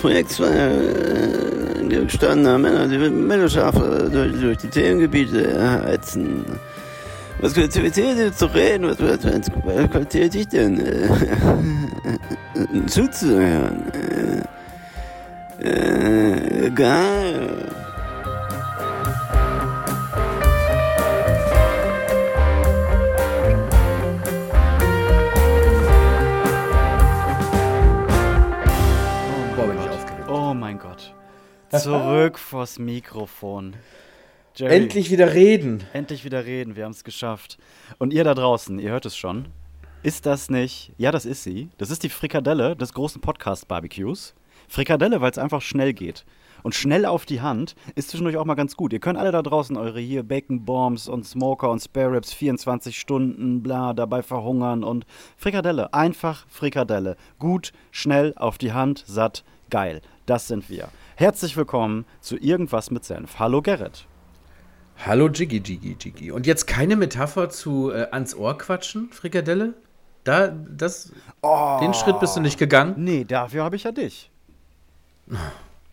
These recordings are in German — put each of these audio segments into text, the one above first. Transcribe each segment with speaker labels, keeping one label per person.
Speaker 1: Projekt war äh, gestandener Männer, die Mittelschafe durch, durch die Themengebiete heizen. Was qualifiziert zu reden? Was, was, was qualifiziert dich denn? Äh, zuzuhören. Äh, äh,
Speaker 2: vors Mikrofon. Jerry,
Speaker 3: Endlich wieder reden.
Speaker 2: endlich wieder reden. Wir haben es geschafft. Und ihr da draußen, ihr hört es schon. Ist das nicht? Ja, das ist sie. Das ist die Frikadelle des großen Podcast-Barbecues. Frikadelle, weil es einfach schnell geht. Und schnell auf die Hand ist zwischendurch auch mal ganz gut. Ihr könnt alle da draußen eure hier Bacon Bombs und Smoker und Spare Ribs 24 Stunden, bla, dabei verhungern und Frikadelle. Einfach Frikadelle. Gut, schnell auf die Hand, satt, geil. Das sind wir. Herzlich willkommen zu Irgendwas mit Senf. Hallo Gerrit.
Speaker 3: Hallo Jiggy Jiggy Jiggy. Und jetzt keine Metapher zu äh, ans Ohr quatschen, Frikadelle? Da, das, den Schritt bist du nicht gegangen?
Speaker 2: Nee, dafür habe ich ja dich.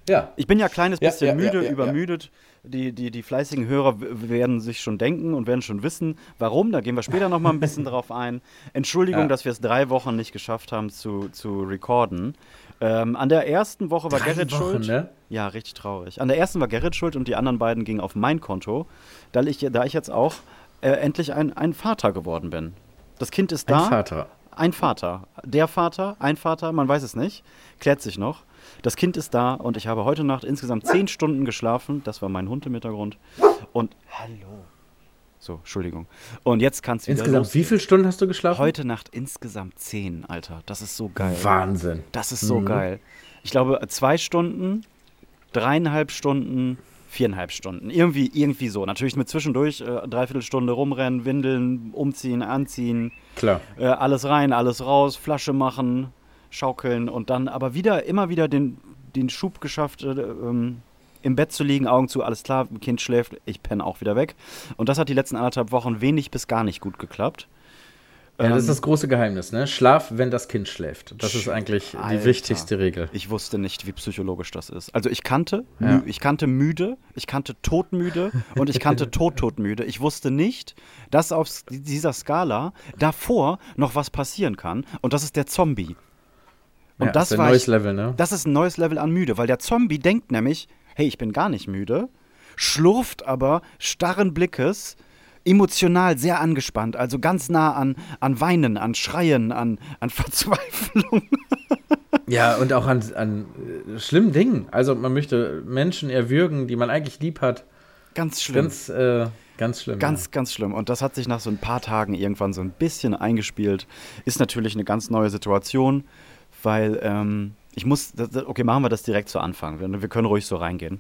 Speaker 3: Ja.
Speaker 2: Ich bin ja ein kleines
Speaker 3: Ja,
Speaker 2: bisschen
Speaker 3: ja,
Speaker 2: müde,
Speaker 3: ja,
Speaker 2: übermüdet. Die, die, die fleißigen Hörer werden sich schon denken und werden schon wissen, warum. Da gehen wir später noch mal ein bisschen drauf ein. Entschuldigung, dass wir es drei Wochen nicht geschafft haben zu, zu recorden. Ähm, an der ersten Woche war
Speaker 3: Drei
Speaker 2: Gerrit
Speaker 3: Wochen,
Speaker 2: schuld.
Speaker 3: ne?
Speaker 2: Ja, richtig traurig. An der ersten war Gerrit schuld und die anderen beiden gingen auf mein Konto, da ich, da ich jetzt auch äh, endlich ein, ein Vater geworden bin. Das Kind ist da.
Speaker 3: Ein Vater.
Speaker 2: Ein Vater. Der Vater, ein Vater, man weiß es nicht. Klärt sich noch. Das Kind ist da und ich habe heute Nacht insgesamt zehn Stunden geschlafen. Das war mein Hund im Hintergrund. Und. Hallo. So, Entschuldigung. Und jetzt kann es wieder
Speaker 3: Insgesamt,
Speaker 2: losgehen.
Speaker 3: wie viele Stunden hast du geschlafen?
Speaker 2: Heute Nacht insgesamt zehn, Alter. Das ist so geil.
Speaker 3: Wahnsinn.
Speaker 2: Das ist so geil. Ich glaube, zwei Stunden, dreieinhalb Stunden, viereinhalb Stunden. Irgendwie, irgendwie so. Natürlich mit zwischendurch äh, dreiviertel Stunde rumrennen, windeln, umziehen, anziehen,
Speaker 3: Klar.
Speaker 2: äh, alles rein, alles raus, Flasche machen, schaukeln und dann aber wieder, immer wieder den, den Schub geschafft, äh, ähm, im Bett zu liegen, Augen zu, alles klar, Kind schläft, ich penne auch wieder weg. Und das hat die letzten anderthalb Wochen wenig bis gar nicht gut geklappt.
Speaker 3: Ja, das ist
Speaker 2: Ähm,
Speaker 3: das große Geheimnis, ne? Schlaf, wenn das Kind schläft. Das ist eigentlich
Speaker 2: Alter.
Speaker 3: die wichtigste Regel.
Speaker 2: Ich wusste nicht, wie psychologisch das ist. Also ich kannte,
Speaker 3: Ja.
Speaker 2: ich kannte müde, ich kannte todmüde und ich kannte todtodmüde. Ich wusste nicht, dass auf dieser Skala davor noch was passieren kann und das ist der Zombie. Und
Speaker 3: ja,
Speaker 2: das
Speaker 3: ist ein
Speaker 2: war
Speaker 3: neues
Speaker 2: ich,
Speaker 3: Level, ne?
Speaker 2: das ist ein neues Level an müde, weil der Zombie denkt nämlich, hey, ich bin gar nicht müde, schlurft aber starren Blickes, emotional sehr angespannt, also ganz nah an, an Weinen, an Schreien, an, an Verzweiflung.
Speaker 3: Ja, und auch an, an äh, schlimmen Dingen. Also man möchte Menschen erwürgen, die man eigentlich lieb hat.
Speaker 2: Ganz schlimm.
Speaker 3: Ganz, äh, ganz schlimm.
Speaker 2: Ganz, ganz schlimm. Und das hat sich nach so ein paar Tagen irgendwann so ein bisschen eingespielt. Ist natürlich eine ganz neue Situation, weil ähm, ich muss, okay, machen wir das direkt zu Anfang. Wir, wir können ruhig so reingehen.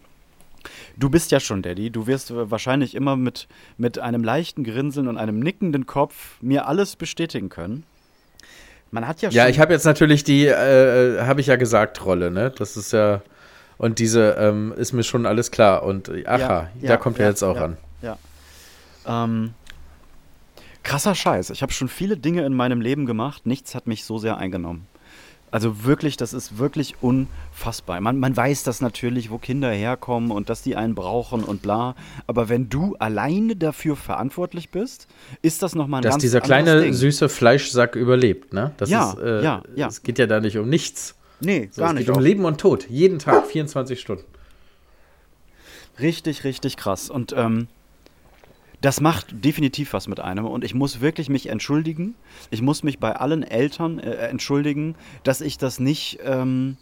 Speaker 2: Du bist ja schon Daddy. Du wirst äh, wahrscheinlich immer mit, mit einem leichten Grinseln und einem nickenden Kopf mir alles bestätigen können. Man hat ja,
Speaker 3: Ja,
Speaker 2: schon.
Speaker 3: ich habe jetzt natürlich die, äh, habe ich ja gesagt, Rolle, ne? Das ist ja, und diese ähm, ist mir schon alles klar. Und äh, aha, da kommt er jetzt auch
Speaker 2: ja,
Speaker 3: an.
Speaker 2: Ja. Ähm, krasser Scheiß. Ich habe schon viele Dinge in meinem Leben gemacht. Nichts hat mich so sehr eingenommen. Also wirklich, das ist wirklich unfassbar. Man, man weiß das natürlich, wo Kinder herkommen und dass die einen brauchen und bla. Aber wenn du alleine dafür verantwortlich bist, ist das nochmal ein
Speaker 3: Dass
Speaker 2: ganz
Speaker 3: dieser kleine
Speaker 2: Ding.
Speaker 3: süße Fleischsack überlebt, ne? Das
Speaker 2: Ja,
Speaker 3: ist, äh,
Speaker 2: ja, ja.
Speaker 3: Es geht ja da nicht um nichts.
Speaker 2: Nee,
Speaker 3: So,
Speaker 2: gar
Speaker 3: es
Speaker 2: nicht.
Speaker 3: geht um
Speaker 2: Auch
Speaker 3: Leben und Tod. Jeden Tag, 24 Stunden.
Speaker 2: Richtig, richtig krass. Und ähm, das macht definitiv was mit einem. Und ich muss wirklich mich entschuldigen. Ich muss mich bei allen Eltern äh, entschuldigen, dass ich das nicht ähm,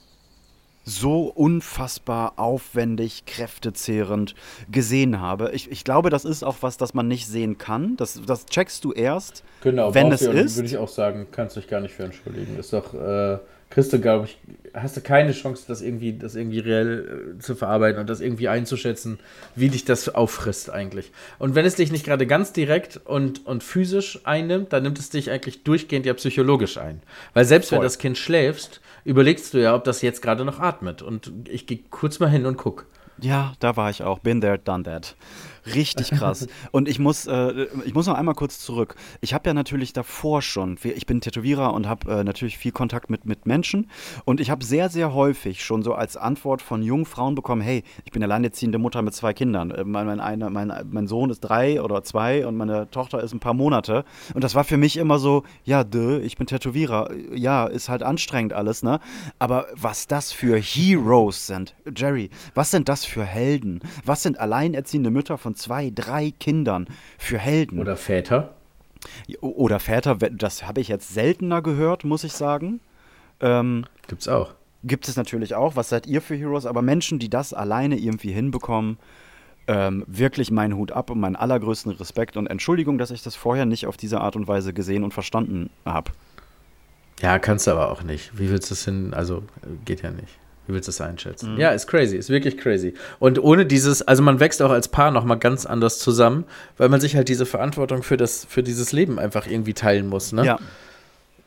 Speaker 2: so unfassbar aufwendig, kräftezehrend gesehen habe. Ich, ich glaube, das ist auch was, das man nicht sehen kann. Das, das checkst du erst,
Speaker 3: Genau,
Speaker 2: wenn es ist.
Speaker 3: Würde ich auch sagen, kannst du dich gar nicht für entschuldigen. Ist doch, äh, kriegst du, glaube ich, hast du keine Chance, das irgendwie, das irgendwie reell äh, zu verarbeiten und das irgendwie einzuschätzen, wie dich das auffrisst eigentlich. Und wenn es dich nicht gerade ganz direkt und, und physisch einnimmt, dann nimmt es dich eigentlich durchgehend ja psychologisch ein. Weil selbst wenn
Speaker 2: Voll.
Speaker 3: das Kind schläfst, überlegst du ja, ob das jetzt gerade noch atmet. Und ich gehe kurz mal hin und guck.
Speaker 2: Ja, da war ich auch. Been there, done that. Richtig krass. Und ich muss, äh, ich muss noch einmal kurz zurück. Ich habe ja natürlich davor schon, ich bin Tätowierer und habe äh, natürlich viel Kontakt mit, mit Menschen. Und ich habe sehr, sehr häufig schon so als Antwort von jungen Frauen bekommen, hey, ich bin alleinerziehende Mutter mit zwei Kindern. Äh, mein, mein, eine, mein, mein Sohn ist drei oder zwei und meine Tochter ist ein paar Monate. Und das war für mich immer so, ja, dö, ich bin Tätowierer. Ja, ist halt anstrengend alles, ne? Aber was das für Heroes sind, Jerry, was sind das für Helden? Was sind alleinerziehende Mütter von zwei, drei Kindern für Helden?
Speaker 3: Oder Väter?
Speaker 2: Oder Väter, das habe ich jetzt seltener gehört, muss ich sagen. Ähm,
Speaker 3: Gibt's auch.
Speaker 2: Gibt es natürlich auch. Was seid ihr für Heroes? Aber Menschen, die das alleine irgendwie hinbekommen, ähm, wirklich meinen Hut ab und meinen allergrößten Respekt und Entschuldigung, dass ich das vorher nicht auf diese Art und Weise gesehen und verstanden habe.
Speaker 3: Ja, kannst du aber auch nicht. Wie willst du es hin? Also, geht ja nicht. Wie willst du das einschätzen? Mhm. Ja, ist crazy, ist wirklich crazy. Und ohne dieses, also man wächst auch als Paar nochmal ganz anders zusammen, weil man sich halt diese Verantwortung für, das, für dieses Leben einfach irgendwie teilen muss, ne?
Speaker 2: Ja.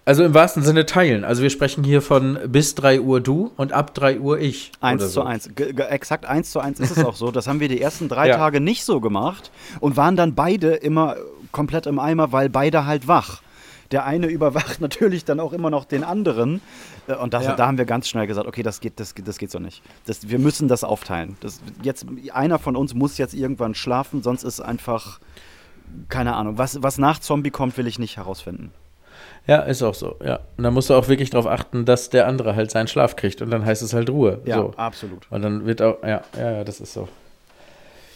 Speaker 3: Also im wahrsten Sinne teilen. Also wir sprechen hier von bis 3 Uhr du und ab 3 Uhr ich.
Speaker 2: Eins zu so. eins. G exakt eins zu eins ist es auch so. Das haben wir die ersten drei ja. Tage nicht so gemacht und waren dann beide immer komplett im Eimer, weil beide halt wach. Der eine überwacht natürlich dann auch immer noch den anderen. Äh, und das, ja. da haben wir ganz schnell gesagt, okay, das geht, das, das geht so nicht. Das, wir müssen das aufteilen. Das, jetzt, einer von uns muss jetzt irgendwann schlafen, sonst ist einfach, keine Ahnung, was, was nach Zombie kommt, will ich nicht herausfinden.
Speaker 3: Ja, ist auch so, ja. Und dann musst du auch wirklich darauf achten, dass der andere halt seinen Schlaf kriegt und dann heißt es halt Ruhe.
Speaker 2: Ja,
Speaker 3: so.
Speaker 2: absolut.
Speaker 3: Und dann wird auch, ja, ja, das ist so.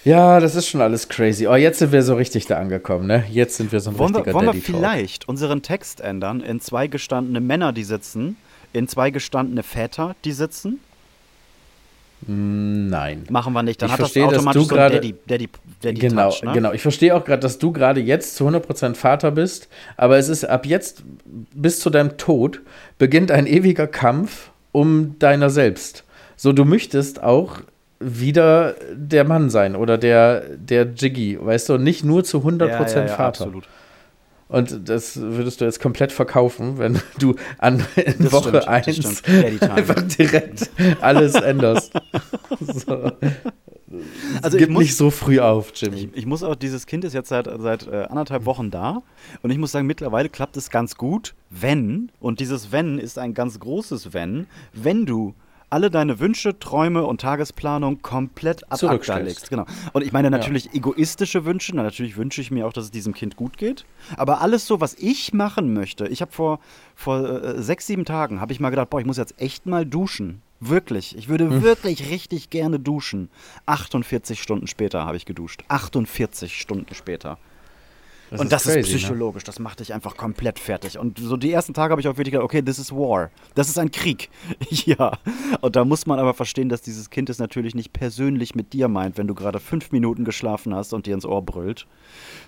Speaker 3: Ja, das ist schon alles crazy. Oh, jetzt sind wir so richtig da angekommen, ne? Jetzt sind wir so ein
Speaker 2: wollen
Speaker 3: richtiger
Speaker 2: wir, Wollen wir vielleicht unseren Text ändern in zwei gestandene Männer, die sitzen, in zwei gestandene Väter, die sitzen?
Speaker 3: Nein.
Speaker 2: Machen wir nicht. Dann
Speaker 3: ich
Speaker 2: hat
Speaker 3: verstehe,
Speaker 2: das automatisch
Speaker 3: dass du gerade,
Speaker 2: Daddy, Daddy, Daddy
Speaker 3: genau,
Speaker 2: Touch, ne?
Speaker 3: genau. Ich verstehe auch gerade, dass du gerade jetzt zu 100% Vater bist, aber es ist ab jetzt bis zu deinem Tod beginnt ein ewiger Kampf um deiner selbst. So, du möchtest auch wieder der Mann sein oder der, der Jiggy, weißt du, und nicht nur zu 100% ja, ja, ja, Vater. Absolut. Und das würdest du jetzt komplett verkaufen, wenn du an in Woche 1 einfach direkt alles änderst. so. Also Gib muss, nicht so früh auf, Jimmy.
Speaker 2: Ich, ich, muss auch, dieses Kind ist jetzt seit, seit äh, anderthalb Wochen da und ich muss sagen, mittlerweile klappt es ganz gut, wenn, und dieses Wenn ist ein ganz großes Wenn, wenn du alle deine Wünsche, Träume und Tagesplanung komplett ad acta legst. Genau. Und ich meine natürlich ja. egoistische Wünsche. natürlich wünsche ich mir auch, dass es diesem Kind gut geht. Aber alles so, was ich machen möchte. Ich habe vor, vor äh, sechs, sieben Tagen habe ich mal gedacht, boah, ich muss jetzt echt mal duschen. Wirklich. Ich würde hm. wirklich richtig gerne duschen. 48 Stunden später habe ich geduscht. 48 Stunden später. Das und ist das crazy, ist ne? psychologisch, ne? das macht dich einfach komplett fertig. Und so die ersten Tage habe ich auch wirklich gedacht, okay, this is war. Das ist ein Krieg. ja. Und da muss man aber verstehen, dass dieses Kind es natürlich nicht persönlich mit dir meint, wenn du gerade fünf Minuten geschlafen hast und dir ins Ohr brüllt,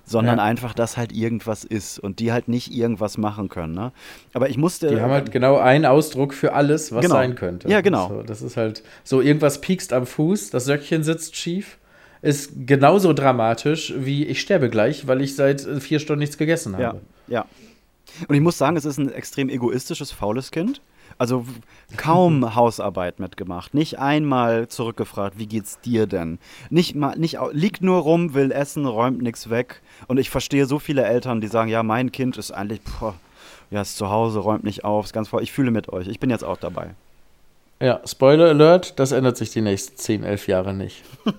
Speaker 2: sondern ja. einfach, dass halt irgendwas ist und die halt nicht irgendwas machen können. Ne? Aber ich musste.
Speaker 3: Die haben halt genau einen Ausdruck für alles, was
Speaker 2: genau.
Speaker 3: sein könnte.
Speaker 2: Ja, genau.
Speaker 3: So, das ist halt so, irgendwas piekst am Fuß, das Söckchen sitzt schief ist genauso dramatisch wie ich sterbe gleich, weil ich seit äh, vier Stunden nichts gegessen habe.
Speaker 2: Ja, ja. Und ich muss sagen, es ist ein extrem egoistisches, faules Kind. Also kaum Hausarbeit mitgemacht, nicht einmal zurückgefragt, wie geht's dir denn? Nicht mal, nicht liegt nur rum, will essen, räumt nichts weg. Und ich verstehe so viele Eltern, die sagen, ja, mein Kind ist eigentlich, boah, ja, ist zu Hause, räumt nicht auf, ist ganz voll. Ich fühle mit euch. Ich bin jetzt auch dabei.
Speaker 3: Ja, Spoiler Alert, das ändert sich die nächsten 10, 11 Jahre nicht.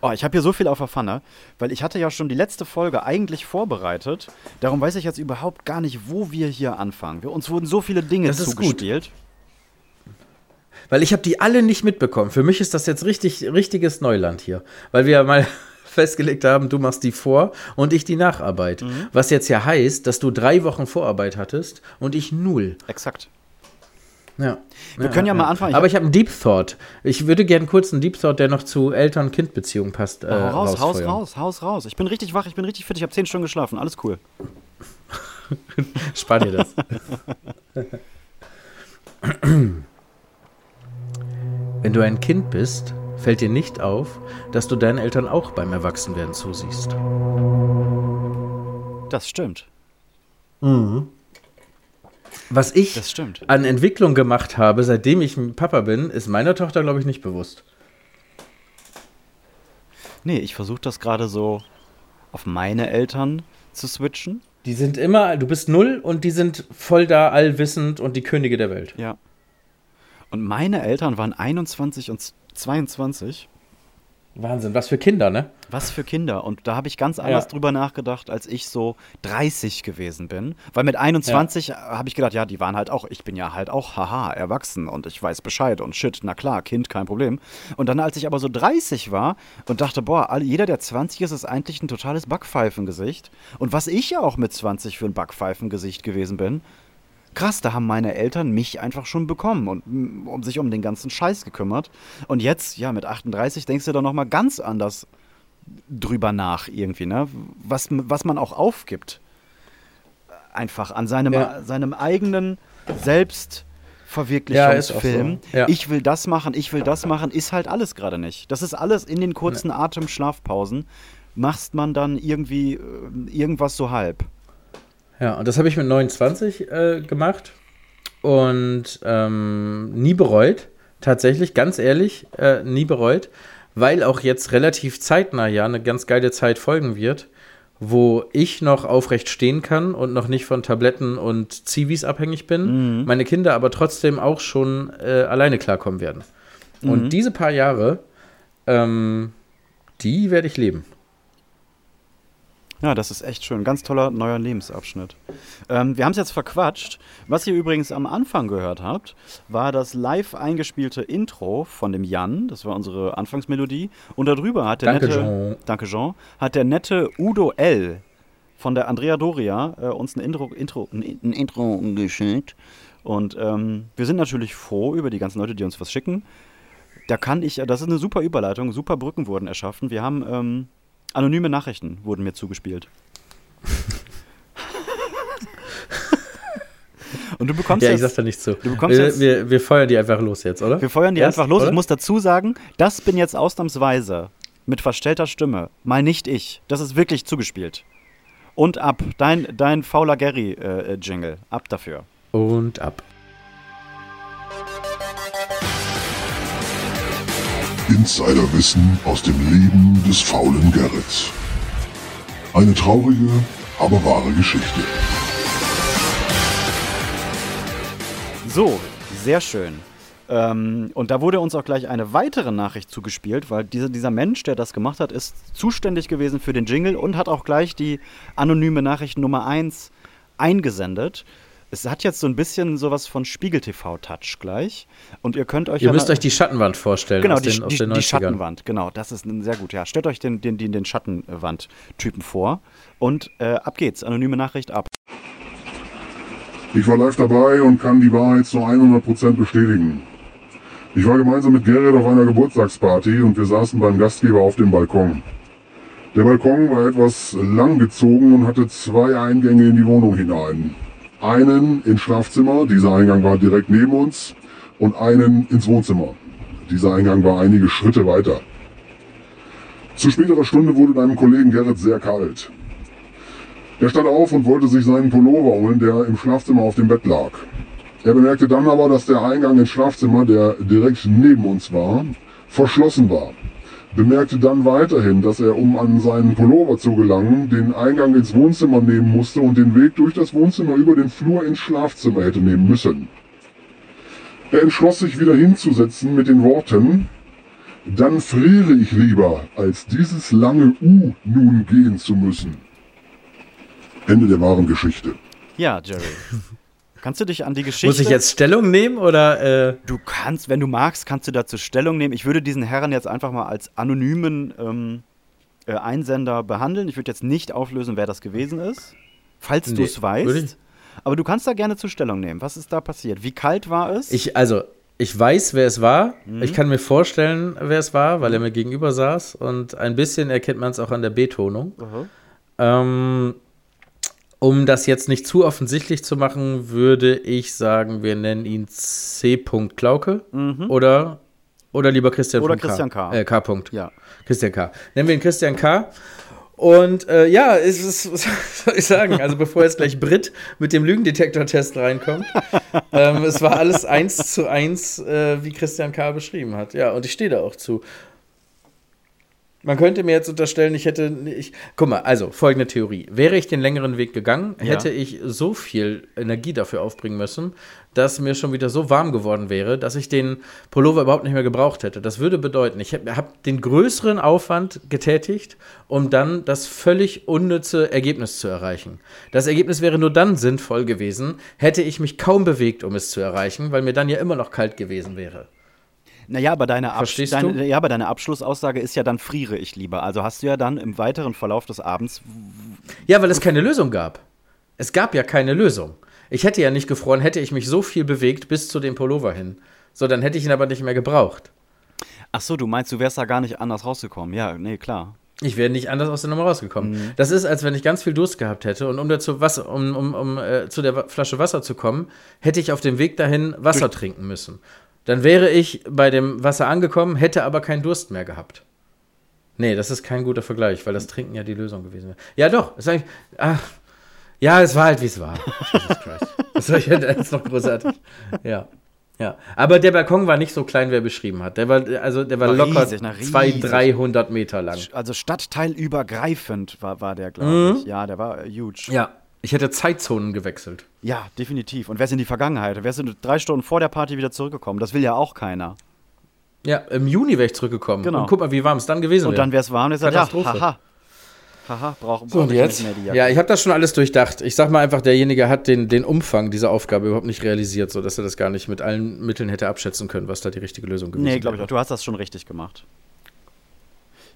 Speaker 2: oh, ich habe hier so viel auf der Pfanne, weil ich hatte ja schon die letzte Folge eigentlich vorbereitet. Darum weiß ich jetzt überhaupt gar nicht, wo wir hier anfangen. Wir, uns wurden so viele Dinge das zugespielt. Gut.
Speaker 3: Weil ich habe die alle nicht mitbekommen. Für mich ist das jetzt richtig, richtiges Neuland hier. Weil wir mal festgelegt haben, du machst die Vor- und ich die Nacharbeit. Mhm. Was jetzt ja heißt, dass du drei Wochen Vorarbeit hattest und ich null.
Speaker 2: Exakt.
Speaker 3: Ja.
Speaker 2: Wir ja, können ja, ja, mal anfangen.
Speaker 3: Ich Aber ich habe einen Deep Thought. Ich würde gerne kurz einen Deep Thought, der noch zu Eltern-Kind-Beziehungen passt. Äh,
Speaker 2: oh, raus, raus, raus, raus, raus. Ich bin richtig wach, ich bin richtig fit, ich habe zehn Stunden geschlafen. Alles cool.
Speaker 3: Spann dir das. Wenn du ein Kind bist, fällt dir nicht auf, dass du deinen Eltern auch beim Erwachsenwerden zusiehst.
Speaker 2: Das stimmt.
Speaker 3: Mhm. Was ich an Entwicklung gemacht habe, seitdem ich Papa bin, ist meiner Tochter, glaube ich, nicht bewusst.
Speaker 2: Nee, ich versuche das gerade so auf meine Eltern zu switchen.
Speaker 3: Die sind immer, du bist null und die sind voll da, allwissend und die Könige der Welt.
Speaker 2: Ja. Und meine Eltern waren 21 und 22.
Speaker 3: Wahnsinn, was für Kinder, ne?
Speaker 2: Was für Kinder. Und da habe ich ganz anders
Speaker 3: Ja.
Speaker 2: drüber nachgedacht, als ich so 30 gewesen bin. Weil mit 21 habe ich gedacht, ja, die waren halt auch, ich bin ja halt auch, haha, erwachsen und ich weiß Bescheid und shit, na klar, Kind, kein Problem. Und dann, als ich aber so 30 war und dachte, boah, jeder, der 20 ist, ist eigentlich ein totales Backpfeifengesicht. Und was ich ja auch mit 20 für ein Backpfeifengesicht gewesen bin, krass, da haben meine Eltern mich einfach schon bekommen und um sich um den ganzen Scheiß gekümmert. Und jetzt, ja, mit 38 denkst du da nochmal ganz anders drüber nach irgendwie, ne? Was, was man auch aufgibt. Einfach an seinem,
Speaker 3: Ja.
Speaker 2: seinem eigenen
Speaker 3: Ja,
Speaker 2: Selbstverwirklichungsfilm.
Speaker 3: so. Ja.
Speaker 2: Ich will das machen, ich will das machen, ist halt alles gerade nicht. Das ist alles in den kurzen Atemschlafpausen. Machst man dann irgendwie äh, irgendwas so halb.
Speaker 3: Ja, und das habe ich mit 29 äh, gemacht und ähm, nie bereut. Tatsächlich, ganz ehrlich, äh, nie bereut, weil auch jetzt relativ zeitnah ja eine ganz geile Zeit folgen wird, wo ich noch aufrecht stehen kann und noch nicht von Tabletten und Zivis abhängig bin, meine Kinder aber trotzdem auch schon äh, alleine klarkommen werden. Und diese paar Jahre, ähm, die werde ich leben.
Speaker 2: Ja, das ist echt schön. Ganz toller neuer Lebensabschnitt. Ähm, wir haben es jetzt verquatscht. Was ihr übrigens am Anfang gehört habt, war das live eingespielte Intro von dem Jan. Das war unsere Anfangsmelodie. Und darüber hat der
Speaker 3: Danke,
Speaker 2: nette,
Speaker 3: Jean.
Speaker 2: danke Jean, hat der nette Udo L. von der Andrea Doria äh, uns ein Intro, Intro, ein, ein Intro geschickt. Und ähm, wir sind natürlich froh über die ganzen Leute, die uns was schicken. Da kann ich, das ist eine super Überleitung, super Brücken wurden erschaffen. Wir haben ähm, anonyme Nachrichten wurden mir zugespielt. Und du bekommst
Speaker 3: Ja, ich
Speaker 2: jetzt,
Speaker 3: sag da nichts zu.
Speaker 2: Du bekommst
Speaker 3: wir,
Speaker 2: jetzt-
Speaker 3: wir, wir feuern die einfach los jetzt, oder?
Speaker 2: wir feuern die
Speaker 3: Erst,
Speaker 2: einfach los.
Speaker 3: oder?
Speaker 2: Ich muss dazu sagen, das bin jetzt ausnahmsweise mit verstellter Stimme. Mal nicht ich. Das ist wirklich zugespielt. Und ab. Dein, dein fauler Gary-Jingle. ab dafür.
Speaker 3: Und ab.
Speaker 4: Insiderwissen aus dem Leben des faulen Gerrits. Eine traurige, aber wahre Geschichte.
Speaker 2: So, sehr schön. Ähm, und da wurde uns auch gleich eine weitere Nachricht zugespielt, weil dieser, dieser Mensch, der das gemacht hat, ist zuständig gewesen für den Jingle und hat auch gleich die anonyme Nachricht Nummer 1 eingesendet. Es hat jetzt so ein bisschen sowas von Spiegel TV-Touch gleich. Und ihr könnt euch
Speaker 3: Ihr
Speaker 2: ja
Speaker 3: müsst euch die Schattenwand vorstellen
Speaker 2: Genau,
Speaker 3: aus
Speaker 2: die,
Speaker 3: den, aus
Speaker 2: die,
Speaker 3: den
Speaker 2: die
Speaker 3: 90ern.
Speaker 2: Schattenwand, genau, das ist ein, sehr gut, ja. Stellt euch den, den, den, den Schattenwand-Typen vor und äh, ab geht's, anonyme Nachricht ab.
Speaker 4: Ich war live dabei und kann die Wahrheit zu 100% bestätigen. Ich war gemeinsam mit Gerrit auf einer Geburtstagsparty und wir saßen beim Gastgeber auf dem Balkon. Der Balkon war etwas langgezogen und hatte zwei Eingänge in die Wohnung hinein. Einen ins Schlafzimmer, dieser Eingang war direkt neben uns, und einen ins Wohnzimmer. Dieser Eingang war einige Schritte weiter. Zu späterer Stunde wurde deinem Kollegen Gerrit sehr kalt. Er stand auf und wollte sich seinen Pullover holen, der im Schlafzimmer auf dem Bett lag. Er bemerkte dann aber, dass der Eingang ins Schlafzimmer, der direkt neben uns war, verschlossen war. Bemerkte dann weiterhin, dass er, um an seinen Pullover zu gelangen, den Eingang ins Wohnzimmer nehmen musste und den Weg durch das Wohnzimmer über den Flur ins Schlafzimmer hätte nehmen müssen. Er entschloss sich wieder hinzusetzen mit den Worten, dann friere ich lieber, als dieses lange U nun gehen zu müssen. Ende der wahren Geschichte.
Speaker 2: Ja, Jerry. Kannst du dich an die Geschichte.
Speaker 3: Muss ich jetzt Stellung nehmen oder? Äh,
Speaker 2: Du kannst, wenn du magst, kannst du dazu Stellung nehmen. Ich würde diesen Herren jetzt einfach mal als anonymen ähm, äh, Einsender behandeln. Ich würde jetzt nicht auflösen, wer das gewesen ist. Falls du
Speaker 3: Nee,
Speaker 2: es
Speaker 3: würde ich-
Speaker 2: weißt. Aber du kannst da gerne zu Stellung nehmen. Was ist da passiert? Wie kalt war es?
Speaker 3: ich, also, ich weiß, wer es war.
Speaker 2: Mhm.
Speaker 3: Ich kann mir vorstellen, wer es war, weil er mir gegenüber saß. Und ein bisschen erkennt man es auch an der B-Tonung.
Speaker 2: Aha.
Speaker 3: Ähm, um das jetzt nicht zu offensichtlich zu machen, würde ich sagen, wir nennen ihn C. Klauke oder, oder lieber Christian
Speaker 2: Mhm. Oder
Speaker 3: Punkt K.
Speaker 2: Christian K.
Speaker 3: Äh, K. Punkt.
Speaker 2: Ja.
Speaker 3: Christian K. Nennen wir ihn Christian K. Und äh, ja, es ist, was soll ich sagen? Also bevor jetzt gleich Brit mit dem Lügendetektor-Test reinkommt, ähm, es war alles eins zu eins, äh, wie Christian K. beschrieben hat. Ja, und ich stehe da auch zu. Man könnte mir jetzt unterstellen, ich hätte. Ich, guck mal, also folgende Theorie. Wäre ich den längeren Weg gegangen,
Speaker 2: Ja.
Speaker 3: hätte ich so viel Energie dafür aufbringen müssen, dass mir schon wieder so warm geworden wäre, dass ich den Pullover überhaupt nicht mehr gebraucht hätte. Das würde bedeuten, ich habe hab den größeren Aufwand getätigt, um dann das völlig unnütze Ergebnis zu erreichen. Das Ergebnis wäre nur dann sinnvoll gewesen, hätte ich mich kaum bewegt, um es zu erreichen, weil mir dann ja immer noch kalt gewesen wäre.
Speaker 2: Naja, aber deine,
Speaker 3: Verstehst
Speaker 2: deine,
Speaker 3: du?
Speaker 2: ja, aber deine Abschlussaussage ist ja dann friere ich lieber. Also hast du ja dann im weiteren Verlauf des Abends.
Speaker 3: Ja, weil es keine Lösung gab. Es gab ja keine Lösung. Ich hätte ja nicht gefroren, hätte ich mich so viel bewegt bis zu dem Pullover hin. So, dann hätte ich ihn aber nicht mehr gebraucht.
Speaker 2: Ach so, du meinst, du wärst da gar nicht anders rausgekommen. Ja, nee, klar.
Speaker 3: Ich wäre nicht anders aus der Nummer rausgekommen. Das ist, als wenn ich ganz viel Durst gehabt hätte und um, dazu Wasser, um, um, um äh, zu der Flasche Wasser zu kommen, hätte ich auf dem Weg dahin Wasser trinken müssen. Dann wäre ich bei dem Wasser angekommen, hätte aber keinen Durst mehr gehabt. Nee, das ist kein guter Vergleich, weil das Trinken ja die Lösung gewesen wäre. Ja, doch. Ist eigentlich, ach, ja, es war halt, wie es war. Jesus Christ. Ich denn jetzt noch großartig? Ja. Ja, aber der Balkon war nicht so klein, wie er beschrieben hat. Der war, also, der war,
Speaker 2: War
Speaker 3: locker
Speaker 2: riesig, riesig.
Speaker 3: 200, 300 Meter lang.
Speaker 2: Also stadtteilübergreifend war, war der, glaube ich. Ja, der war äh, huge.
Speaker 3: Ja, ich hätte Zeitzonen gewechselt.
Speaker 2: Ja, definitiv. Und wärst in die Vergangenheit. Wärst du drei Stunden vor der Party wieder zurückgekommen. Das will ja auch keiner.
Speaker 3: Ja, im Juni wäre ich zurückgekommen.
Speaker 2: Genau.
Speaker 3: Und guck mal, wie warm es dann gewesen
Speaker 2: Und
Speaker 3: wäre.
Speaker 2: dann wär's warm. Und ja,
Speaker 3: Katastrophe.
Speaker 2: haha. Haha, brauchen
Speaker 3: So, und jetzt?
Speaker 2: nicht mehr die Jacke.
Speaker 3: Ja, ich habe das schon alles durchdacht. Ich sag mal einfach, derjenige hat den, den Umfang dieser Aufgabe überhaupt nicht realisiert, sodass er das gar nicht mit allen Mitteln hätte abschätzen können, was da die richtige Lösung gewesen
Speaker 2: Nee, glaube ich auch.
Speaker 3: wäre.
Speaker 2: Du hast das schon richtig gemacht.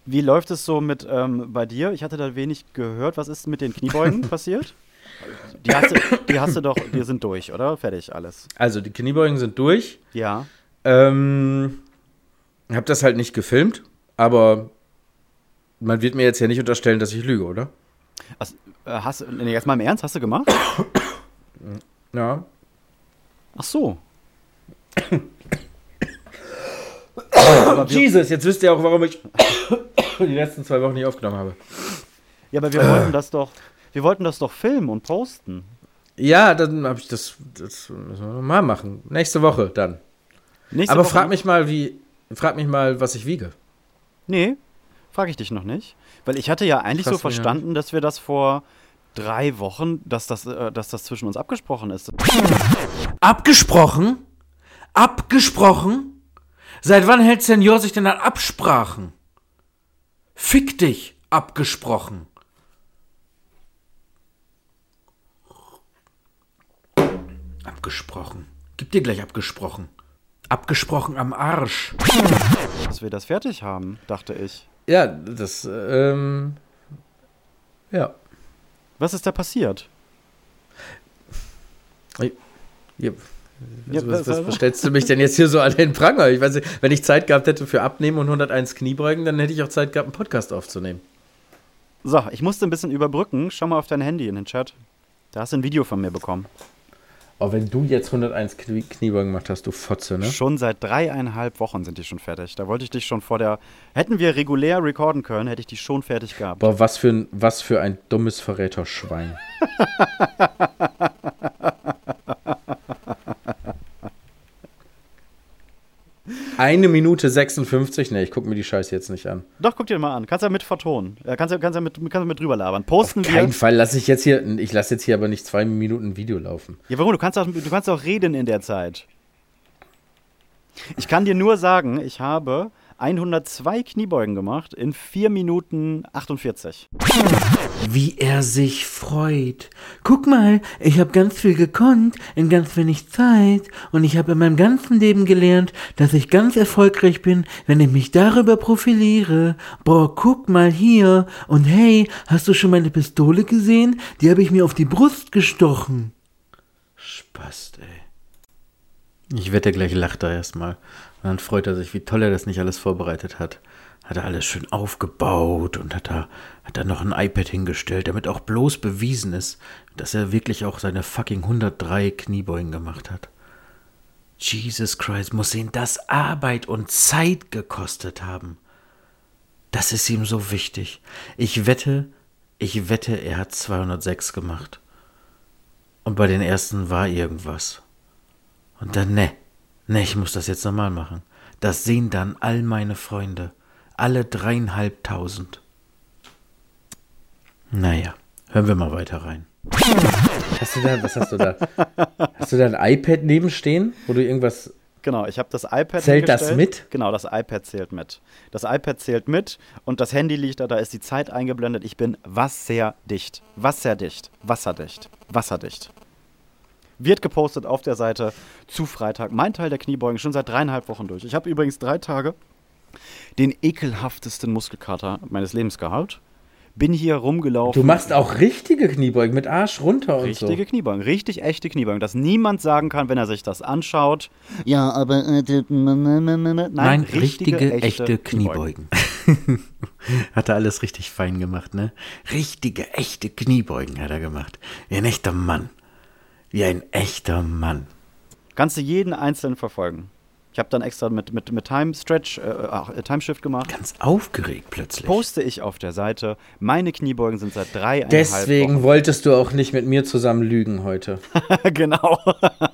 Speaker 2: Wie läuft es so mit ähm, bei dir? Ich hatte da wenig gehört. Was ist mit den Kniebeugen passiert? Die hast, du, die hast du doch, die sind durch, oder? Fertig, alles.
Speaker 3: Also, die Kniebeugen sind durch.
Speaker 2: Ja.
Speaker 3: Ähm, hab das halt nicht gefilmt, aber man wird mir jetzt ja nicht unterstellen, dass ich lüge, oder?
Speaker 2: Äh, hast, du- nee, jetzt mal im Ernst, hast du gemacht?
Speaker 3: Ja.
Speaker 2: Ach so.
Speaker 3: Jesus, jetzt wisst ihr auch, warum ich die letzten zwei Wochen nicht aufgenommen habe.
Speaker 2: Ja, aber wir wollten das doch, wir wollten das doch filmen und posten.
Speaker 3: Ja, dann habe ich das, das müssen wir noch mal machen. Nächste Woche dann.
Speaker 2: Nächste
Speaker 3: Aber
Speaker 2: Woche-
Speaker 3: frag mich mal, wie, frag mich mal, was ich wiege.
Speaker 2: Nee, frage ich dich noch nicht. Weil ich hatte ja eigentlich
Speaker 3: Fragst
Speaker 2: so verstanden, dass wir das vor drei Wochen, dass das, äh, dass das zwischen uns abgesprochen ist.
Speaker 5: Abgesprochen? Abgesprochen? Seit wann hält Senior sich denn an Absprachen? Fick dich, abgesprochen. Abgesprochen. Gib dir gleich abgesprochen. Abgesprochen am Arsch.
Speaker 2: Dass wir das fertig haben, dachte ich.
Speaker 3: Ja, das, ähm, ja.
Speaker 2: Was ist da passiert?
Speaker 3: ja.
Speaker 2: Ja,
Speaker 3: Also, was,
Speaker 2: was-
Speaker 3: was, was stellst du mich denn jetzt hier so an den Pranger? Ich weiß nicht, wenn ich Zeit gehabt hätte für Abnehmen und 101 Kniebeugen, dann hätte ich auch Zeit gehabt, einen Podcast aufzunehmen.
Speaker 2: So, ich musste ein bisschen überbrücken. Schau mal auf dein Handy in den Chat. Da hast du ein Video von mir bekommen.
Speaker 3: Aber wenn du jetzt 101 Knie Kniebeugen gemacht hast, du Fotze, ne?
Speaker 2: Schon seit dreieinhalb Wochen sind die schon fertig. Da wollte ich dich schon vor der. Hätten wir regulär recorden können, hätte ich die schon fertig gehabt.
Speaker 3: Boah, was für ein, was für ein dummes Verräterschwein. Eine Minute 56? Ne, ich guck mir die Scheiße jetzt nicht an.
Speaker 2: Doch, guck dir mal an. Kannst ja mit vertonen. Äh, kannst ja kannst ja mit, kannst ja mit drüber labern. Posten
Speaker 3: Kein
Speaker 2: wir.
Speaker 3: Fall lasse ich jetzt hier, ich lasse jetzt hier aber nicht zwei Minuten Video laufen.
Speaker 2: Ja, warum? Du kannst, auch, du kannst auch reden in der Zeit. Ich kann dir nur sagen, ich habe 102 Kniebeugen gemacht in 4 Minuten 48.
Speaker 5: Wie er sich freut. Guck mal, ich habe ganz viel gekonnt in ganz wenig Zeit und ich habe in meinem ganzen Leben gelernt, dass ich ganz erfolgreich bin, wenn ich mich darüber profiliere. Boah, guck mal hier und hey, hast du schon meine Pistole gesehen? Die habe ich mir auf die Brust gestochen.
Speaker 3: Spaß, ey. Ich wette, gleich lacht er erstmal. Dann freut er sich, wie toll er das nicht alles vorbereitet hat. Hat er alles schön aufgebaut und hat da, hat da noch ein iPad hingestellt, damit auch bloß bewiesen ist, dass er wirklich auch seine fucking 103 Kniebeugen gemacht hat. Jesus Christ, muss ihn das Arbeit und Zeit gekostet haben. Das ist ihm so wichtig. Ich wette, ich wette, er hat 206 gemacht. Und bei den ersten war irgendwas. Und dann, ne, ne, ich muss das jetzt nochmal machen. Das sehen dann all meine Freunde.
Speaker 5: Alle dreieinhalbtausend. Naja, hören wir mal weiter rein.
Speaker 3: Hast du da, was hast du da? Hast du da ein iPad nebenstehen, wo du irgendwas.
Speaker 2: Genau, ich habe das iPad.
Speaker 3: Zählt das mit?
Speaker 2: Genau, das iPad zählt mit. Das iPad zählt mit und das Handy liegt da, da ist die Zeit eingeblendet. Ich bin wasserdicht. Wasserdicht. Wasserdicht. Wasserdicht. Wird gepostet auf der Seite zu Freitag. Mein Teil der Kniebeugen schon seit dreieinhalb Wochen durch. Ich habe übrigens drei Tage den ekelhaftesten Muskelkater meines Lebens gehabt. Bin hier rumgelaufen.
Speaker 3: Du machst auch richtige Kniebeugen mit Arsch runter und
Speaker 2: Richtige
Speaker 3: so.
Speaker 2: Kniebeugen, richtig echte Kniebeugen, dass niemand sagen kann, wenn er sich das anschaut.
Speaker 1: Ja, aber äh,
Speaker 2: Nein,
Speaker 5: Nein, richtige, echte, Kniebeugen.
Speaker 2: Kniebeugen.
Speaker 5: hat er alles richtig fein gemacht, ne? Richtige, echte Kniebeugen hat er gemacht. Wie ein echter Mann. Wie ein echter Mann.
Speaker 2: Kannst du jeden einzelnen verfolgen. Ich habe dann extra mit, mit, mit Time Stretch, äh, äh, Time Shift gemacht.
Speaker 5: Ganz aufgeregt plötzlich.
Speaker 2: Poste ich auf der Seite. Meine Kniebeugen sind seit dreieinhalb
Speaker 3: Deswegen
Speaker 2: Wochen.
Speaker 3: wolltest du auch nicht mit mir zusammen lügen heute.
Speaker 2: genau.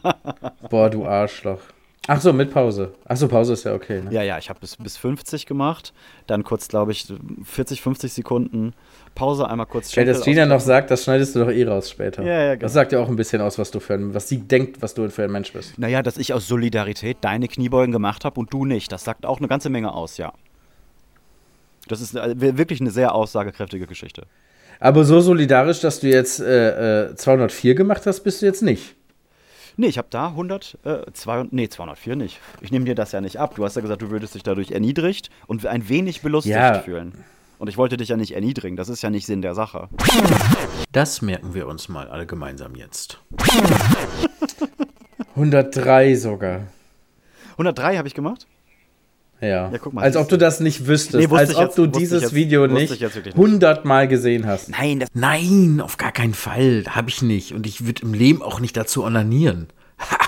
Speaker 3: Boah, du Arschloch. Ach so, mit Pause. Ach so, Pause ist ja okay. Ne?
Speaker 2: Ja, ja, ich habe bis, bis 50 gemacht. Dann kurz, glaube ich, 40, 50 Sekunden Pause, einmal kurz
Speaker 3: Weil das
Speaker 2: Schenkel
Speaker 3: Gina noch sagt, das schneidest du doch eh raus später.
Speaker 2: Ja, ja, genau.
Speaker 3: Das sagt ja auch ein bisschen aus, was du für ein, was sie denkt, was du für ein Mensch bist.
Speaker 2: Naja, dass ich aus Solidarität deine Kniebeugen gemacht habe und du nicht. Das sagt auch eine ganze Menge aus, ja. Das ist äh, wirklich eine sehr aussagekräftige Geschichte.
Speaker 3: Aber so solidarisch, dass du jetzt äh, äh, 204 gemacht hast, bist du jetzt nicht.
Speaker 2: Nee, ich habe da 100, äh, 200, nee, 204 nicht. Ich nehme dir das ja nicht ab. Du hast ja gesagt, du würdest dich dadurch erniedrigt und ein wenig belustigt
Speaker 3: Ja.
Speaker 2: fühlen. Und ich wollte dich ja nicht erniedrigen. Das ist ja nicht Sinn der Sache.
Speaker 5: Das merken wir uns mal alle gemeinsam jetzt.
Speaker 3: 103 sogar.
Speaker 2: 103 habe ich gemacht?
Speaker 3: Ja.
Speaker 2: Ja, guck mal,
Speaker 3: als ob du das nicht wüsstest.
Speaker 2: Nee,
Speaker 3: als ob
Speaker 2: jetzt-
Speaker 3: du dieses
Speaker 2: jetzt-
Speaker 3: Video nicht
Speaker 2: ich jetzt wirklich nicht.
Speaker 3: 100 Mal gesehen hast.
Speaker 2: Nein, das.
Speaker 5: Nein, auf gar keinen Fall. Habe ich nicht. Und ich würde im Leben auch nicht dazu onanieren. Ha,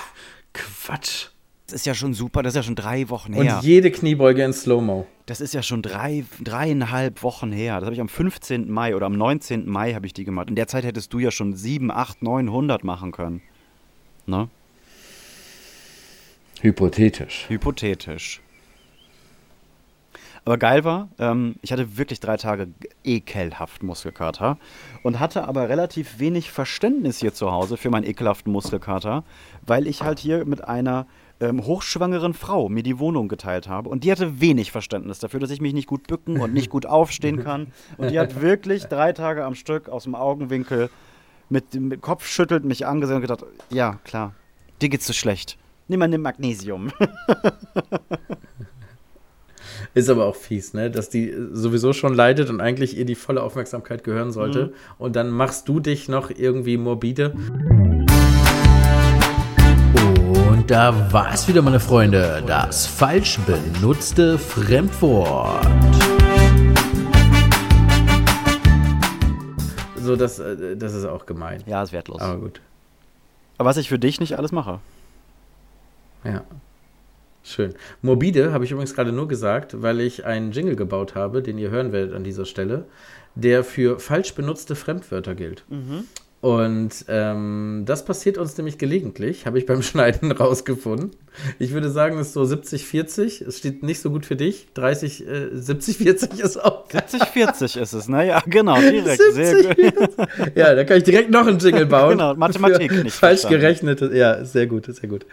Speaker 5: Quatsch.
Speaker 2: Ist ja schon super. Das ist ja schon drei Wochen
Speaker 3: Und
Speaker 2: her.
Speaker 3: jede Kniebeuge in Slow-Mo.
Speaker 2: Das ist ja schon drei, dreieinhalb Wochen her. Das habe ich am 15. Mai oder am 19. Mai habe ich die gemacht. In der Zeit hättest du ja schon 7, 8, 900 machen können. Ne?
Speaker 3: Hypothetisch.
Speaker 2: Hypothetisch. Aber geil war, ähm, ich hatte wirklich drei Tage ekelhaft Muskelkater und hatte aber relativ wenig Verständnis hier zu Hause für meinen ekelhaften Muskelkater, weil ich halt hier mit einer ähm, hochschwangeren Frau mir die Wohnung geteilt habe und die hatte wenig Verständnis dafür, dass ich mich nicht gut bücken und nicht gut aufstehen kann und die hat wirklich drei Tage am Stück aus dem Augenwinkel mit dem Kopf schüttelt mich angesehen und gedacht, ja klar, dir geht's so schlecht. Nimm mal nimm Magnesium.
Speaker 3: Ist aber auch fies, ne? Dass die sowieso schon leidet und eigentlich ihr die volle Aufmerksamkeit gehören sollte.
Speaker 2: Mhm.
Speaker 3: Und dann machst du dich noch irgendwie morbide.
Speaker 5: Und da war es wieder, meine Freunde. Das falsch benutzte Fremdwort.
Speaker 3: So, das, äh, das ist auch gemein.
Speaker 2: Ja, ist wertlos.
Speaker 3: Aber gut.
Speaker 2: Aber was ich für dich nicht alles mache.
Speaker 3: Ja. Schön. Morbide habe ich übrigens gerade nur gesagt, weil ich einen Jingle gebaut habe, den ihr hören werdet an dieser Stelle, der für falsch benutzte Fremdwörter gilt. Und ähm, das passiert uns nämlich gelegentlich, habe ich beim Schneiden rausgefunden. Ich würde sagen, es ist so 70-40. Es steht nicht so gut für dich. 30, äh, 70-40 ist auch.
Speaker 2: 70-40 ist es, ne? Ja, genau, direkt. Sehr
Speaker 3: 70,
Speaker 2: gut.
Speaker 3: Ja, da kann ich direkt noch einen Jingle bauen.
Speaker 2: Genau, Mathematik nicht
Speaker 3: Falsch
Speaker 2: verstanden.
Speaker 3: gerechnet. Ja, sehr gut, sehr gut.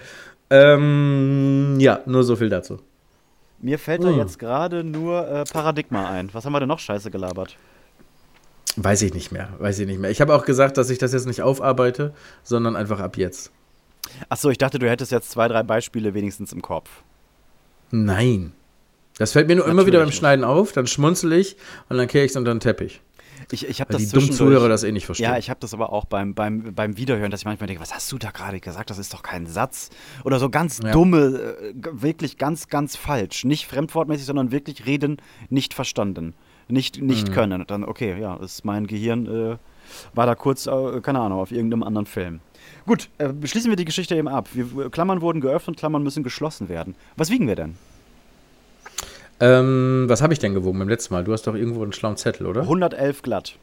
Speaker 3: Ähm, ja, nur so viel dazu.
Speaker 2: Mir fällt da
Speaker 3: Hm.
Speaker 2: jetzt gerade nur äh, Paradigma ein. Was haben wir denn noch scheiße gelabert?
Speaker 3: Weiß ich nicht mehr, weiß ich nicht mehr. Ich habe auch gesagt, dass ich das jetzt nicht aufarbeite, sondern einfach ab jetzt.
Speaker 2: Achso, ich dachte, du hättest jetzt zwei, drei Beispiele wenigstens im Kopf.
Speaker 3: Nein. Das fällt mir nur immer
Speaker 2: Natürlich
Speaker 3: wieder beim
Speaker 2: nicht.
Speaker 3: Schneiden auf, dann schmunzel ich und dann kehre ich es unter den Teppich.
Speaker 2: Ich, ich habe das
Speaker 3: die dummen Zuhörer das eh nicht verstehen.
Speaker 2: Ja, ich habe das aber auch beim, beim, beim Wiederhören, dass ich manchmal denke, was hast du da gerade gesagt? Das ist doch kein Satz. Oder so ganz
Speaker 3: Ja.
Speaker 2: dumme, äh, wirklich ganz, ganz falsch. Nicht fremdwortmäßig, sondern wirklich reden nicht verstanden. Nicht,
Speaker 3: Mhm.
Speaker 2: nicht können. Und dann, okay, ja, ist mein Gehirn äh, war da kurz, äh, keine Ahnung, auf irgendeinem anderen Film. Gut, äh, schließen wir die Geschichte eben ab. Wir, Klammern wurden geöffnet, Klammern müssen geschlossen werden. Was wiegen wir denn?
Speaker 3: Ähm, was habe ich denn gewogen beim letzten Mal? Du hast doch irgendwo einen schlauen Zettel, oder?
Speaker 2: 111 glatt.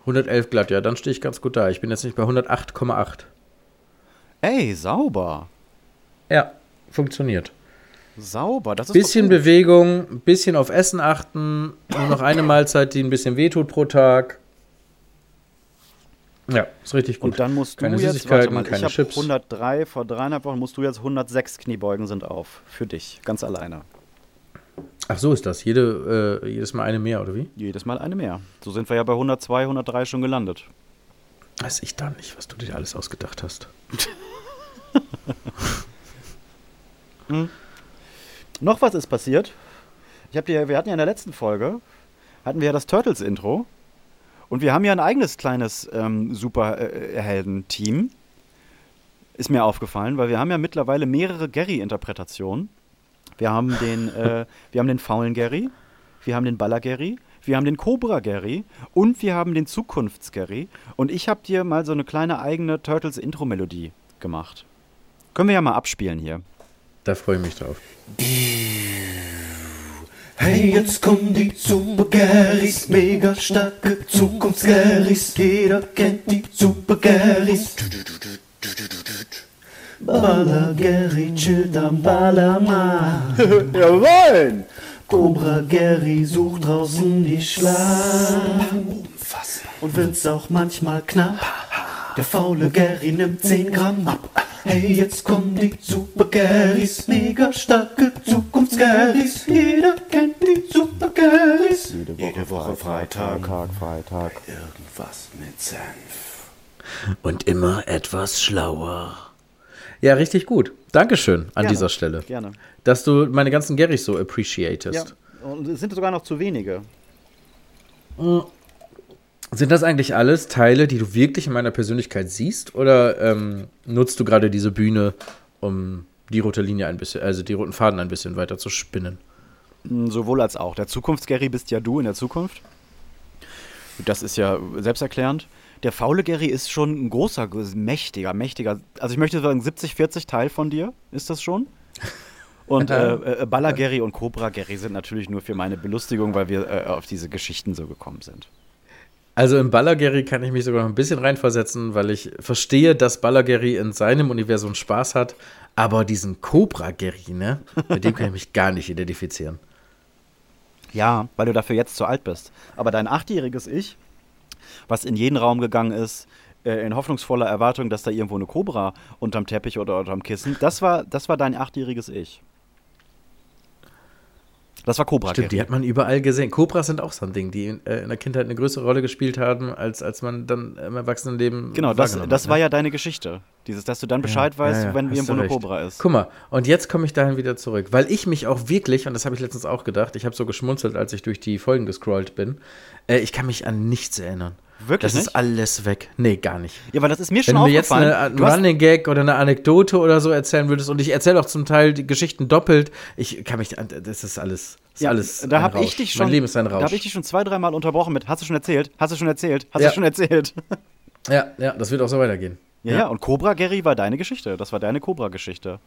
Speaker 3: 111 glatt, ja, dann stehe ich ganz gut da. Ich bin jetzt nicht bei 108,8.
Speaker 2: Ey, sauber.
Speaker 3: Ja, funktioniert.
Speaker 2: Sauber, das ist
Speaker 3: Bisschen. Bewegung, ein bisschen auf Essen achten, nur noch eine Mahlzeit, die ein bisschen wehtut pro Tag. Ja, ist richtig gut.
Speaker 2: Und dann musst du
Speaker 3: keine
Speaker 2: jetzt, warte mal, ich
Speaker 3: keine
Speaker 2: habe
Speaker 3: Chips.
Speaker 2: 103, vor dreieinhalb Wochen musst du jetzt 106 Kniebeugen sind auf. Für dich, ganz alleine.
Speaker 3: Ach so ist das. Jede, äh, jedes Mal eine mehr, oder wie?
Speaker 2: Jedes Mal eine mehr. So sind wir ja bei 102, 103 schon gelandet.
Speaker 3: Weiß ich da nicht, was du dir alles ausgedacht hast.
Speaker 2: Noch was ist passiert. Ich hab dir, wir hatten ja in der letzten Folge, hatten wir ja das Turtles-Intro. Und wir haben ja ein eigenes kleines ähm, Superhelden-Team. Ist mir aufgefallen, weil wir haben ja mittlerweile mehrere Gary-Interpretationen. Wir haben den, äh, wir haben den faulen Gary, wir haben den Baller Gary, wir haben den Cobra Gary und wir haben den Zukunfts Gary. Und ich habe dir mal so eine kleine eigene Turtles-Intro-Melodie gemacht. Können wir ja mal abspielen hier.
Speaker 3: Da freue ich mich drauf.
Speaker 6: Hey, jetzt kommen die Super Garys, mega starke Zukunftsgarys. Jeder kennt die Super Garys. Baller Gary chillt am Ballermann.
Speaker 2: Jawohl!
Speaker 6: Cobra Gary sucht draußen die Schlaf. Und wenn's auch manchmal knapp, der faule Gary nimmt 10 Gramm ab. Hey, jetzt kommen die Super Garys, mega starke Zukunftsgarys. Jeder kennt die Super Garys. Jede Woche, Freitag.
Speaker 2: Freitag.
Speaker 6: Irgendwas mit Senf.
Speaker 3: Und immer etwas schlauer. Ja, richtig gut. Dankeschön an
Speaker 2: Gerne.
Speaker 3: dieser Stelle.
Speaker 2: Gerne.
Speaker 3: Dass du meine ganzen Garys so appreciatest.
Speaker 2: Ja, und es sind sogar noch zu wenige.
Speaker 3: Sind das eigentlich alles Teile, die du wirklich in meiner Persönlichkeit siehst? Oder ähm, nutzt du gerade diese Bühne, um die rote Linie ein bisschen, also die roten Faden ein bisschen weiter zu spinnen?
Speaker 2: Mm, Sowohl als auch. Der Zukunfts-Gary bist ja du in der Zukunft. Das ist ja selbsterklärend. Der faule Gary ist schon ein großer, mächtiger, mächtiger. Also ich möchte sagen, 70-40 Teil von dir ist das schon. Und äh, äh, Baller Gary und Cobra Gary sind natürlich nur für meine Belustigung, weil wir äh, auf diese Geschichten so gekommen sind.
Speaker 3: Also im Ballergary kann ich mich sogar ein bisschen reinversetzen, weil ich verstehe, dass Ballergary in seinem Universum Spaß hat, aber diesen Cobra-Gary, ne, mit dem kann ich mich gar nicht identifizieren.
Speaker 2: Ja, weil du dafür jetzt zu alt bist. Aber dein achtjähriges Ich, was in jeden Raum gegangen ist, äh, in hoffnungsvoller Erwartung, dass da irgendwo eine Cobra unterm Teppich oder unterm Kissen, das war, das war dein achtjähriges Ich. Das war Cobra.
Speaker 3: Stimmt, die hat man überall gesehen. Cobras sind auch so ein Ding, die in, äh, in der Kindheit eine größere Rolle gespielt haben, als, als man dann im Erwachsenenleben.
Speaker 2: Genau, das, das war
Speaker 3: ne?
Speaker 2: ja deine Geschichte. Dieses, dass du dann Bescheid weißt,
Speaker 3: Ja, ja,
Speaker 2: wenn irgendwo eine. Cobra ist.
Speaker 3: Guck mal, und jetzt komme ich dahin wieder zurück, weil ich mich auch wirklich, und das habe ich letztens auch gedacht, ich habe so geschmunzelt, als ich durch die Folgen gescrollt bin, äh, ich kann mich an nichts erinnern.
Speaker 2: Wirklich
Speaker 3: Das
Speaker 2: nicht?
Speaker 3: ist alles weg. Nee, gar nicht.
Speaker 2: Ja, weil das ist mir
Speaker 3: Wenn
Speaker 2: schon
Speaker 3: du jetzt
Speaker 2: aufgefallen.
Speaker 3: einen
Speaker 2: du hast,
Speaker 3: Running Gag oder eine Anekdote oder so erzählen würdest, und ich erzähle auch zum Teil die Geschichten doppelt, ich kann mich, das ist alles, das ist
Speaker 2: ja,
Speaker 3: alles
Speaker 2: da habe ich dich schon,
Speaker 3: Mein Leben ist ein
Speaker 2: da
Speaker 3: Rausch.
Speaker 2: habe ich dich schon zwei, dreimal unterbrochen mit, hast du schon erzählt? Hast du schon erzählt? Hast
Speaker 3: Ja.
Speaker 2: du schon erzählt?
Speaker 3: ja, ja, das wird auch so weitergehen.
Speaker 2: Ja, ja, und Cobra Gary war deine Geschichte. Das war deine Cobra-Geschichte.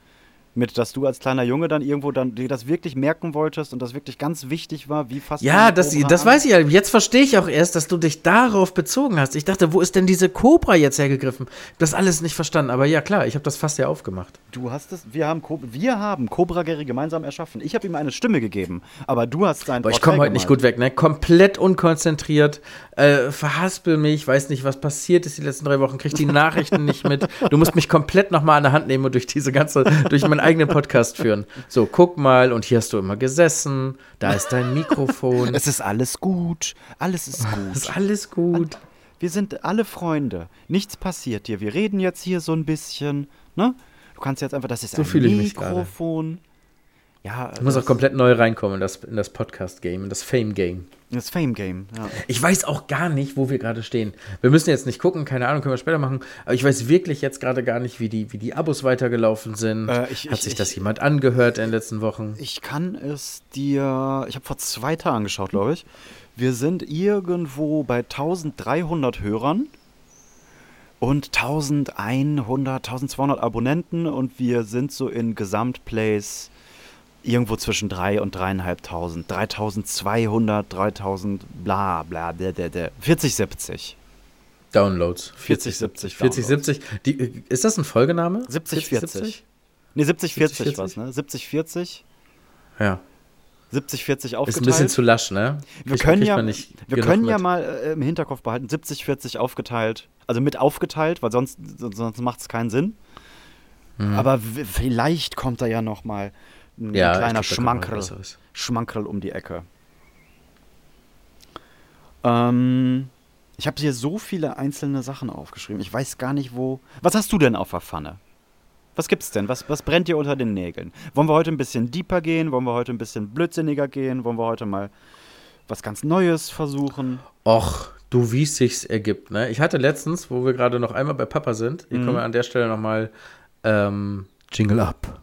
Speaker 2: Mit, dass du als kleiner Junge dann irgendwo dann dir das wirklich merken wolltest und das wirklich ganz wichtig war, wie fast.
Speaker 3: Ja, das, das weiß ich ja. Jetzt verstehe ich auch erst, dass du dich darauf bezogen hast. Ich dachte, wo ist denn diese Cobra jetzt hergegriffen? Das alles nicht verstanden. Aber ja, klar, ich habe das fast ja aufgemacht.
Speaker 2: Du hast es, wir haben, Co- wir haben Cobra Gary gemeinsam erschaffen. Ich habe ihm eine Stimme gegeben, aber du hast sein
Speaker 3: Boah, ich komme heute nicht gut weg, ne? Komplett unkonzentriert, äh, verhaspel mich, weiß nicht, was passiert ist die letzten drei Wochen, krieg die Nachrichten nicht mit. Du musst mich komplett nochmal an der Hand nehmen und durch diese ganze, durch meinen eigenen Podcast führen. So, guck mal, und hier hast du immer gesessen, da ist dein Mikrofon.
Speaker 2: Es ist alles gut, alles ist gut.
Speaker 3: ist alles gut.
Speaker 2: Wir sind alle Freunde. Nichts passiert dir. Wir reden jetzt hier so ein bisschen, ne? Du kannst jetzt einfach, das ist
Speaker 3: So
Speaker 2: ein. Mikrofon. Ja,
Speaker 3: Ich muss
Speaker 2: das,
Speaker 3: auch komplett neu reinkommen in das, in das Podcast-Game, in das Fame-Game.
Speaker 2: Das Fame Game. Ja.
Speaker 3: Ich weiß auch gar nicht, wo wir gerade stehen. Wir müssen jetzt nicht gucken, keine Ahnung, können wir später machen. Aber ich weiß wirklich jetzt gerade gar nicht, wie die, wie die Abos weitergelaufen sind.
Speaker 2: Äh, ich-
Speaker 3: Hat
Speaker 2: ich-
Speaker 3: sich
Speaker 2: ich-
Speaker 3: das jemand angehört in den letzten Wochen?
Speaker 2: Ich kann es dir. Ich habe vor zwei Tagen geschaut, glaube ich. Wir sind irgendwo bei 1300 Hörern und 1100, 1200 Abonnenten und wir sind so in Gesamtplays irgendwo zwischen 3 und 3.500. 3200, 3000, bla bla, der, der, der. 40, 70.
Speaker 3: Downloads.
Speaker 2: 40, 70
Speaker 3: 40, 70. Die, ist das ein Folgename?
Speaker 2: 70, 40. Nee, 70, 40
Speaker 3: 40?
Speaker 2: was, ne? 70, 40.
Speaker 3: Ja.
Speaker 2: 70, 40
Speaker 3: Ist
Speaker 2: aufgeteilt.
Speaker 3: ein bisschen zu lasch, ne?
Speaker 2: wir
Speaker 3: Kriegt-
Speaker 2: können ja, wir können ja mal äh, im Hinterkopf behalten, 70, 40 aufgeteilt, also mit aufgeteilt, weil sonst, sonst macht es keinen Sinn. Aber w- vielleicht kommt da ja noch mal ein.
Speaker 3: Ja,
Speaker 2: kleiner
Speaker 3: glaub,
Speaker 2: Schmankerl. Schmankerl um die Ecke. Ähm, ich habe hier so viele einzelne Sachen aufgeschrieben. Ich weiß gar nicht, wo. Was hast du denn auf der Pfanne? Was gibt's denn? Was, was brennt dir unter den Nägeln? Wollen wir heute ein bisschen deeper gehen? Wollen wir heute ein bisschen blödsinniger gehen? Wollen wir heute mal was ganz Neues versuchen?
Speaker 3: Och, du, wie es sich ergibt, ne? Ich hatte letztens, wo wir gerade noch einmal bei Papa sind, hier
Speaker 2: Mhm.
Speaker 3: kommen wir an der Stelle nochmal ähm, Jingle up.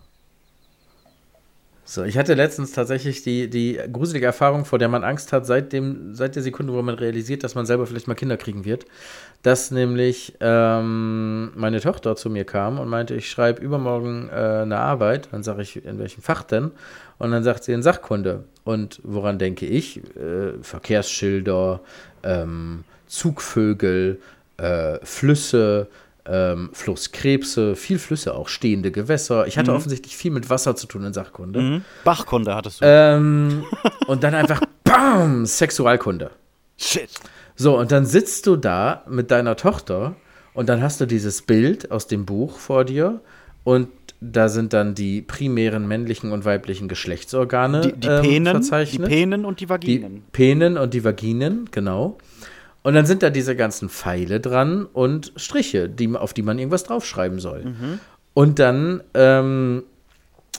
Speaker 3: So, ich hatte letztens tatsächlich die, die gruselige Erfahrung, vor der man Angst hat, seit, dem, seit der Sekunde, wo man realisiert, dass man selber vielleicht mal Kinder kriegen wird, dass nämlich ähm, meine Tochter zu mir kam und meinte, ich schreibe übermorgen äh, eine Arbeit. Dann sage ich, in welchem Fach denn? Und dann sagt sie in Sachkunde. Und woran denke ich? Äh, Verkehrsschilder, ähm, Zugvögel, äh, Flüsse, ähm, Flusskrebse, viel Flüsse auch, stehende Gewässer. Ich hatte offensichtlich viel mit Wasser zu tun in Sachkunde.
Speaker 2: Mhm. Bachkunde hattest du.
Speaker 3: Ähm, und dann einfach, BAM! Sexualkunde.
Speaker 2: Shit.
Speaker 3: So, und dann sitzt du da mit deiner Tochter und dann hast du dieses Bild aus dem Buch vor dir und da sind dann die primären männlichen und weiblichen Geschlechtsorgane
Speaker 2: Die, die,
Speaker 3: ähm,
Speaker 2: Penen, die
Speaker 3: verzeichnet.
Speaker 2: Penen und die
Speaker 3: Die
Speaker 2: Vaginen.
Speaker 3: Penen und die Vaginen, genau. Und dann sind da diese ganzen Pfeile dran und Striche, die, auf die man irgendwas draufschreiben soll.
Speaker 2: Mhm.
Speaker 3: Und dann ähm,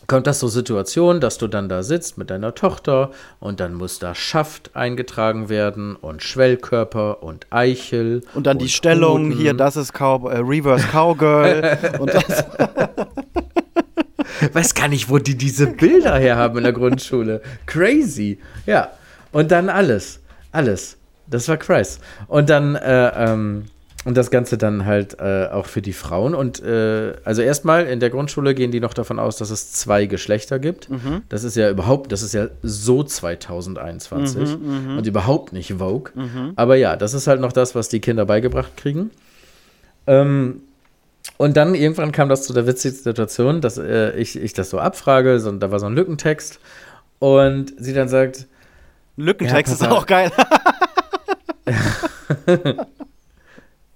Speaker 3: kommt das so Situation, dass du dann da sitzt mit deiner Tochter und dann muss da Schaft eingetragen werden und Schwellkörper und Eichel.
Speaker 2: Und dann die Stellung,
Speaker 3: Hoden.
Speaker 2: hier, das ist Cow äh, Reverse Cowgirl. und das,
Speaker 3: weiß gar nicht, wo die diese Bilder her haben in der Grundschule. Crazy. Ja. Und dann alles. Alles. Das war krass. Und dann, äh, ähm, und das Ganze dann halt äh, auch für die Frauen. Und äh, also erstmal in der Grundschule gehen die noch davon aus, dass es zwei Geschlechter gibt. Das ist ja überhaupt, das ist ja so 2021 und überhaupt nicht Vogue. Aber ja, das ist halt noch das, was die Kinder beigebracht kriegen. Ähm, und dann irgendwann kam das zu der witzigen Situation, dass äh, ich, ich das so abfrage, so, da war so ein Lückentext und sie dann sagt,
Speaker 2: Lückentext
Speaker 3: Ja,
Speaker 2: ist auch geil.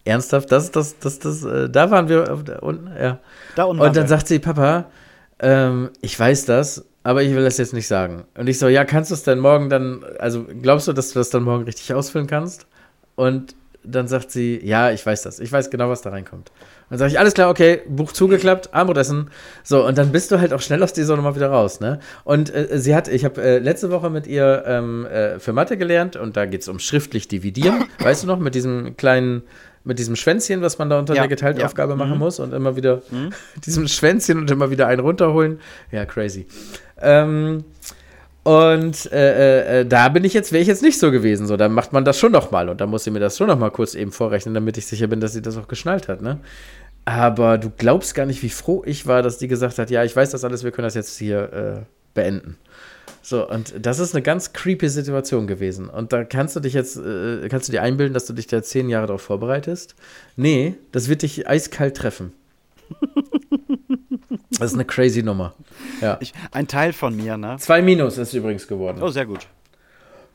Speaker 3: ernsthaft, das, das, das, das, äh, da waren wir auf der, unten, ja.
Speaker 2: Da unten
Speaker 3: Und dann
Speaker 2: wir.
Speaker 3: sagt sie, Papa, ähm, ich weiß das, aber ich will das jetzt nicht sagen. Und ich so, ja, kannst du es denn morgen dann, also glaubst du, dass du das dann morgen richtig ausfüllen kannst? Und dann sagt sie, ja, ich weiß das. Ich weiß genau, was da reinkommt. Dann sage ich, alles klar, okay, Buch zugeklappt, Armutressen. So, und dann bist du halt auch schnell aus dieser Nummer wieder raus, ne? Und äh, sie hat, ich habe äh, letzte Woche mit ihr ähm, äh, für Mathe gelernt und da geht es um schriftlich dividieren. weißt du noch, mit diesem kleinen, mit diesem Schwänzchen, was man da unter
Speaker 2: Ja,
Speaker 3: der geteilten
Speaker 2: ja.
Speaker 3: Aufgabe machen muss und immer wieder diesem Schwänzchen und immer wieder einen runterholen. Ja, crazy. Ähm, und äh, äh, da bin ich jetzt, wäre ich jetzt nicht so gewesen. So, dann macht man das schon noch mal und dann muss sie mir das schon noch mal kurz eben vorrechnen, damit ich sicher bin, dass sie das auch geschnallt hat, ne? Aber du glaubst gar nicht, wie froh ich war, dass die gesagt hat, ja, ich weiß das alles, wir können das jetzt hier äh, beenden. So, und das ist eine ganz creepy Situation gewesen. Und da kannst du dich jetzt, äh, kannst du dir einbilden, dass du dich da zehn Jahre darauf vorbereitest? Nee, das wird dich eiskalt treffen. das ist eine crazy Nummer. Ja.
Speaker 2: Ich, ein Teil von mir, ne?
Speaker 3: Zwei Minus ist übrigens geworden.
Speaker 2: Oh, sehr gut.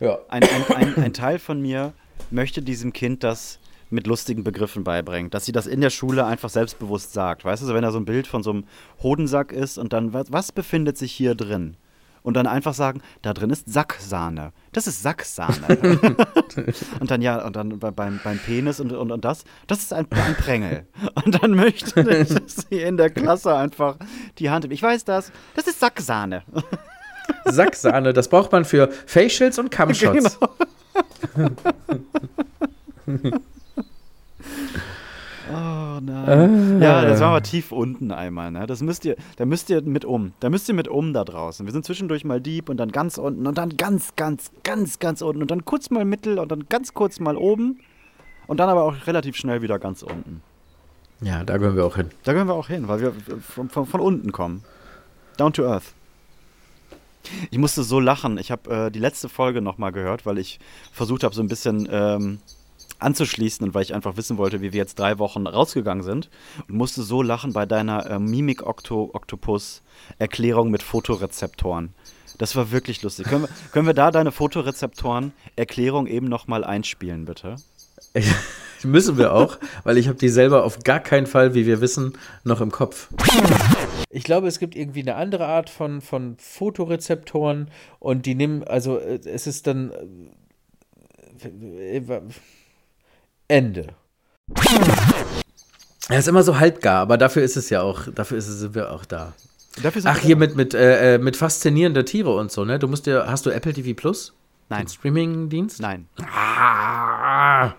Speaker 3: Ja.
Speaker 2: Ein, ein, ein, ein Teil von mir möchte diesem Kind das mit lustigen Begriffen beibringen, dass sie das in der Schule einfach selbstbewusst sagt. Weißt du, so wenn da so ein Bild von so einem Hodensack ist und dann, was, was befindet sich hier drin? Und dann einfach sagen, da drin ist Sacksahne. Das ist Sacksahne. und dann ja, und dann bei- beim, beim Penis und, und, und das, das ist ein, ein Prängel. Und dann möchte ich, dass sie in der Klasse einfach die Hand. Ich weiß das, das ist Sacksahne.
Speaker 3: Sacksahne, das braucht man für Facials und Cumshots.
Speaker 2: Oh nein. Ja, das waren wir tief unten einmal, ne? Das müsst ihr, da müsst ihr mit um. Da müsst ihr mit um da draußen. Wir sind zwischendurch mal deep und dann ganz unten und dann ganz, ganz, ganz, ganz unten und dann kurz mal mittel und dann ganz kurz mal oben und dann aber auch relativ schnell wieder ganz unten.
Speaker 3: Ja, da gehören wir auch hin.
Speaker 2: Da gehen wir auch hin, weil wir von, von, von unten kommen. Down to earth. Ich musste so lachen. Ich habe äh, die letzte Folge nochmal gehört, weil ich versucht habe, so ein bisschen ähm, anzuschließen und weil ich einfach wissen wollte, wie wir jetzt drei Wochen rausgegangen sind. Und musste so lachen bei deiner äh, Mimik-Oktopus-Erklärung mit Fotorezeptoren. Das war wirklich lustig. Können wir, können wir da deine Fotorezeptoren-Erklärung eben nochmal einspielen, bitte?
Speaker 3: Müssen wir auch, weil ich habe die selber auf gar keinen Fall, wie wir wissen, noch im Kopf. Ich glaube, es gibt irgendwie eine andere Art von, von Fotorezeptoren und die nehmen, also äh, es ist dann äh, Ende. Er ist immer so halbgar, aber dafür ist es ja auch, dafür ist es, sind wir auch da.
Speaker 2: Dafür sind
Speaker 3: Ach,
Speaker 2: wir
Speaker 3: hier mit, mit, äh, äh, mit faszinierender Tiere und so, ne? Du musst dir, hast du Apple TV Plus?
Speaker 2: Nein.
Speaker 3: Den Streaming-Dienst?
Speaker 2: Nein.
Speaker 3: Ah,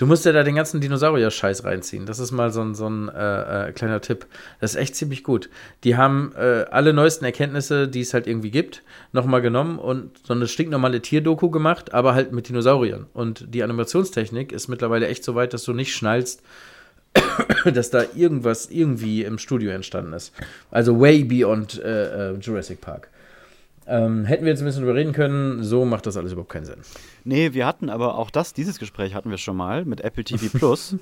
Speaker 3: du musst dir da den ganzen Dinosaurier-Scheiß reinziehen. Das ist mal so ein, so ein äh, äh, kleiner Tipp. Das ist echt ziemlich gut. Die haben äh, alle neuesten Erkenntnisse, die es halt irgendwie gibt, nochmal genommen und so eine stinknormale Tierdoku gemacht, aber halt mit Dinosauriern. Und die Animationstechnik ist mittlerweile echt so weit, dass du nicht schnallst, dass da irgendwas irgendwie im Studio entstanden ist. Also way beyond äh, äh, Jurassic Park. Ähm, hätten wir jetzt ein bisschen drüber reden können, so macht das alles überhaupt keinen Sinn.
Speaker 2: Nee, wir hatten aber auch das, dieses Gespräch hatten wir schon mal mit Apple TV Plus.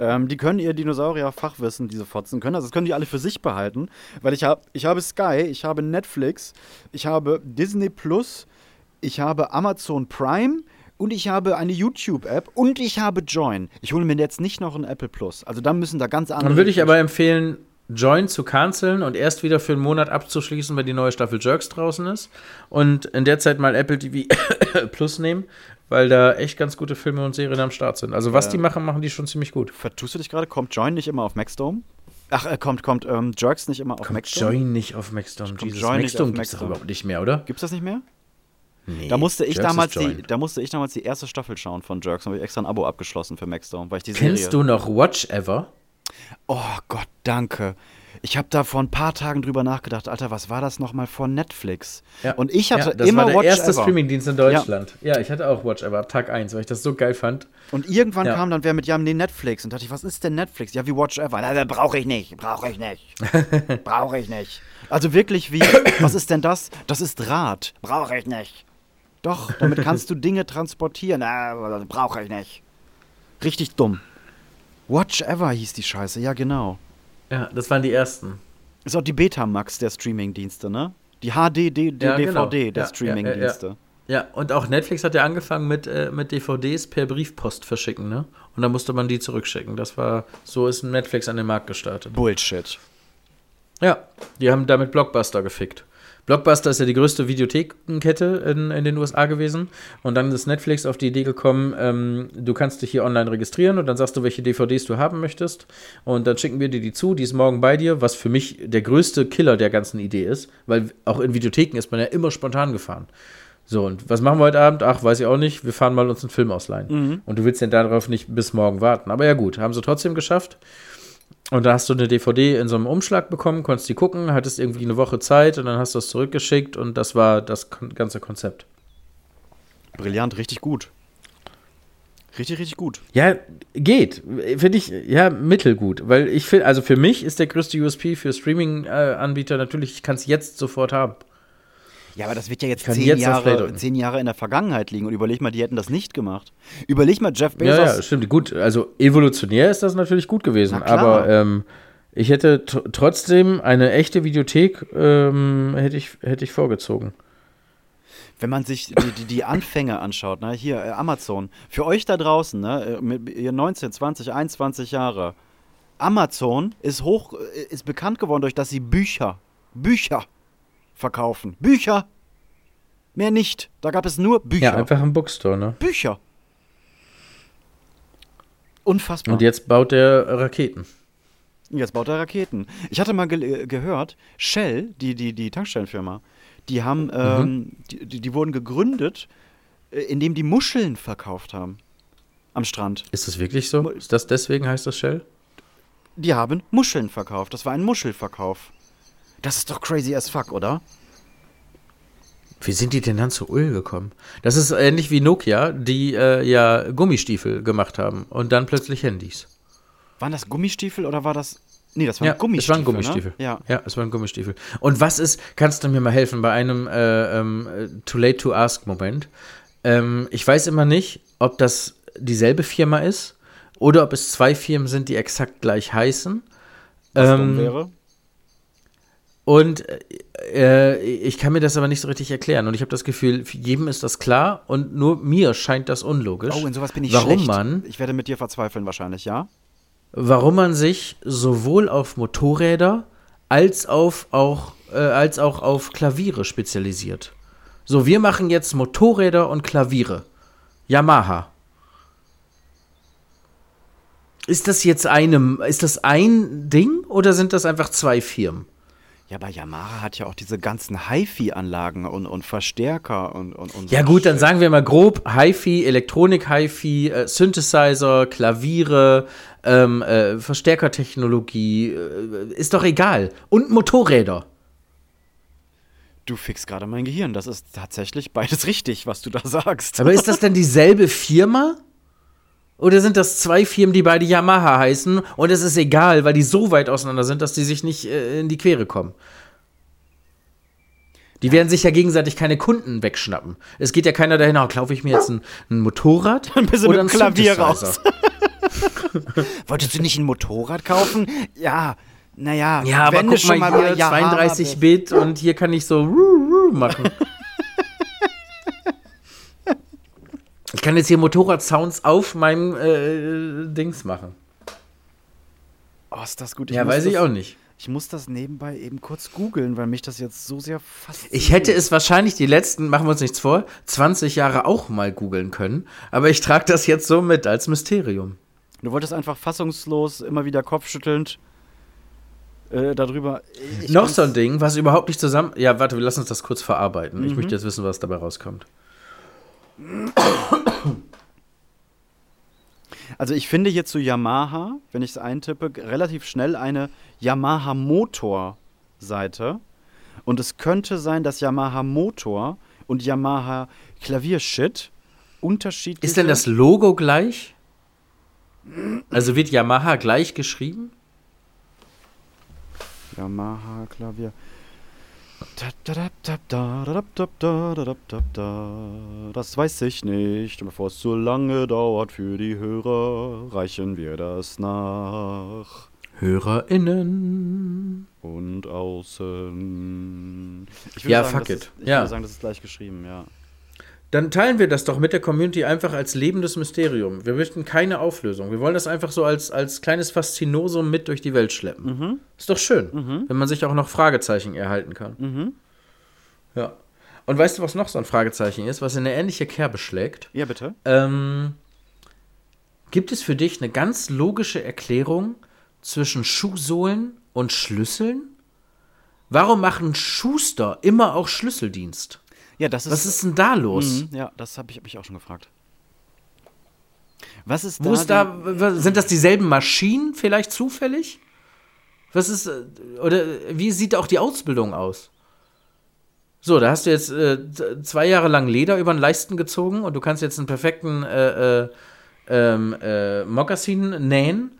Speaker 2: ähm, die können ihr Dinosaurier-Fachwissen, diese Fotzen können, also das können die alle für sich behalten, weil ich habe ich habe Sky, ich habe Netflix, ich habe Disney Plus, ich habe Amazon Prime und ich habe eine YouTube-App und ich habe Join. Ich hole mir jetzt nicht noch ein Apple Plus. Also dann müssen da ganz andere.
Speaker 3: Dann würde ich aber empfehlen, Join zu canceln und erst wieder für einen Monat abzuschließen, wenn die neue Staffel Jerks draußen ist. Und in der Zeit mal Apple TV Plus nehmen, weil da echt ganz gute Filme und Serien am Start sind. Also was die machen, machen die schon ziemlich gut.
Speaker 2: Vertust du dich gerade? Kommt Join nicht immer auf Maxdome? Ach, äh, kommt, kommt ähm, Jerks nicht immer auf
Speaker 3: Kommt
Speaker 2: Maxdome?
Speaker 3: Join nicht auf Maxdome. Jesus,
Speaker 2: nicht
Speaker 3: Maxdome
Speaker 2: auf
Speaker 3: gibt's doch
Speaker 2: Maxdome.
Speaker 3: überhaupt nicht mehr, oder?
Speaker 2: Gibt's das nicht mehr?
Speaker 3: Nee,
Speaker 2: Da musste ich
Speaker 3: Jerks
Speaker 2: damals die, da musste ich damals die erste Staffel schauen von Jerks. Da habe ich extra ein Abo abgeschlossen für Maxdome, weil ich die
Speaker 3: Kennst
Speaker 2: Serie.
Speaker 3: du noch Watch Ever?
Speaker 2: Oh Gott, danke. Ich habe da vor ein paar Tagen drüber nachgedacht, Alter, was war das nochmal von Netflix?
Speaker 3: Ja.
Speaker 2: Und ich hatte
Speaker 3: ja, das
Speaker 2: immer
Speaker 3: war der
Speaker 2: Watch
Speaker 3: erste
Speaker 2: Ever.
Speaker 3: Streamingdienst in Deutschland. Ja. ich hatte auch Watch Ever ab Tag 1, weil ich das so geil fand.
Speaker 2: Und irgendwann
Speaker 3: Ja.
Speaker 2: kam dann wer mit, ja, nee, Netflix. Und dachte ich, was ist denn Netflix? Ja, wie Watch Ever. Na, brauche ich nicht, brauche ich nicht. brauche ich nicht. Also wirklich wie, was ist denn das? Das ist Draht. Brauche ich nicht. Doch, damit kannst du Dinge transportieren. Na, brauche ich nicht. Richtig dumm. Watch Ever hieß die Scheiße, ja genau.
Speaker 3: Ja, das waren die ersten.
Speaker 2: Ist auch die Betamax der Streamingdienste, ne? Die HD, D, D,
Speaker 3: Ja, genau.
Speaker 2: DVD der
Speaker 3: Ja,
Speaker 2: Streamingdienste.
Speaker 3: Ja, und auch Netflix hat ja angefangen mit, äh, mit DVDs per Briefpost verschicken, ne? Und dann musste man die zurückschicken. Das war, so ist Netflix an den Markt gestartet.
Speaker 2: Bullshit.
Speaker 3: Ja, die haben damit Blockbuster gefickt. Blockbuster ist ja die größte Videothekenkette in, in den USA gewesen. Und dann ist Netflix auf die Idee gekommen, ähm, du kannst dich hier online registrieren und dann sagst du, welche DVDs du haben möchtest. Und dann schicken wir dir die zu, die ist morgen bei dir, was für mich der größte Killer der ganzen Idee ist. Weil auch in Videotheken ist man ja immer spontan gefahren. So, und was machen wir heute Abend? Ach, weiß ich auch nicht. Wir fahren mal uns einen Film ausleihen. Und du willst ja darauf nicht bis morgen warten. Aber ja, gut, haben sie trotzdem geschafft. Und da hast du eine DVD in so einem Umschlag bekommen, konntest die gucken, hattest irgendwie eine Woche Zeit und dann hast du es zurückgeschickt und das war das ganze Konzept.
Speaker 2: Brillant, richtig gut. Richtig, richtig gut.
Speaker 3: Ja, geht. Finde ich, ja, mittelgut. Weil ich finde, also für mich ist der größte USP für Streaming-Anbieter natürlich, ich kann es jetzt sofort haben.
Speaker 2: Ja, aber das wird ja jetzt zehn,
Speaker 3: jetzt
Speaker 2: Jahre, zehn Jahre in der Vergangenheit liegen. Und überleg mal, die hätten das nicht gemacht. Überleg mal, Jeff Bezos.
Speaker 3: Ja, ja, stimmt. Gut, also evolutionär ist das natürlich gut gewesen. Aber ähm, ich hätte tr- trotzdem eine echte Videothek ähm, hätte ich, hätte ich vorgezogen.
Speaker 2: Wenn man sich die, die, die Anfänge anschaut, ne, hier, äh, Amazon, für euch da draußen, ne, äh, mit ihr 19, 20, 21 Jahre, Amazon ist hoch, äh, ist bekannt geworden durch, dass sie Bücher, Bücher verkaufen. Bücher! Mehr nicht. Da gab es nur Bücher.
Speaker 3: Ja, einfach im Bookstore, ne?
Speaker 2: Bücher. Unfassbar.
Speaker 3: Und jetzt baut er Raketen.
Speaker 2: Jetzt baut er Raketen. Ich hatte mal ge gehört, Shell, die, die, die Tankstellenfirma, die haben, ähm, die, die, die wurden gegründet, äh, indem die Muscheln verkauft haben. Am Strand.
Speaker 3: Ist das wirklich so? Ist das deswegen heißt das Shell?
Speaker 2: Die haben Muscheln verkauft. Das war ein Muschelverkauf. Das ist doch crazy as fuck, oder?
Speaker 3: Wie sind die denn dann zu Öl gekommen? Das ist ähnlich wie Nokia, die äh, ja Gummistiefel gemacht haben und dann plötzlich Handys.
Speaker 2: Waren das Gummistiefel oder war das. Nee, das waren
Speaker 3: Ja,
Speaker 2: Gummistiefel.
Speaker 3: es waren Gummistiefel.
Speaker 2: Ne? Ja.
Speaker 3: ja, es waren Gummistiefel. Und was ist, kannst du mir mal helfen bei einem äh, ähm, äh, Too Late to Ask Moment? Ähm, ich weiß immer nicht, ob das dieselbe Firma ist oder ob es zwei Firmen sind, die exakt gleich heißen.
Speaker 2: Was
Speaker 3: Ähm,
Speaker 2: wäre.
Speaker 3: Und äh, ich kann mir das aber nicht so richtig erklären. Und ich habe das Gefühl, jedem ist das klar und nur mir scheint das unlogisch.
Speaker 2: Oh, in sowas bin ich
Speaker 3: warum
Speaker 2: schlecht.
Speaker 3: man,
Speaker 2: Ich werde mit dir verzweifeln wahrscheinlich, ja?
Speaker 3: warum man sich sowohl auf Motorräder als auf auch äh, als auch auf Klaviere spezialisiert. So, wir machen jetzt Motorräder und Klaviere. Yamaha. Ist das jetzt eine, ist das ein Ding oder sind das einfach zwei Firmen?
Speaker 2: Ja, aber Yamaha hat ja auch diese ganzen HiFi-Anlagen und, und Verstärker und, und, und so
Speaker 3: Ja gut, dann sagen wir mal grob Hi-Fi, Elektronik-Hi-Fi, äh, Synthesizer, Klaviere, ähm, äh, Verstärkertechnologie, äh, ist doch egal. Und Motorräder.
Speaker 2: Du fixst gerade mein Gehirn. Das ist tatsächlich beides richtig, was du da sagst.
Speaker 3: Aber ist das denn dieselbe Firma? Oder sind das zwei Firmen, die beide Yamaha heißen und es ist egal, weil die so weit auseinander sind, dass die sich nicht äh, in die Quere kommen? Die werden sich ja gegenseitig keine Kunden wegschnappen. Es geht ja keiner dahin, oh, kaufe ich mir jetzt ein, ein Motorrad oder ein
Speaker 2: Klavier
Speaker 3: Synthesizer?
Speaker 2: Wolltest du nicht ein Motorrad kaufen? Ja, naja,
Speaker 3: Ja, aber
Speaker 2: wenn
Speaker 3: guck mal,
Speaker 2: mal
Speaker 3: hier
Speaker 2: bei Yamaha
Speaker 3: 32
Speaker 2: bist.
Speaker 3: Bit und hier kann ich so machen. ich kann jetzt hier Motorrad-Sounds auf meinem äh, Dings machen.
Speaker 2: Oh, ist das gut.
Speaker 3: ja,
Speaker 2: muss
Speaker 3: weiß ich auch nicht.
Speaker 2: Ich muss das nebenbei eben kurz googeln, weil mich das jetzt so sehr fasziniert.
Speaker 3: Ich hätte es wahrscheinlich die letzten, machen wir uns nichts vor, 20 Jahre auch mal googeln können, aber ich trage das jetzt so mit als Mysterium.
Speaker 2: Du wolltest einfach fassungslos, immer wieder kopfschüttelnd äh, darüber. Ich
Speaker 3: Noch so ein Ding, was überhaupt nicht zusammen. Ja, warte, wir lassen uns das kurz verarbeiten.
Speaker 2: Mhm.
Speaker 3: Ich möchte jetzt wissen, was dabei rauskommt.
Speaker 2: Also ich finde hier zu Yamaha, wenn ich es eintippe, relativ schnell eine Yamaha Motor Seite. Und es könnte sein, dass Yamaha Motor und Yamaha Klaviershit unterschiedlich
Speaker 3: Ist denn das Logo gleich? Also wird Yamaha gleich geschrieben?
Speaker 2: Yamaha Klavier. Das weiß ich nicht. Und bevor es zu lange dauert für die Hörer, reichen wir das nach.
Speaker 3: HörerInnen.
Speaker 2: Und außen. Ich
Speaker 3: Ja,
Speaker 2: sagen,
Speaker 3: fuck it.
Speaker 2: Ist, ich
Speaker 3: Ja.
Speaker 2: würde sagen, das ist gleich geschrieben, ja.
Speaker 3: Dann teilen wir das doch mit der Community einfach als lebendes Mysterium. Wir möchten keine Auflösung. Wir wollen das einfach so als, als kleines Faszinosum mit durch die Welt schleppen. Ist doch schön, wenn man sich auch noch Fragezeichen erhalten kann. Ja. Und weißt du, was noch so ein Fragezeichen ist, was in eine ähnliche Kerbe schlägt?
Speaker 2: Ja, bitte.
Speaker 3: Ähm, gibt es für dich eine ganz logische Erklärung zwischen Schuhsohlen und Schlüsseln? Warum machen Schuster immer auch Schlüsseldienst?
Speaker 2: Ja, das ist.
Speaker 3: Was ist denn da los?
Speaker 2: Mhm, ja, das habe ich mich auch schon gefragt. Was ist
Speaker 3: Wo
Speaker 2: da?
Speaker 3: ist da, sind das dieselben Maschinen vielleicht zufällig? Was ist, äh, oder wie sieht auch die Ausbildung aus? So, da hast du jetzt äh, zwei Jahre lang Leder über den Leisten gezogen und du kannst jetzt einen perfekten äh, äh, ähm, äh, Mokassin nähen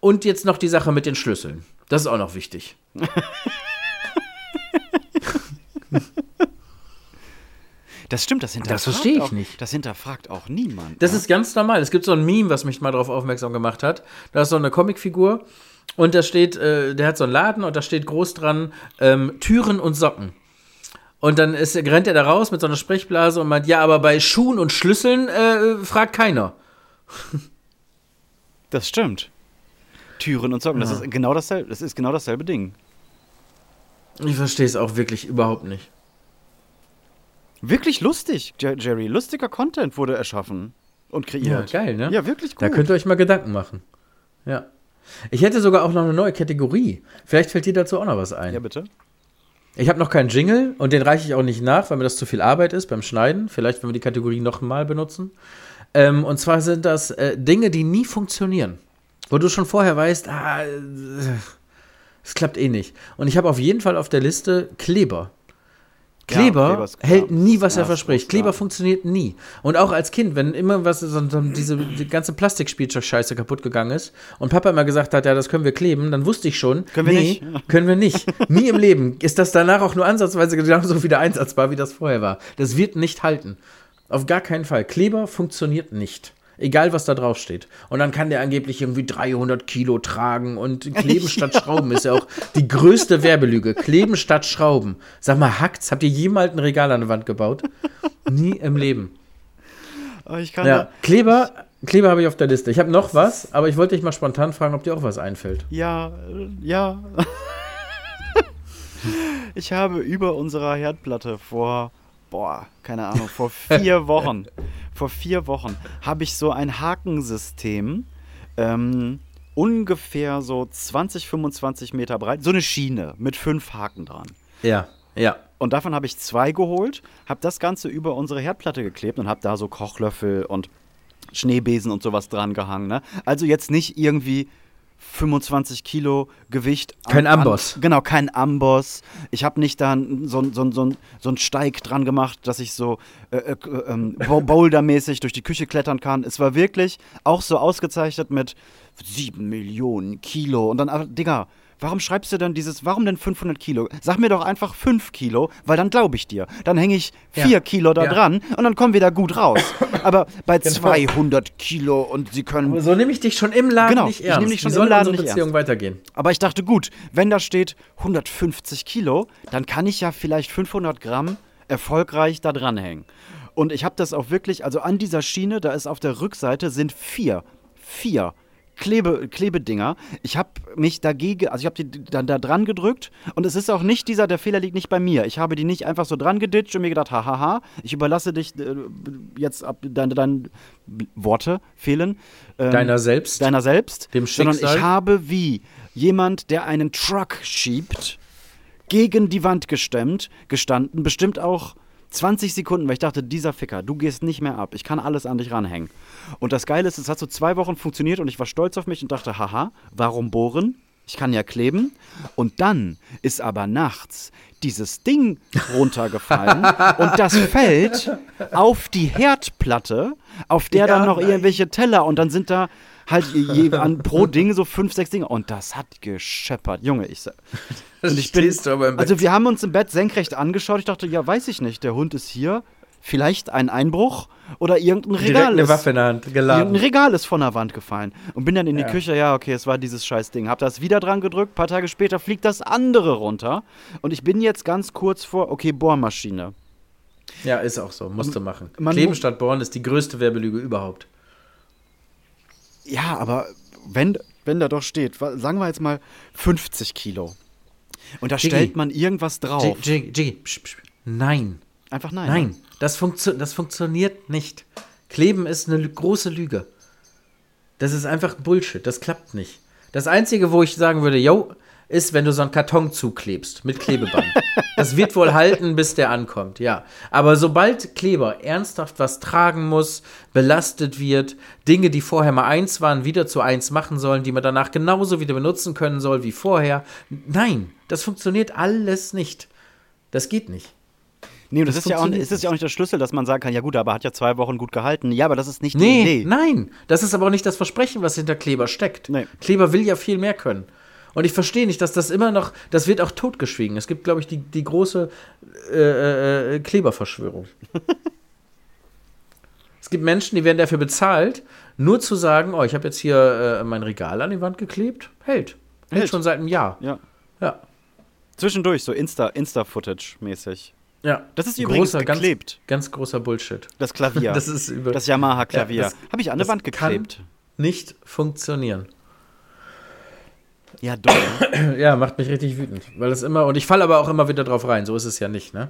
Speaker 3: und jetzt noch die Sache mit den Schlüsseln. Das ist auch noch wichtig.
Speaker 2: Das stimmt, das hinterfragt.
Speaker 3: Das verstehe ich
Speaker 2: auch,
Speaker 3: nicht.
Speaker 2: Das hinterfragt auch niemand.
Speaker 3: Das
Speaker 2: ne?
Speaker 3: ist ganz normal. Es gibt so ein Meme, was mich mal darauf aufmerksam gemacht hat. Da ist so eine Comicfigur und da steht, äh, der hat so einen Laden und da steht groß dran ähm, Türen und Socken. Und dann ist, rennt er da raus mit so einer Sprechblase und meint, ja, aber bei Schuhen und Schlüsseln äh, fragt keiner.
Speaker 2: Das stimmt. Türen und Socken, das ist genau dasselbe. Das ist genau dasselbe Ding.
Speaker 3: Ich verstehe es auch wirklich überhaupt nicht.
Speaker 2: Wirklich lustig, Jer- Jerry. Lustiger Content wurde erschaffen und kreiert.
Speaker 3: Ja, geil, ne?
Speaker 2: Ja, wirklich gut.
Speaker 3: Da könnt ihr euch mal Gedanken machen. Ja. Ich hätte sogar auch noch eine neue Kategorie. Vielleicht fällt dir dazu auch noch was ein.
Speaker 2: ja, bitte.
Speaker 3: Ich habe noch keinen Jingle und den reiche ich auch nicht nach, weil mir das zu viel Arbeit ist beim Schneiden. Vielleicht, wenn wir die Kategorie noch mal benutzen. Ähm, und zwar sind das äh, Dinge, die nie funktionieren. Wo du schon vorher weißt, ah, äh, es klappt eh nicht. Und ich habe auf jeden Fall auf der Liste Kleber. Kleber
Speaker 2: klar.
Speaker 3: hält nie, was
Speaker 2: Ja,
Speaker 3: er verspricht. Kleber funktioniert nie. Und auch als Kind, wenn immer was, so, so, diese die ganze Plastikspielzeug-Scheiße kaputt gegangen ist und Papa immer gesagt hat, ja, das können wir kleben, dann wusste ich schon,
Speaker 2: Können wir
Speaker 3: nee,
Speaker 2: nicht.
Speaker 3: können wir nicht. Nie im Leben ist das danach auch nur ansatzweise genauso wieder einsatzbar, wie das vorher war. Das wird nicht halten. Auf gar keinen Fall. Kleber funktioniert nicht. Egal, was da drauf steht. Und dann kann der angeblich irgendwie 300 Kilo tragen und kleben statt Schrauben ist ja auch die größte Werbelüge. Kleben statt Schrauben. Sag mal, hackt's? Habt ihr jemals ein Regal an der Wand gebaut? Nie im Leben.
Speaker 2: Oh, ich kann
Speaker 3: Ja,
Speaker 2: da,
Speaker 3: Kleber, Kleber habe ich auf der Liste. Ich habe noch was, aber ich wollte dich mal spontan fragen, ob dir auch was einfällt.
Speaker 2: Ja, äh, ja. ich habe über unserer Herdplatte vor, boah, keine Ahnung, vor vier Wochen, vor vier Wochen habe ich so ein Hakensystem, ähm, ungefähr so 20, 25 Meter breit, so eine Schiene mit fünf Haken dran.
Speaker 3: Ja, ja.
Speaker 2: Und davon habe ich zwei geholt, habe das Ganze über unsere Herdplatte geklebt und habe da so Kochlöffel und Schneebesen und sowas dran gehangen. Ne? Also jetzt nicht irgendwie 25 Kilo Gewicht. an-
Speaker 3: Kein
Speaker 2: an-
Speaker 3: Amboss.
Speaker 2: genau, kein Amboss. Ich habe nicht da so, so, so, so einen Steig dran gemacht, dass ich so äh, äh, Bo- Boulder-mäßig durch die Küche klettern kann. Es war wirklich auch so ausgezeichnet mit 7 Millionen Kilo. Und dann, Digga, warum schreibst du denn dieses, warum denn 500 Kilo? Sag mir doch einfach 5 Kilo, weil dann glaube ich dir. Dann hänge ich 4
Speaker 3: Ja.
Speaker 2: Kilo da
Speaker 3: Ja.
Speaker 2: dran und dann kommen wir da gut raus. Aber bei
Speaker 3: Genau.
Speaker 2: 200 Kilo und sie können
Speaker 3: Aber so nehme ich dich schon im Laden
Speaker 2: Genau,
Speaker 3: nicht
Speaker 2: ich
Speaker 3: ernst.
Speaker 2: nehm dich schon
Speaker 3: Wie
Speaker 2: im Laden nicht
Speaker 3: Beziehung weitergehen?
Speaker 2: aber ich dachte, gut, wenn da steht 150 Kilo, dann kann ich ja vielleicht 500 Gramm erfolgreich da dranhängen. Und ich habe das auch wirklich, also an dieser Schiene, da ist auf der Rückseite sind vier, vier Klebe, Klebedinger. Ich habe mich dagegen, also ich habe die dann da dran gedrückt und es ist auch nicht dieser, der Fehler liegt nicht bei mir. Ich habe die nicht einfach so dran geditscht und mir gedacht, hahaha, ich überlasse dich äh, jetzt ab, deine, deine Worte fehlen. Ähm,
Speaker 3: Deiner selbst?
Speaker 2: Deiner selbst.
Speaker 3: Dem
Speaker 2: Sondern
Speaker 3: Schicksal?
Speaker 2: ich habe wie jemand, der einen Truck schiebt, gegen die Wand gestemmt, gestanden, bestimmt auch 20 Sekunden, weil ich dachte, dieser Ficker, du gehst nicht mehr ab, ich kann alles an dich ranhängen. Und das Geile ist, es hat so zwei Wochen funktioniert und ich war stolz auf mich und dachte, haha, warum bohren? Ich kann ja kleben. Und dann ist aber nachts dieses Ding runtergefallen und das fällt auf die Herdplatte, auf der dann noch irgendwelche Teller und dann sind da halt je, an, pro Ding so fünf, sechs Dinge und das hat gescheppert. Junge, ich. Und ich bin,
Speaker 3: Stehst du aber im Bett.
Speaker 2: also wir haben uns im Bett senkrecht angeschaut. Ich dachte, ja, weiß ich nicht, der Hund ist hier. Vielleicht ein Einbruch oder irgendein
Speaker 3: Direkt
Speaker 2: Regal
Speaker 3: eine
Speaker 2: ist.
Speaker 3: Waffe in der Hand
Speaker 2: Irgendein
Speaker 3: geladen.
Speaker 2: Regal ist von der Wand gefallen. Und bin dann in die
Speaker 3: Ja.
Speaker 2: Küche, ja, okay, es war dieses scheiß Ding. Hab das wieder dran gedrückt, paar Tage später fliegt das andere runter. Und ich bin jetzt ganz kurz vor, okay, Bohrmaschine.
Speaker 3: Ja, ist auch so. Musst du machen.
Speaker 2: man
Speaker 3: Kleben statt bohren ist die größte Werbelüge überhaupt.
Speaker 2: Ja, aber wenn, wenn da doch steht, sagen wir jetzt mal 50 Kilo. Und da
Speaker 3: Jiggy.
Speaker 2: stellt man irgendwas drauf.
Speaker 3: Jiggy, Jiggy, psch, psch. Nein.
Speaker 2: Einfach nein.
Speaker 3: Nein, das, funktio das funktioniert nicht. Kleben ist eine große Lüge. Das ist einfach Bullshit, das klappt nicht. Das Einzige, wo ich sagen würde, yo, ist, wenn du so einen Karton zuklebst mit Klebeband. das wird wohl halten, bis der ankommt, ja. Aber sobald Kleber ernsthaft was tragen muss, belastet wird, Dinge, die vorher mal eins waren, wieder zu eins machen sollen, die man danach genauso wieder benutzen können soll wie vorher. Nein, das funktioniert alles nicht. Das geht nicht.
Speaker 2: Nee, und das,
Speaker 3: Das
Speaker 2: ist ja, auch, ist das ja auch nicht der Schlüssel, dass man sagen kann, ja gut, aber hat ja zwei Wochen gut gehalten. Ja, aber das ist nicht die
Speaker 3: Nee,
Speaker 2: Idee.
Speaker 3: nein. Das ist aber auch nicht das Versprechen, was hinter Kleber steckt.
Speaker 2: Nee.
Speaker 3: Kleber will ja viel mehr können. Und ich verstehe nicht, dass das immer noch, das wird auch totgeschwiegen. Es gibt, glaube ich, die, die große äh, äh, Kleberverschwörung. es gibt Menschen, die werden dafür bezahlt, nur zu sagen, oh, ich habe jetzt hier äh, mein Regal an die Wand geklebt. Hält. Hält,
Speaker 2: Hält.
Speaker 3: schon seit einem Jahr.
Speaker 2: Ja.
Speaker 3: Ja.
Speaker 2: Zwischendurch, so Insta- Insta-Footage-mäßig.
Speaker 3: Ja.
Speaker 2: Das ist übrigens
Speaker 3: Großer,
Speaker 2: geklebt.
Speaker 3: Ganz, ganz großer Bullshit.
Speaker 2: das Klavier.
Speaker 3: Das ist über
Speaker 2: das Yamaha-Klavier.
Speaker 3: Ja,
Speaker 2: Habe ich an der Wand
Speaker 3: kann-
Speaker 2: geklebt.
Speaker 3: nicht funktionieren.
Speaker 2: Ja, doch.
Speaker 3: Ja, macht mich richtig wütend. Weil das immer, und ich falle aber auch immer wieder drauf rein, so ist es ja nicht, ne?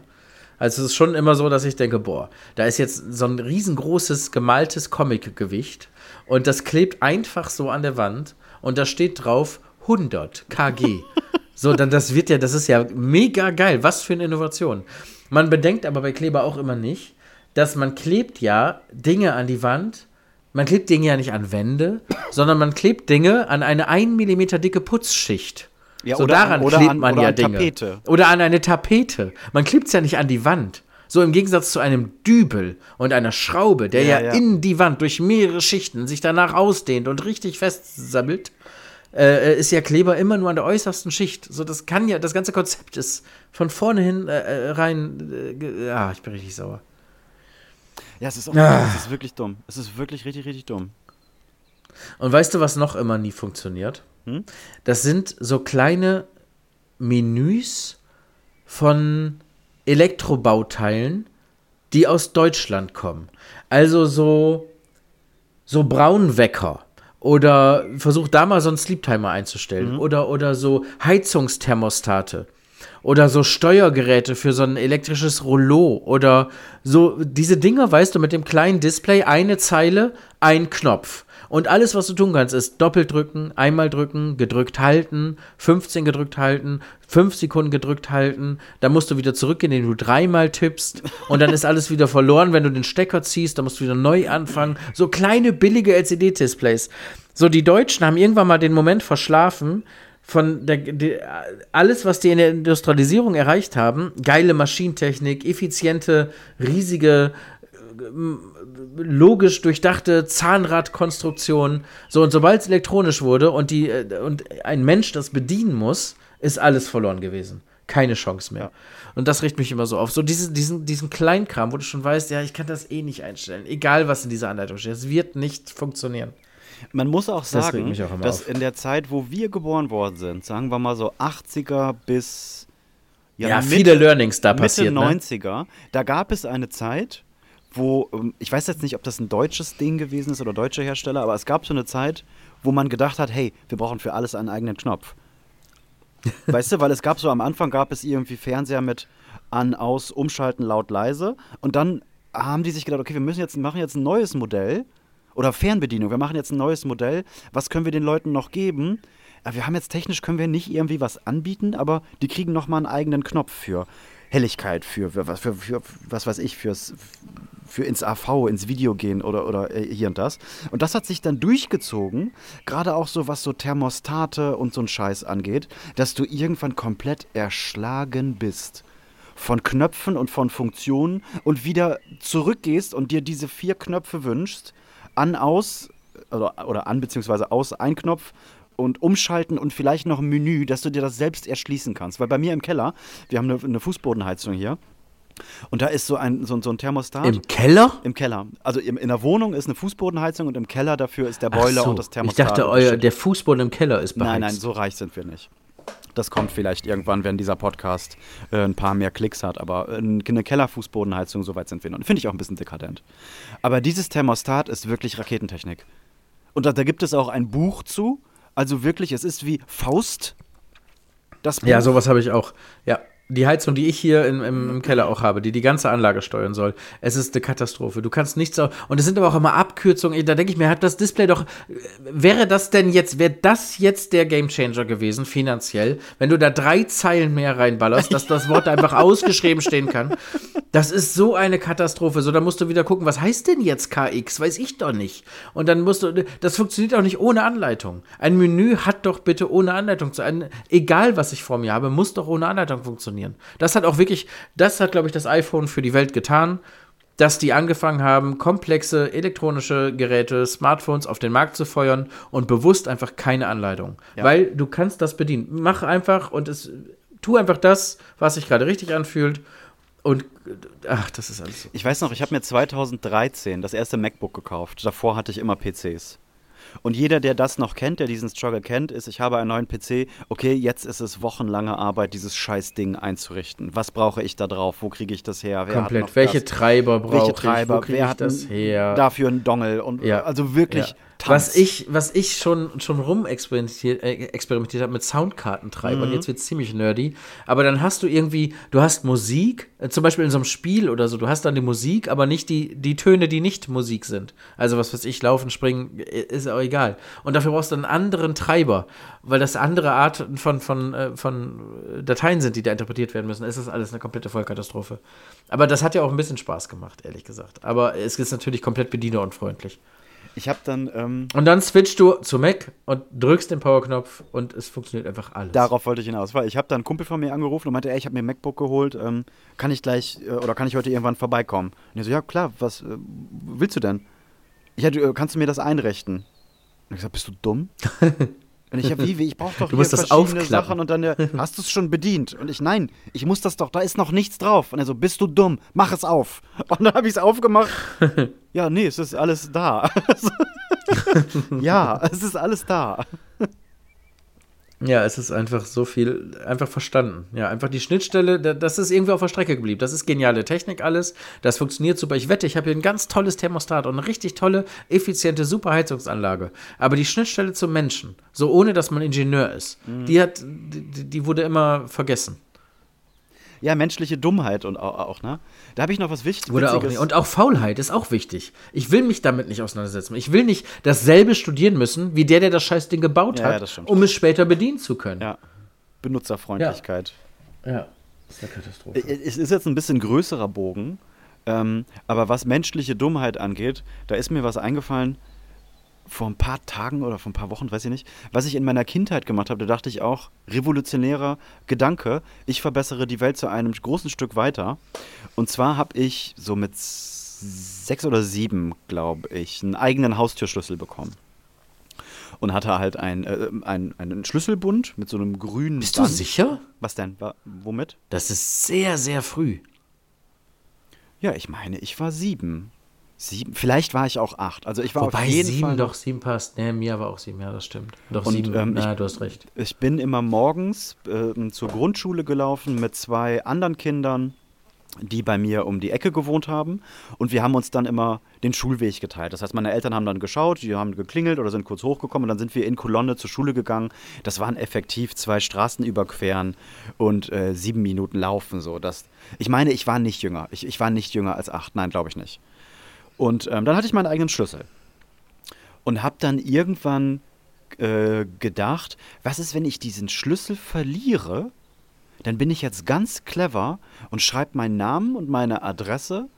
Speaker 3: Also es ist schon immer so, dass ich denke, boah, da ist jetzt so ein riesengroßes gemaltes Comic-Gewicht und das klebt einfach so an der Wand und da steht drauf 100 kg. so, dann das wird ja, das ist ja mega geil. Was für eine Innovation. Man bedenkt aber bei Kleber auch immer nicht, dass man klebt ja Dinge an die Wand, man klebt Dinge ja nicht an Wände, sondern man klebt Dinge an eine 1 mm dicke Putzschicht.
Speaker 2: Ja,
Speaker 3: so
Speaker 2: oder an-
Speaker 3: daran
Speaker 2: oder
Speaker 3: klebt
Speaker 2: an-
Speaker 3: man ja
Speaker 2: an
Speaker 3: Dinge.
Speaker 2: Tapete.
Speaker 3: Oder an eine Tapete. Man klebt es ja nicht an die Wand. So im Gegensatz zu einem Dübel und einer Schraube, der ja,
Speaker 2: Ja, ja.
Speaker 3: in die Wand durch mehrere Schichten sich danach ausdehnt und richtig festsammelt, äh, ist ja Kleber immer nur an der äußersten Schicht. So, das kann ja, das ganze Konzept ist von vorne hin äh, äh, rein. Äh, ja, ich bin richtig sauer.
Speaker 2: Ja, es ist, auch,
Speaker 3: Ah.
Speaker 2: es ist wirklich dumm. Es ist wirklich richtig, richtig dumm.
Speaker 3: Und weißt du, was noch immer nie funktioniert?
Speaker 2: Hm?
Speaker 3: Das sind so kleine Menüs von Elektrobauteilen, die aus Deutschland kommen. Also so, so Braunwecker. Oder versuch da mal so einen Sleep-Timer einzustellen. Oder, oder so Heizungsthermostate. Oder so Steuergeräte für so ein elektrisches Rollo. Oder so diese Dinger, weißt du, mit dem kleinen Display, eine Zeile, ein Knopf. Und alles, was du tun kannst, ist doppelt drücken, einmal drücken, gedrückt halten, 15 gedrückt halten, 5 Sekunden gedrückt halten. Dann musst du wieder zurückgehen, indem du dreimal tippst. Und dann ist alles wieder verloren, wenn du den Stecker ziehst. Dann musst du wieder neu anfangen. So kleine, billige LCD-Displays. So, die Deutschen haben irgendwann mal den Moment verschlafen, von der, die, alles, was die in der Industrialisierung erreicht haben, geile Maschinentechnik, effiziente, riesige, ähm, logisch durchdachte Zahnradkonstruktion, so und sobald es elektronisch wurde und die äh, und ein Mensch das bedienen muss, ist alles verloren gewesen. Keine Chance mehr. Und das riecht mich immer so auf. So diese, diesen, diesen Kleinkram, wo du schon weißt, ja, ich kann das eh nicht einstellen. Egal, was in dieser Anleitung steht. Es wird nicht funktionieren.
Speaker 2: Man muss auch
Speaker 3: Das
Speaker 2: sagen,
Speaker 3: mich auch
Speaker 2: dass
Speaker 3: auf.
Speaker 2: in der Zeit, wo wir geboren worden sind, sagen wir mal so 80er bis
Speaker 3: Ja,
Speaker 2: Mitte-
Speaker 3: viele Learnings da
Speaker 2: Mitte
Speaker 3: passiert. Ne?
Speaker 2: 90er, da gab es eine Zeit, wo, ähm, ich weiß jetzt nicht, ob das ein deutsches Ding gewesen ist oder deutsche Hersteller, aber es gab so eine Zeit, wo man gedacht hat, hey, wir brauchen für alles einen eigenen Knopf. weißt du, weil es gab so am Anfang gab es irgendwie Fernseher mit an, aus, umschalten, laut, leise und dann haben die sich gedacht, okay, wir müssen jetzt machen jetzt ein neues Modell oder Fernbedienung, wir machen jetzt ein neues Modell, was können wir den Leuten noch geben? Wir haben jetzt technisch können wir nicht irgendwie was anbieten, aber die kriegen noch mal einen eigenen Knopf für Helligkeit, für, für, für, für, für was weiß ich, fürs für ins AV, ins Video gehen oder, oder äh, hier und das. Und das hat sich dann durchgezogen, gerade auch so, was so Thermostate und so ein Scheiß angeht, dass du irgendwann komplett erschlagen bist von Knöpfen und von Funktionen und wieder zurückgehst und dir diese vier Knöpfe wünschst, an, aus, oder, oder an, beziehungsweise aus, ein Knopf und umschalten und vielleicht noch ein Menü, dass du dir das selbst erschließen kannst. Weil bei mir im Keller, wir haben eine, eine Fußbodenheizung hier, und da ist so ein, so, so ein Thermostat.
Speaker 3: Im Keller?
Speaker 2: Im Keller. Also im, in der Wohnung ist eine Fußbodenheizung und im Keller dafür ist der Boiler
Speaker 3: so,
Speaker 2: und das
Speaker 3: Ich
Speaker 2: Thermostat.
Speaker 3: dachte,
Speaker 2: und
Speaker 3: euer, der Fußboden im Keller ist beheizt.
Speaker 2: Nein, nein, so reich sind wir nicht. Das kommt vielleicht irgendwann, wenn dieser Podcast äh, ein paar mehr Klicks hat. Aber äh, eine Kellerfußbodenheizung, so weit sind wir noch. Finde ich auch ein bisschen dekadent. Aber dieses Thermostat ist wirklich Raketentechnik. Und da, da gibt es auch ein Buch zu. Also wirklich, es ist wie Faust. Das Buch.
Speaker 3: Ja, sowas habe ich auch. Ja. Die Heizung, die ich hier im, im, im Keller auch habe, die die ganze Anlage steuern soll, es ist eine Katastrophe. Du kannst nichts. Und es sind aber auch immer Abkürzungen. Da denke ich mir, hat das Display doch. Wäre das denn jetzt, wäre das jetzt der Gamechanger gewesen, finanziell, wenn du da drei Zeilen mehr reinballerst, dass das Wort einfach ausgeschrieben stehen kann? Das ist so eine Katastrophe. So, da musst du wieder gucken, was heißt denn jetzt KX? Weiß ich doch nicht. Und dann musst du, das funktioniert auch nicht ohne Anleitung. Ein Menü hat doch bitte ohne Anleitung zu, ein, egal was ich vor mir habe, muss doch ohne Anleitung funktionieren. Das hat auch wirklich, das hat, glaube ich, das iPhone für die Welt getan, dass die angefangen haben, komplexe elektronische Geräte, Smartphones auf den Markt zu feuern und bewusst einfach keine Anleitung. Weil du kannst das bedienen. Mach einfach und es, tu einfach das, was sich gerade richtig anfühlt. Und ach, das ist alles so.
Speaker 2: Ich weiß noch, ich habe mir 2013 das erste MacBook gekauft. Davor hatte ich immer PCs. Und jeder, der das noch kennt, der diesen Struggle kennt, ist, ich habe einen neuen PC, okay, jetzt ist es wochenlange Arbeit, dieses scheiß Ding einzurichten. Was brauche ich da drauf? Wo kriege ich das her? Wer
Speaker 3: Komplett. Welche
Speaker 2: das?
Speaker 3: Treiber brauche
Speaker 2: Welche
Speaker 3: ich?
Speaker 2: Treiber?
Speaker 3: Wo kriege ich das her?
Speaker 2: dafür einen Dongle? Und
Speaker 3: Ja.
Speaker 2: also wirklich
Speaker 3: Ja.
Speaker 2: Tanz.
Speaker 3: Was ich, was ich schon, schon rumexperimentiert äh, experimentiert habe mit Soundkartentreibern, jetzt wird es ziemlich nerdy, aber dann hast du irgendwie, du hast Musik, äh, zum Beispiel in so einem Spiel oder so, du hast dann die Musik, aber nicht die, die Töne, die nicht Musik sind. Also was weiß ich, laufen, springen, ist auch egal. Und dafür brauchst du einen anderen Treiber, weil das andere Art von, von, äh, von Dateien sind, die da interpretiert werden müssen. Es ist alles eine komplette Vollkatastrophe. Aber das hat ja auch ein bisschen Spaß gemacht, ehrlich gesagt. Aber es ist natürlich komplett bedienerunfreundlich.
Speaker 2: Ich habe dann, ähm,
Speaker 3: Und dann switchst du zu Mac und drückst den Powerknopf und es funktioniert einfach alles.
Speaker 2: darauf wollte ich hinaus, weil ich habe dann einen Kumpel von mir angerufen und meinte, ey, ich habe mir ein MacBook geholt, ähm, kann ich gleich äh, oder kann ich heute irgendwann vorbeikommen? Und er so, ja klar, was äh, willst du denn? Ja, du, äh, kannst du mir das einrichten? Und ich gesagt, bist du dumm? Und ich hab, wie, wie, ich brauche doch
Speaker 3: Du musst das
Speaker 2: verschiedene
Speaker 3: aufklappen.
Speaker 2: Sachen und dann, der, hast du es schon bedient? Und ich, nein, ich muss das doch, da ist noch nichts drauf. Und er so, bist du dumm, mach es auf. Und dann habe ich es aufgemacht. ja, nee, es ist alles da. ja, es ist alles da.
Speaker 3: Ja, es ist einfach so viel, einfach verstanden. Ja, einfach die Schnittstelle, da- das ist irgendwie auf der Strecke geblieben. Das ist geniale Technik alles. Das funktioniert super. Ich wette, ich habe hier ein ganz tolles Thermostat und eine richtig tolle, effiziente Superheizungsanlage. Aber die Schnittstelle zum Menschen, so ohne dass man Ingenieur ist, die hat, die, die wurde immer vergessen.
Speaker 2: Ja, menschliche Dummheit und auch, auch ne? Da habe ich noch was Wichtiges.
Speaker 3: Oder auch nicht. Und auch Faulheit ist auch wichtig. Ich will mich damit nicht auseinandersetzen. Ich will nicht dasselbe studieren müssen, wie der, der das Scheißding gebaut
Speaker 2: Ja,
Speaker 3: hat,
Speaker 2: ja,
Speaker 3: um es später bedienen zu können.
Speaker 2: ja, Benutzerfreundlichkeit.
Speaker 3: ja. Das ist eine Katastrophe.
Speaker 2: Es ist jetzt ein bisschen größerer Bogen, ähm, aber was menschliche Dummheit angeht, da ist mir was eingefallen vor ein paar Tagen oder vor ein paar Wochen, weiß ich nicht, was ich in meiner Kindheit gemacht habe. Da dachte ich auch, revolutionärer Gedanke, ich verbessere die Welt zu einem großen Stück weiter. Und zwar habe ich so mit sechs oder sieben, glaube ich, einen eigenen Haustürschlüssel bekommen. Und hatte halt ein, äh, ein, einen Schlüsselbund mit so einem grünen
Speaker 3: Bist du
Speaker 2: Band.
Speaker 3: sicher?
Speaker 2: Was denn? Womit?
Speaker 3: Das ist sehr, sehr früh.
Speaker 2: Ja, ich meine, ich war sieben. Sieben? Vielleicht war ich auch acht. Also ich war
Speaker 3: Wobei
Speaker 2: auf jeden
Speaker 3: sieben
Speaker 2: Fall.
Speaker 3: doch, sieben passt. Nee, mir war auch sieben, ja, das stimmt. Doch,
Speaker 2: Und,
Speaker 3: sieben,
Speaker 2: ähm,
Speaker 3: na,
Speaker 2: ich-
Speaker 3: du hast recht.
Speaker 2: Ich bin immer morgens ähm, zur Grundschule gelaufen mit zwei anderen Kindern, die bei mir um die Ecke gewohnt haben. Und wir haben uns dann immer den Schulweg geteilt. Das heißt, meine Eltern haben dann geschaut, die haben geklingelt oder sind kurz hochgekommen und dann sind wir in Kolonne zur Schule gegangen. Das waren effektiv zwei Straßen überqueren und äh, sieben Minuten laufen. So. Das, ich meine, ich war nicht jünger. Ich, ich war nicht jünger als acht. Nein, glaube ich nicht. Und ähm, dann hatte ich meinen eigenen Schlüssel. Und habe dann irgendwann äh, gedacht, was ist, wenn ich diesen Schlüssel verliere? Dann bin ich jetzt ganz clever und schreibe meinen Namen und meine Adresse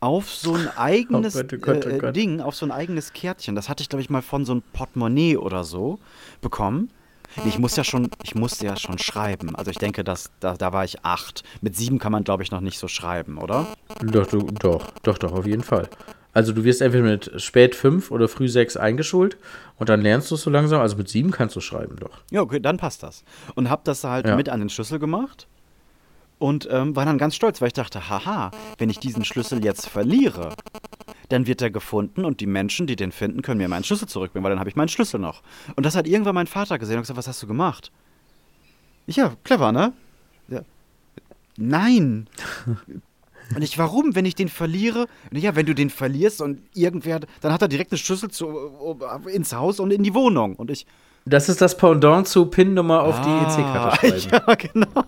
Speaker 2: auf so ein eigenes
Speaker 3: Gott, oh Gott, oh
Speaker 2: äh,
Speaker 3: Gott.
Speaker 2: Ding, auf so ein eigenes Kärtchen. Das hatte ich, glaube ich, mal von so einem Portemonnaie oder so bekommen. Nee, Ich muss ja schon, ich musste ja schon schreiben. Also ich denke, dass, da, da war ich acht. Mit sieben kann man, glaube ich, noch nicht so schreiben, oder?
Speaker 3: Doch, du, doch, doch, doch, auf jeden Fall. Also du wirst entweder mit spät fünf oder früh sechs eingeschult und dann lernst du es so langsam. Also mit sieben kannst du schreiben, doch.
Speaker 2: Ja, okay, dann passt das. Und hab das halt
Speaker 3: Ja.
Speaker 2: mit an den Schlüssel gemacht und ähm, war dann ganz stolz, weil ich dachte, haha, wenn ich diesen Schlüssel jetzt verliere, dann wird er gefunden und die Menschen, die den finden, können mir meinen Schlüssel zurückbringen, weil dann habe ich meinen Schlüssel noch. Und das hat irgendwann mein Vater gesehen und gesagt, was hast du gemacht? Ich, ja, clever, ne? Ja. Nein. Und ich, warum, wenn ich den verliere? Ja, wenn du den verlierst und irgendwer, dann hat er direkt einen Schlüssel zu, ins Haus und in die Wohnung. Und ich,
Speaker 3: Das ist das Pendant zu PIN-Nummer auf die
Speaker 2: Ah,
Speaker 3: EC-Karte schreiben.
Speaker 2: Ja, genau.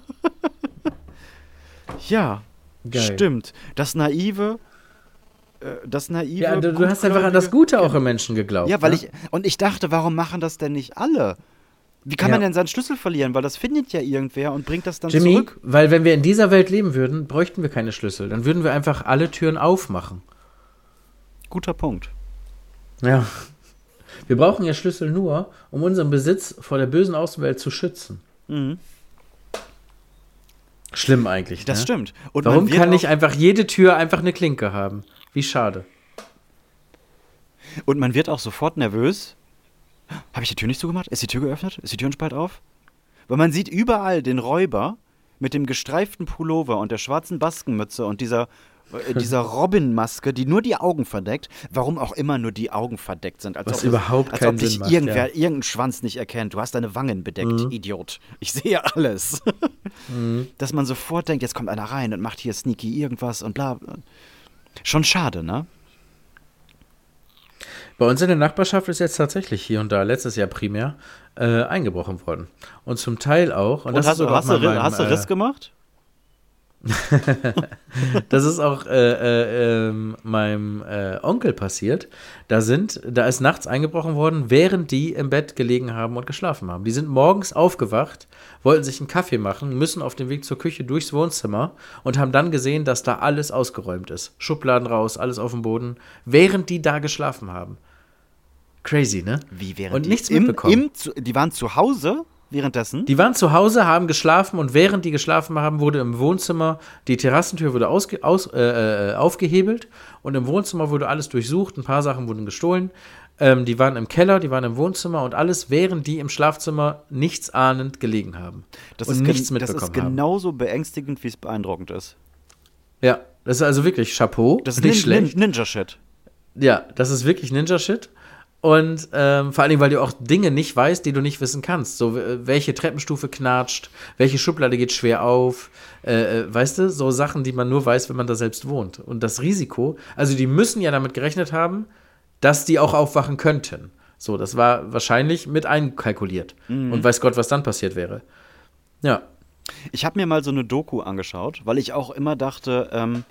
Speaker 2: ja,
Speaker 3: Geil.
Speaker 2: stimmt. Das naive, äh, das naive.
Speaker 3: Ja, du, du hast einfach an das Gute auch im Menschen geglaubt.
Speaker 2: Ja, weil
Speaker 3: ne?
Speaker 2: ich und ich dachte, warum machen das denn nicht alle? Wie kann man
Speaker 3: Ja.
Speaker 2: denn seinen Schlüssel verlieren? Weil das findet ja irgendwer und bringt das dann
Speaker 3: Jimmy,
Speaker 2: zurück.
Speaker 3: weil wenn wir in dieser Welt leben würden, bräuchten wir keine Schlüssel. Dann würden wir einfach alle Türen aufmachen.
Speaker 2: Guter Punkt.
Speaker 3: Ja. Wir brauchen ja Schlüssel nur, um unseren Besitz vor der bösen Außenwelt zu schützen.
Speaker 2: Mhm.
Speaker 3: Schlimm eigentlich.
Speaker 2: Das
Speaker 3: ne?
Speaker 2: stimmt. Und
Speaker 3: Warum
Speaker 2: man
Speaker 3: kann nicht einfach jede Tür einfach eine Klinke haben? Wie schade.
Speaker 2: Und man wird auch sofort nervös. Habe ich die Tür nicht zugemacht? Ist die Tür geöffnet? Ist die Türenspalt auf? Weil man sieht überall den Räuber mit dem gestreiften Pullover und der schwarzen Baskenmütze und dieser, äh, dieser Robin-Maske, die nur die Augen verdeckt. Warum auch immer nur die Augen verdeckt sind. Als
Speaker 3: Was
Speaker 2: ob
Speaker 3: überhaupt
Speaker 2: als
Speaker 3: keinen
Speaker 2: ob dich
Speaker 3: macht,
Speaker 2: irgendwer,
Speaker 3: ja.
Speaker 2: irgendein Schwanz nicht erkennt. Du hast deine Wangen bedeckt,
Speaker 3: Mhm.
Speaker 2: Idiot. Ich sehe alles. Dass man sofort denkt, jetzt kommt einer rein und macht hier sneaky irgendwas und bla. Schon schade, ne?
Speaker 3: Bei uns in der Nachbarschaft ist jetzt tatsächlich hier und da, letztes Jahr primär, äh, eingebrochen worden. Und zum Teil auch. Und,
Speaker 2: Und
Speaker 3: das
Speaker 2: hast,
Speaker 3: ist sogar
Speaker 2: hast, du,
Speaker 3: meinem,
Speaker 2: hast du Riss
Speaker 3: äh,
Speaker 2: gemacht?
Speaker 3: Das ist auch äh, äh, ähm, meinem äh, Onkel passiert. Da sind, da ist nachts eingebrochen worden, während die im Bett gelegen haben und geschlafen haben. Die sind morgens aufgewacht, wollten sich einen Kaffee machen, müssen auf dem Weg zur Küche durchs Wohnzimmer und haben dann gesehen, dass da alles ausgeräumt ist. Schubladen raus, alles auf dem Boden, während die da geschlafen haben. Crazy, ne?
Speaker 2: Wie während
Speaker 3: Und nichts
Speaker 2: im,
Speaker 3: mitbekommen.
Speaker 2: Im, zu, die waren zu Hause währenddessen?
Speaker 3: Die waren zu Hause, haben geschlafen und während die geschlafen haben, wurde im Wohnzimmer die Terrassentür wurde ausge, aus, äh, äh, aufgehebelt und im Wohnzimmer wurde alles durchsucht. Ein paar Sachen wurden gestohlen Ähm, die waren im Keller, die waren im Wohnzimmer und alles, während die im Schlafzimmer nichts ahnend gelegen haben.
Speaker 2: Das,
Speaker 3: und
Speaker 2: ist,
Speaker 3: nichts
Speaker 2: gen- das
Speaker 3: mitbekommen
Speaker 2: ist
Speaker 3: haben.
Speaker 2: genauso beängstigend, wie es beeindruckend ist.
Speaker 3: Ja, das ist also wirklich Chapeau.
Speaker 2: Das ist
Speaker 3: nicht
Speaker 2: Nin
Speaker 3: schlecht.
Speaker 2: Nin Ninja-Shit.
Speaker 3: Ja, das ist wirklich Ninja-Shit. Und ähm, vor allem, weil du auch Dinge nicht weißt, die du nicht wissen kannst. So, welche Treppenstufe knatscht, welche Schublade geht schwer auf. Äh, äh, weißt du, so Sachen, die man nur weiß, wenn man da selbst wohnt. Und das Risiko, also die müssen ja damit gerechnet haben, dass die auch aufwachen könnten. So, das war wahrscheinlich mit einkalkuliert. Und weiß Gott, was dann passiert wäre. Ja.
Speaker 2: Ich habe mir mal so eine Doku angeschaut, weil ich auch immer dachte, ähm,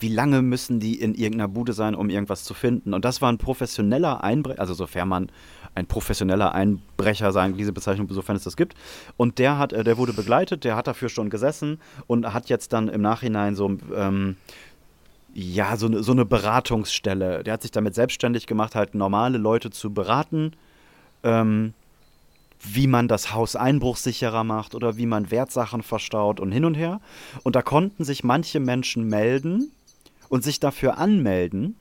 Speaker 2: wie lange müssen die in irgendeiner Bude sein, um irgendwas zu finden? Und das war ein professioneller Einbrecher, also sofern man ein professioneller Einbrecher sein, diese Bezeichnung, sofern es das gibt. Und der hat, äh, der wurde begleitet, der hat dafür schon gesessen und hat jetzt dann im Nachhinein so ähm, ja, so, eine- so eine Beratungsstelle. Der hat sich damit selbstständig gemacht, halt normale Leute zu beraten, ähm, wie man das Haus einbruchsicherer macht oder wie man Wertsachen verstaut und hin und her. Und da konnten sich manche Menschen melden und sich dafür anmelden,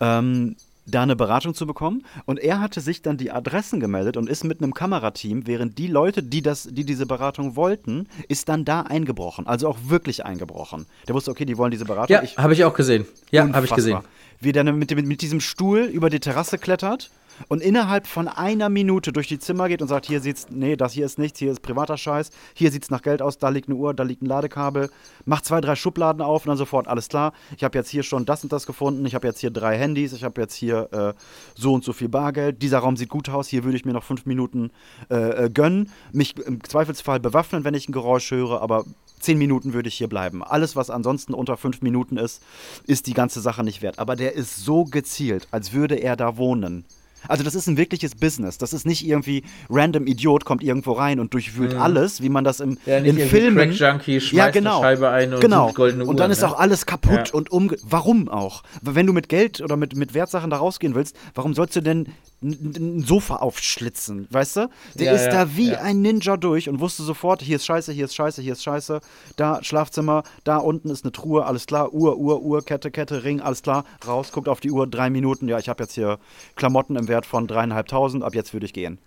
Speaker 2: ähm, da eine Beratung zu bekommen. Und er hatte sich dann die Adressen gemeldet und ist mit einem Kamerateam, während die Leute, die, das, die diese Beratung wollten, ist dann da eingebrochen. Also auch wirklich eingebrochen. Der wusste, okay, die wollen diese Beratung.
Speaker 3: Ja,
Speaker 2: Ich-
Speaker 3: habe ich auch gesehen. Ja, habe ich gesehen.
Speaker 2: Wie der mit, dem- mit diesem Stuhl über die Terrasse klettert und innerhalb von einer Minute durch die Zimmer geht und sagt, hier sieht's, nee, das hier ist nichts, hier ist privater Scheiß, hier sieht's nach Geld aus, da liegt eine Uhr, da liegt ein Ladekabel, macht zwei, drei Schubladen auf und dann sofort, alles klar, ich habe jetzt hier schon das und das gefunden, ich habe jetzt hier drei Handys, ich habe jetzt hier äh, so und so viel Bargeld, dieser Raum sieht gut aus, hier würde ich mir noch fünf Minuten äh, äh, gönnen, mich im Zweifelsfall bewaffnen, wenn ich ein Geräusch höre, aber zehn Minuten würde ich hier bleiben. Alles, was ansonsten unter fünf Minuten ist, ist die ganze Sache nicht wert. Aber der ist so gezielt, als würde er da wohnen. Also das ist ein wirkliches Business. Das ist nicht irgendwie random Idiot kommt irgendwo rein und durchwühlt alles, wie man das im,
Speaker 3: Mhm. Ja,
Speaker 2: in Filmen.
Speaker 3: Crack-Junkie, schmeißt
Speaker 2: ja,
Speaker 3: eine
Speaker 2: genau.
Speaker 3: Scheibe ein und
Speaker 2: genau.
Speaker 3: goldene
Speaker 2: Und dann ist
Speaker 3: ne?
Speaker 2: auch alles kaputt
Speaker 3: Ja.
Speaker 2: und umge... Warum auch? Wenn du mit Geld oder mit, mit Wertsachen da rausgehen willst, warum sollst du denn ein- Sofa aufschlitzen, weißt du? Der
Speaker 3: Ja,
Speaker 2: ist
Speaker 3: ja,
Speaker 2: da wie
Speaker 3: ja.
Speaker 2: ein Ninja durch und wusste sofort, hier ist Scheiße, hier ist Scheiße, hier ist Scheiße, da Schlafzimmer, da unten ist eine Truhe, alles klar, Uhr, Uhr, Uhr, Kette, Kette, Ring, alles klar, raus, guckt auf die Uhr, drei Minuten, ja, ich habe jetzt hier Klamotten im Wert von dreieinhalbtausend, ab jetzt würde ich gehen.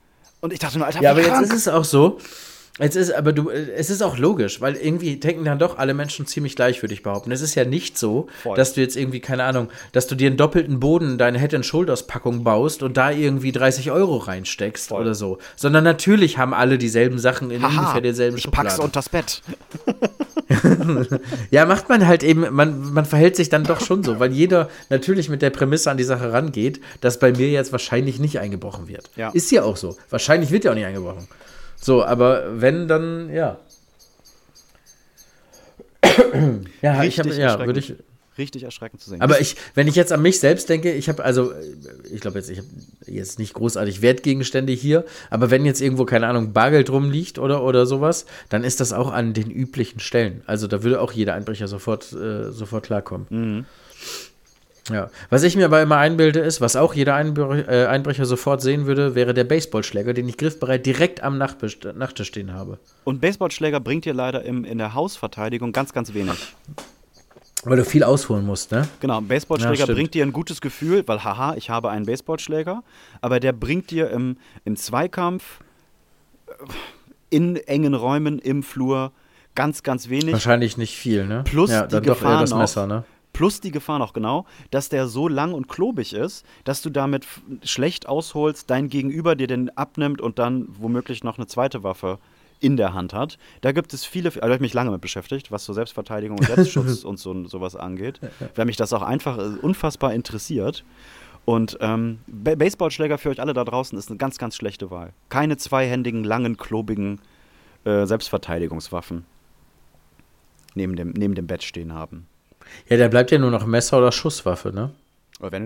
Speaker 2: Und ich dachte nur, Alter,
Speaker 3: Ja, aber jetzt
Speaker 2: krank.
Speaker 3: ist es auch so. Jetzt ist, aber du, es ist auch logisch, weil irgendwie denken dann doch alle Menschen ziemlich gleich, würde ich behaupten. Es ist ja nicht so,
Speaker 2: Voll.
Speaker 3: dass du jetzt irgendwie, keine Ahnung, dass du dir einen doppelten Boden, deine Head and Shoulders Packung baust und da irgendwie 30 Euro reinsteckst
Speaker 2: Voll.
Speaker 3: oder so. Sondern natürlich haben alle dieselben Sachen in
Speaker 2: Haha,
Speaker 3: ungefähr derselben
Speaker 2: ich pack's
Speaker 3: Schublade.
Speaker 2: unters Bett.
Speaker 3: Ja, macht man halt eben, man, man verhält sich dann doch schon so, weil jeder natürlich mit der Prämisse an die Sache rangeht, dass bei mir jetzt wahrscheinlich nicht eingebrochen wird.
Speaker 2: Ja.
Speaker 3: Ist ja auch so. Wahrscheinlich wird ja auch nicht eingebrochen. So, aber wenn, dann, ja. ja, ich habe,
Speaker 2: Richtig
Speaker 3: ja,
Speaker 2: erschreckend.
Speaker 3: würde ich.
Speaker 2: Richtig erschreckend zu sehen.
Speaker 3: Aber ich, wenn ich jetzt an mich selbst denke, ich habe also, ich glaube jetzt, ich habe jetzt nicht großartig Wertgegenstände hier, aber wenn jetzt irgendwo, keine Ahnung, Bargeld rumliegt oder, oder sowas, dann ist das auch an den üblichen Stellen. Also da würde auch jeder Einbrecher sofort, äh, sofort klarkommen. Ja. Was ich mir aber immer einbilde, ist, was auch jeder äh, Einbrecher sofort sehen würde, wäre der Baseballschläger, den ich griffbereit direkt am Nachttisch, Nachttisch stehen habe.
Speaker 2: Und Baseballschläger bringt dir leider im, in der Hausverteidigung ganz, ganz wenig.
Speaker 3: Weil du viel ausholen musst, ne?
Speaker 2: Genau, ein Baseballschläger
Speaker 3: Ja,
Speaker 2: bringt dir ein gutes Gefühl, weil haha, ich habe einen Baseballschläger, aber der bringt dir im, im Zweikampf äh, in engen Räumen im Flur ganz, ganz wenig.
Speaker 3: Wahrscheinlich nicht viel, ne?
Speaker 2: Plus
Speaker 3: ja,
Speaker 2: die
Speaker 3: dann doch
Speaker 2: Gefahr
Speaker 3: eher das Messer, ne?
Speaker 2: Plus die Gefahr noch genau, dass der so lang und klobig ist, dass du damit schlecht ausholst, dein Gegenüber dir den abnimmt und dann womöglich noch eine zweite Waffe in der Hand hat. Da gibt es viele, also ich habe mich lange mit beschäftigt, was so Selbstverteidigung und Selbstschutz und so, sowas angeht, weil mich das auch einfach äh, unfassbar interessiert. Und ähm, Ba- Baseballschläger für euch alle da draußen ist eine ganz, ganz schlechte Wahl. Keine zweihändigen, langen, klobigen äh, Selbstverteidigungswaffen neben dem, neben dem Bett stehen haben.
Speaker 3: Ja, da bleibt ja nur noch Messer oder Schusswaffe, ne?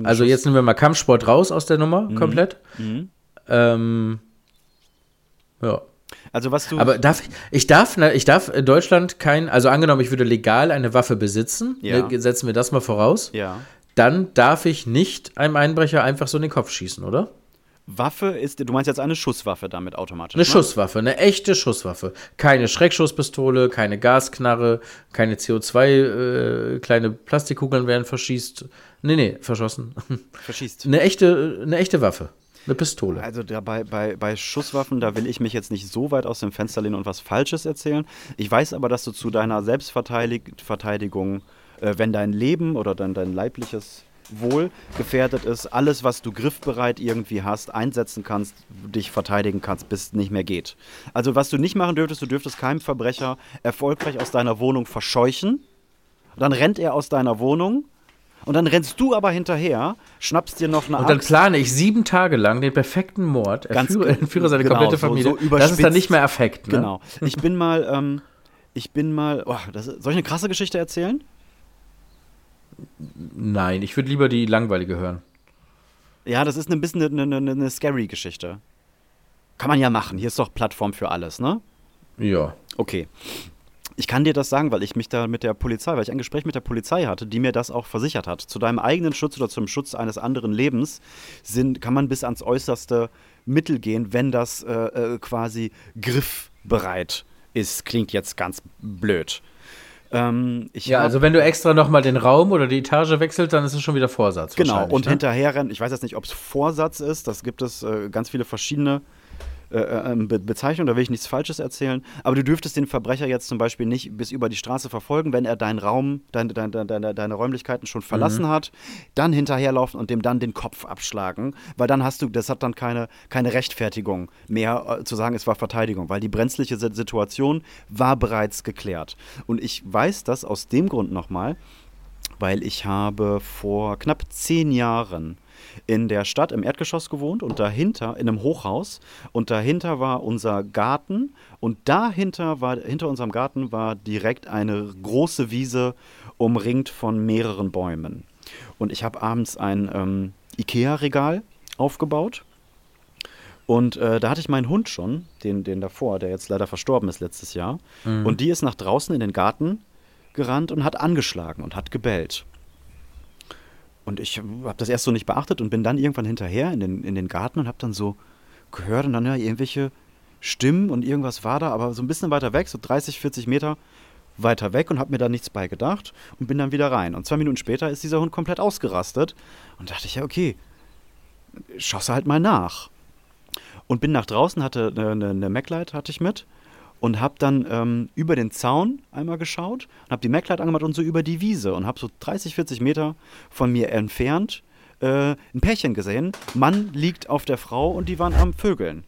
Speaker 3: Also
Speaker 2: Schuss-
Speaker 3: jetzt nehmen wir mal Kampfsport raus aus der Nummer, komplett.
Speaker 2: Mhm.
Speaker 3: Ähm, ja.
Speaker 2: Also was du.
Speaker 3: Aber darf ich, ich darf, ich darf in Deutschland kein, also angenommen, ich würde legal eine Waffe besitzen,
Speaker 2: Ja.
Speaker 3: ne, setzen wir das mal voraus,
Speaker 2: ja.
Speaker 3: dann darf ich nicht einem Einbrecher einfach so in den Kopf schießen, oder?
Speaker 2: Waffe ist, du meinst jetzt eine Schusswaffe damit automatisch?
Speaker 3: Eine
Speaker 2: ne?
Speaker 3: Schusswaffe, eine echte Schusswaffe. Keine Schreckschusspistole, keine Gasknarre, keine CO2, äh, kleine Plastikkugeln werden verschießt. Nee, nee, verschossen.
Speaker 2: Verschießt.
Speaker 3: Eine echte, eine echte Waffe. Eine Pistole.
Speaker 2: Also bei, bei, bei Schusswaffen, da will ich mich jetzt nicht so weit aus dem Fenster lehnen und was Falsches erzählen. Ich weiß aber, dass du zu deiner Selbstverteidigung, äh, wenn dein Leben oder dein, dein leibliches Wohl gefährdet ist, alles, was du griffbereit irgendwie hast, einsetzen kannst, dich verteidigen kannst, bis es nicht mehr geht. Also was du nicht machen dürftest, du dürftest keinem Verbrecher erfolgreich aus deiner Wohnung verscheuchen. Dann rennt er aus deiner Wohnung und dann rennst du aber hinterher, schnappst dir noch eine
Speaker 3: Und dann
Speaker 2: Axt.
Speaker 3: plane ich sieben Tage lang den perfekten Mord, erführe, entführe seine
Speaker 2: genau,
Speaker 3: komplette
Speaker 2: so-
Speaker 3: Familie.
Speaker 2: so
Speaker 3: das ist dann nicht mehr Affekt, ne?
Speaker 2: Genau. Ich bin mal, ähm, ich bin mal, oh, das, soll ich eine krasse Geschichte erzählen?
Speaker 3: Nein, ich würde lieber die langweilige hören.
Speaker 2: Ja, das ist ein bisschen eine, eine, eine, scary Geschichte. Kann man ja machen. Hier ist doch Plattform für alles, ne?
Speaker 3: Ja.
Speaker 2: Okay. Ich kann dir das sagen, weil ich mich da mit der Polizei, weil ich ein Gespräch mit der Polizei hatte, die mir das auch versichert hat. Zu deinem eigenen Schutz oder zum Schutz eines anderen Lebens sind, kann man bis ans äußerste Mittel gehen, wenn das äh, äh, quasi griffbereit ist. Klingt jetzt ganz blöd. Ähm,
Speaker 3: Ja,
Speaker 2: hab-
Speaker 3: also wenn du extra nochmal den Raum oder die Etage wechselst, dann ist es schon wieder Vorsatz.
Speaker 2: Genau, und
Speaker 3: ne?
Speaker 2: hinterher rennen, ich weiß jetzt nicht, ob es Vorsatz ist, das gibt es äh, ganz viele verschiedene äh, äh, Be Bezeichnungen, da will ich nichts Falsches erzählen, aber du dürftest den Verbrecher jetzt zum Beispiel nicht bis über die Straße verfolgen, wenn er deinen Raum, dein, dein, dein, deine, Räumlichkeiten schon verlassen
Speaker 3: Mhm.
Speaker 2: hat, dann hinterherlaufen und dem dann den Kopf abschlagen, weil dann hast du, das hat dann keine, keine Rechtfertigung mehr äh, zu sagen, es war Verteidigung, weil die brenzliche Si- Situation war bereits geklärt. Und ich weiß das aus dem Grund nochmal, weil ich habe vor knapp zehn Jahren in der Stadt im Erdgeschoss gewohnt und dahinter in einem Hochhaus. Und dahinter war unser Garten. Und dahinter war hinter unserem Garten war direkt eine große Wiese umringt von mehreren Bäumen. Und ich habe abends ein ähm, Ikea-Regal aufgebaut. Und äh, da hatte ich meinen Hund schon, den, den davor, der jetzt leider verstorben ist letztes Jahr. Und die ist nach draußen in den Garten gerannt und hat angeschlagen und hat gebellt. Und ich habe das erst so nicht beachtet und bin dann irgendwann hinterher in den, in den Garten und habe dann so gehört und dann ja irgendwelche Stimmen und irgendwas war da, aber so ein bisschen weiter weg, so 30, 40 Meter weiter weg und habe mir da nichts bei gedacht und bin dann wieder rein. Und zwei Minuten später ist dieser Hund komplett ausgerastet und dachte ich, ja, okay, du halt mal nach. Und bin nach draußen, hatte eine, eine, eine MacLight hatte ich mit und habe dann ähm, über den Zaun einmal geschaut und habe die MacLight angemacht und so über die Wiese und habe so 30, 40 Meter von mir entfernt äh, ein Pärchen gesehen. Mann liegt auf der Frau und die waren am Vögeln.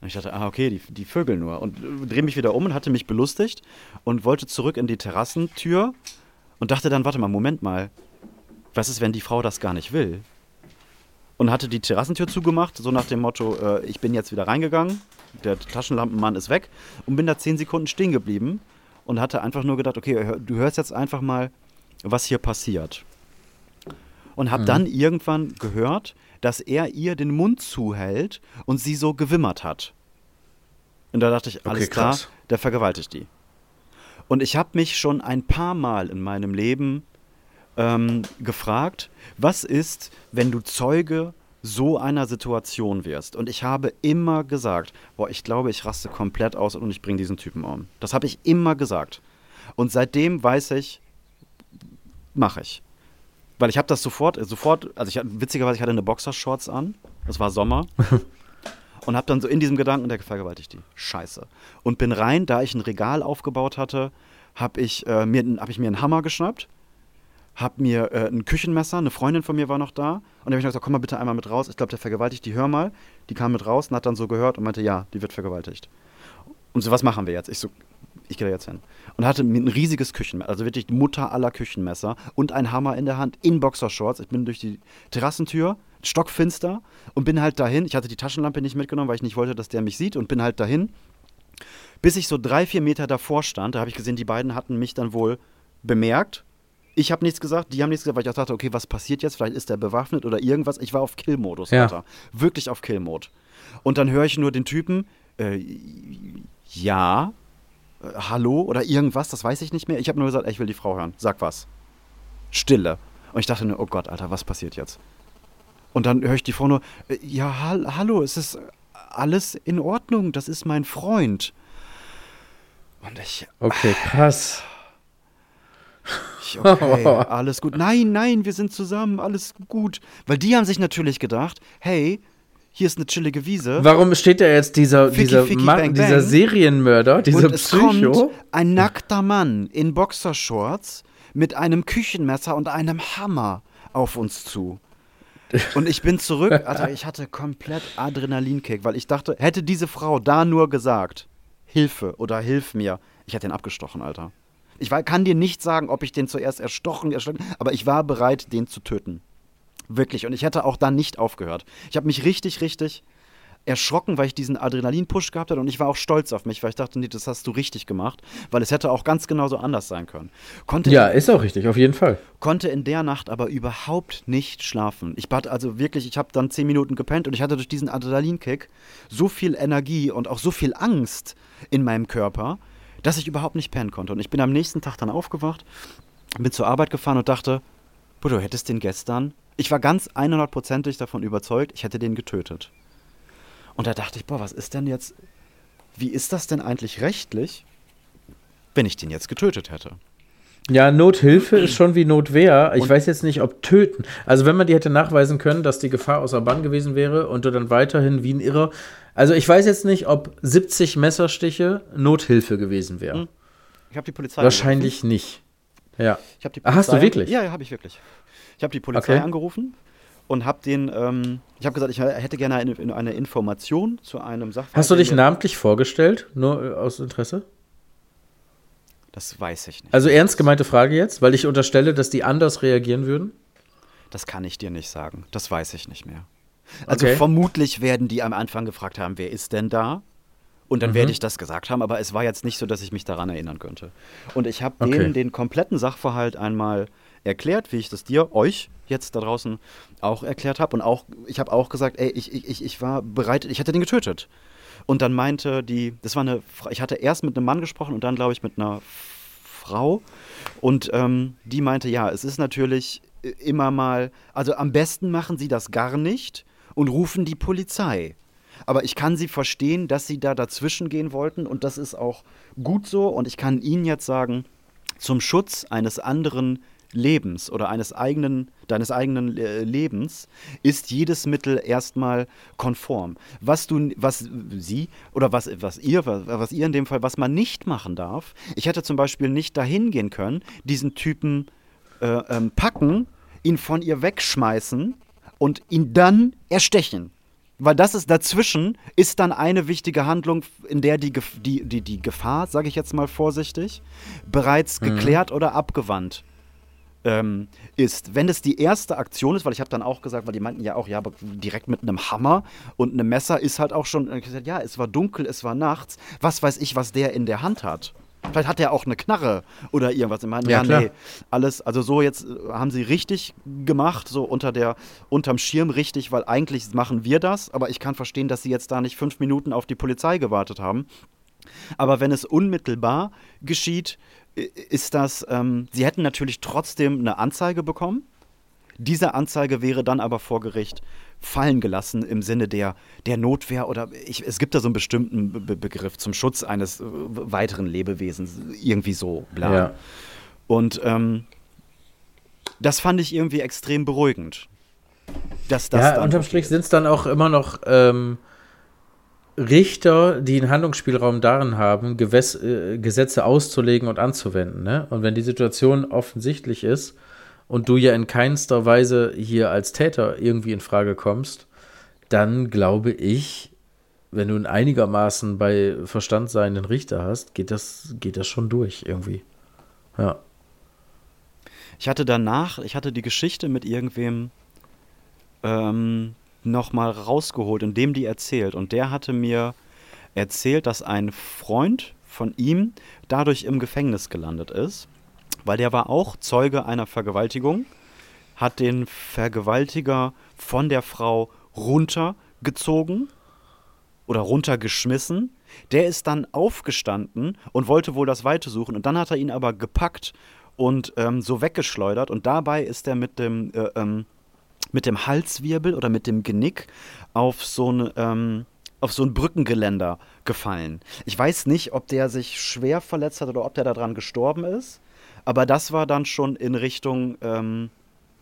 Speaker 2: Und ich dachte, ah, okay, die, die Vögel nur. Und äh, drehe mich wieder um und hatte mich belustigt und wollte zurück in die Terrassentür und dachte dann, warte mal, Moment mal. Was ist, wenn die Frau das gar nicht will? Und hatte die Terrassentür zugemacht, so nach dem Motto, äh, ich bin jetzt wieder reingegangen, der Taschenlampenmann ist weg und bin da zehn Sekunden stehen geblieben und hatte einfach nur gedacht, okay, du hörst jetzt einfach mal, was hier passiert. Und habe dann irgendwann gehört, dass er ihr den Mund zuhält und sie so gewimmert hat. Und da dachte ich, alles klar,
Speaker 3: krass.
Speaker 2: der vergewaltigt die. Und ich habe mich schon ein paar Mal in meinem Leben ähm, gefragt, was ist, wenn du Zeuge so einer Situation wirst? Und ich habe immer gesagt, boah, ich glaube, ich raste komplett aus und ich bringe diesen Typen um. Das habe ich immer gesagt. Und seitdem weiß ich, mache ich. Weil ich habe das sofort, sofort, also ich witzigerweise, ich hatte eine Boxershorts an, das war Sommer. und habe dann so in diesem Gedanken, der vergewaltigt die. Scheiße. Und bin rein, da ich ein Regal aufgebaut hatte, habe ich, äh, mir, hab ich mir einen Hammer geschnappt, habe mir äh, ein Küchenmesser, eine Freundin von mir war noch da. Und dann habe ich gesagt, komm mal bitte einmal mit raus. Ich glaube, der vergewaltigt die, hör mal. Die kam mit raus und hat dann so gehört und meinte, ja, die wird vergewaltigt. Und so, was machen wir jetzt? Ich so, ich gehe da jetzt hin. Und hatte ein riesiges Küchenmesser, also wirklich Mutter aller Küchenmesser und ein Hammer in der Hand in Boxershorts. Ich bin durch die Terrassentür, stockfinster und bin halt dahin. Ich hatte die Taschenlampe nicht mitgenommen, weil ich nicht wollte, dass der mich sieht und bin halt dahin. Bis ich so drei, vier Meter davor stand, da habe ich gesehen, die beiden hatten mich dann wohl bemerkt. Ich habe nichts gesagt, die haben nichts gesagt, weil ich auch dachte, okay, was passiert jetzt? Vielleicht ist der bewaffnet oder irgendwas. Ich war auf Kill-Modus,
Speaker 3: Ja.
Speaker 2: Alter. Wirklich auf Kill-Mode. Und dann höre ich nur den Typen, äh, ja, äh, hallo oder irgendwas, das weiß ich nicht mehr. Ich habe nur gesagt, ey, ich will die Frau hören. Sag was. Stille. Und ich dachte nur, oh Gott, Alter, was passiert jetzt? Und dann höre ich die Frau nur, äh, ja, hall hallo, es ist alles in Ordnung, das ist mein Freund. Und ich,
Speaker 3: Okay, krass.
Speaker 2: Ich okay, alles gut. Nein, nein, wir sind zusammen, alles gut. Weil die haben sich natürlich gedacht, hey, hier ist eine chillige Wiese.
Speaker 3: Warum steht da jetzt dieser,
Speaker 2: Ficky,
Speaker 3: dieser,
Speaker 2: Ficky,
Speaker 3: Ma
Speaker 2: Bang,
Speaker 3: dieser
Speaker 2: Bang.
Speaker 3: Serienmörder, dieser
Speaker 2: und
Speaker 3: Psycho?
Speaker 2: kommt ein nackter Mann in Boxershorts mit einem Küchenmesser und einem Hammer auf uns zu. Und ich bin zurück, Alter, ich hatte komplett Adrenalinkick, weil ich dachte, hätte diese Frau da nur gesagt, Hilfe oder hilf mir, ich hätte ihn abgestochen, Alter. Ich war, kann dir nicht sagen, ob ich den zuerst erstochen, erschlagen, aber ich war bereit, den zu töten. Wirklich. Und ich hätte auch da nicht aufgehört. Ich habe mich richtig, richtig erschrocken, weil ich diesen Adrenalin-Push gehabt hatte und ich war auch stolz auf mich, weil ich dachte, nee, das hast du richtig gemacht, weil es hätte auch ganz genauso anders sein können. Konnte,
Speaker 3: Ja, ist auch richtig, auf jeden Fall.
Speaker 2: konnte in der Nacht aber überhaupt nicht schlafen. Ich bat also wirklich, ich habe dann zehn Minuten gepennt und ich hatte durch diesen Adrenalinkick so viel Energie und auch so viel Angst in meinem Körper, dass ich überhaupt nicht pennen konnte. Und ich bin am nächsten Tag dann aufgewacht, bin zur Arbeit gefahren und dachte, Bruder, du hättest den gestern. Ich war ganz 100%ig davon überzeugt, ich hätte den getötet. Und da dachte ich, boah, was ist denn jetzt, wie ist das denn eigentlich rechtlich, wenn ich den jetzt getötet hätte?
Speaker 3: Ja, Nothilfe ist schon wie Notwehr. Ich
Speaker 2: Und-
Speaker 3: weiß jetzt nicht, ob töten. Also wenn man die hätte nachweisen können, dass die Gefahr außer Bann gewesen wäre und du dann weiterhin wie ein Irrer. Also ich weiß jetzt nicht, ob 70 Messerstiche Nothilfe gewesen wäre.
Speaker 2: Hm. Ich habe die Polizei
Speaker 3: Wahrscheinlich nicht. Ja.
Speaker 2: Ich die
Speaker 3: Ah, hast du
Speaker 2: Polizei-
Speaker 3: wirklich?
Speaker 2: Ja, ja, habe ich wirklich. Ich habe die Polizei
Speaker 3: Okay.
Speaker 2: angerufen und habe den, ähm, ich habe gesagt, ich hätte gerne eine, eine Information zu einem Sachverhalt.
Speaker 3: Hast du dich namentlich vorgestellt? Nur äh, aus Interesse?
Speaker 2: Das weiß ich nicht.
Speaker 3: Also ernst gemeinte Frage jetzt, weil ich unterstelle, dass die anders reagieren würden.
Speaker 2: Das kann ich dir nicht sagen. Das weiß ich nicht mehr. Also
Speaker 3: Okay.
Speaker 2: vermutlich werden die am Anfang gefragt haben, wer ist denn da? Und dann
Speaker 3: Mhm.
Speaker 2: werde ich das gesagt haben, aber es war jetzt nicht so, dass ich mich daran erinnern könnte. Und ich habe
Speaker 3: Okay.
Speaker 2: denen den kompletten Sachverhalt einmal erklärt, wie ich das dir, euch jetzt da draußen auch erklärt habe. Und auch, ich habe auch gesagt, ey, ich, ich, ich- war bereit, ich hätte den getötet. Und dann meinte die, das war eine, ich hatte erst mit einem Mann gesprochen und dann, glaube ich, mit einer Frau. Und ähm, die meinte, ja, es ist natürlich immer mal, also am besten machen sie das gar nicht und rufen die Polizei. Aber ich kann sie verstehen, dass sie da dazwischen gehen wollten und das ist auch gut so. Und ich kann Ihnen jetzt sagen, zum Schutz eines anderen Lebens oder eines eigenen, deines eigenen äh, Lebens ist jedes Mittel erstmal konform. Was du, was sie oder was, was ihr, was, was ihr in dem Fall, was man nicht machen darf, ich hätte zum Beispiel nicht dahin gehen können, diesen Typen äh, ähm, packen, ihn von ihr wegschmeißen und ihn dann erstechen. Weil das ist dazwischen, ist dann eine wichtige Handlung, in der die, Gef- die, die, die Gefahr, sage ich jetzt mal vorsichtig, bereits geklärt oder abgewandt ähm, ist. Wenn es die erste Aktion ist, weil ich habe dann auch gesagt, weil die meinten ja auch, ja, aber direkt mit einem Hammer und einem Messer ist halt auch schon, gesagt, ja, es war dunkel, es war nachts, was weiß ich, was der in der Hand hat. Vielleicht hat er auch eine Knarre oder irgendwas. Ich meine,
Speaker 3: Ja,
Speaker 2: ja, nee, alles, also so jetzt äh, haben sie richtig gemacht, so unter der, unterm Schirm richtig, weil eigentlich machen wir das, aber ich kann verstehen, dass sie jetzt da nicht fünf Minuten auf die Polizei gewartet haben. Aber wenn es unmittelbar geschieht, ist das, ähm, sie hätten natürlich trotzdem eine Anzeige bekommen. Diese Anzeige wäre dann aber vor Gericht fallen gelassen im Sinne der, der Notwehr oder ich, es gibt da so einen bestimmten Be Be Begriff zum Schutz eines äh, weiteren Lebewesens, irgendwie so, bla.
Speaker 3: Ja.
Speaker 2: Und ähm, das fand ich irgendwie extrem beruhigend. Dass das
Speaker 3: ja,
Speaker 2: dann
Speaker 3: unterm Strich sind es dann auch immer noch ähm, Richter, die einen Handlungsspielraum darin haben, Gewäss äh, Gesetze auszulegen und anzuwenden. Ne? Und wenn die Situation offensichtlich ist und du ja in keinster Weise hier als Täter irgendwie in Frage kommst, dann glaube ich, wenn du einen einigermaßen bei Verstand seienden Richter hast, geht das, geht das schon durch irgendwie. Ja.
Speaker 2: Ich hatte danach, ich hatte die Geschichte mit irgendwem ähm, nochmal rausgeholt und dem die erzählt. Und der hatte mir erzählt, dass ein Freund von ihm dadurch im Gefängnis gelandet ist, weil der war auch Zeuge einer Vergewaltigung, hat den Vergewaltiger von der Frau runtergezogen oder runtergeschmissen. Der ist dann aufgestanden und wollte wohl das Weite suchen. Und dann hat er ihn aber gepackt und ähm, so weggeschleudert. Und dabei ist er mit dem, äh, ähm, mit dem Halswirbel oder mit dem Genick auf so ein, ähm, auf so ein Brückengeländer gefallen. Ich weiß nicht, ob der sich schwer verletzt hat oder ob der daran gestorben ist, aber das war dann schon in Richtung ähm,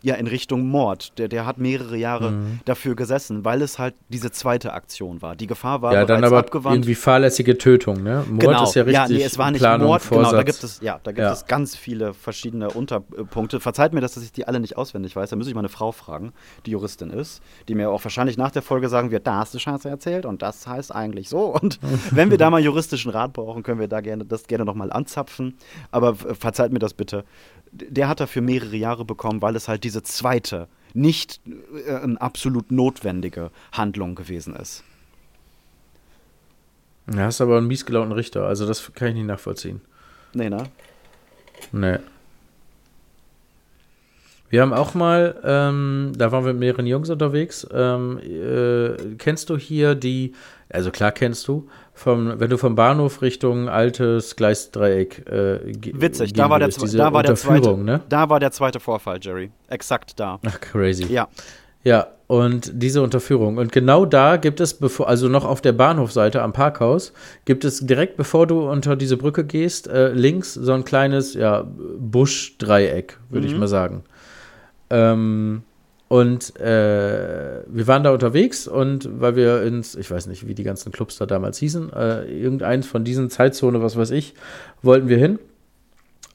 Speaker 2: ja in Richtung Mord. Der, der hat mehrere Jahre
Speaker 3: Mhm.
Speaker 2: dafür gesessen, weil es halt diese zweite Aktion war. Die Gefahr war
Speaker 3: Ja, dann
Speaker 2: bereits
Speaker 3: aber
Speaker 2: abgewandt.
Speaker 3: irgendwie fahrlässige Tötung, ne? Mord
Speaker 2: genau.
Speaker 3: ist ja richtig
Speaker 2: nee, es war nicht
Speaker 3: Planung,
Speaker 2: Mord,
Speaker 3: Vorsatz.
Speaker 2: genau, da gibt es, ja, da gibt
Speaker 3: Ja.
Speaker 2: es ganz viele verschiedene Unterpunkte. Verzeiht mir, dass ich die alle nicht auswendig weiß. Da muss ich mal eine Frau fragen, die Juristin ist, die mir auch wahrscheinlich nach der Folge sagen wird, da hast du Scheiße erzählt und das heißt eigentlich so. Und wenn wir da mal juristischen Rat brauchen, können wir da gerne das gerne nochmal anzapfen. Aber verzeiht mir das bitte. Der hat dafür mehrere Jahre bekommen, weil es halt diese zweite, nicht äh, absolut notwendige Handlung gewesen ist.
Speaker 3: Ja, hast aber einen mies gelaunten Richter, also das kann ich nicht nachvollziehen.
Speaker 2: Nee, ne?
Speaker 3: Nee. Wir haben auch mal, ähm, da waren wir mit mehreren Jungs unterwegs. Ähm, äh, kennst du hier die, also klar kennst du, vom, wenn du vom Bahnhof Richtung altes Gleisdreieck äh,
Speaker 2: Witzig, da war, der,
Speaker 3: diese
Speaker 2: da, war der zweite,
Speaker 3: ne?
Speaker 2: da war der zweite Vorfall, Jerry. Exakt da.
Speaker 3: Ach, crazy.
Speaker 2: Ja.
Speaker 3: Ja, und diese Unterführung. Und genau da gibt es, bevor, also noch auf der Bahnhofseite am Parkhaus, gibt es direkt bevor du unter diese Brücke gehst, äh, links so ein kleines, ja, Buschdreieck, würde ich mal sagen. Ähm, und äh, wir waren da unterwegs und weil wir ins, ich weiß nicht, wie die ganzen Clubs da damals hießen, äh, irgendeins von diesen Zeitzone, was weiß ich, wollten wir hin.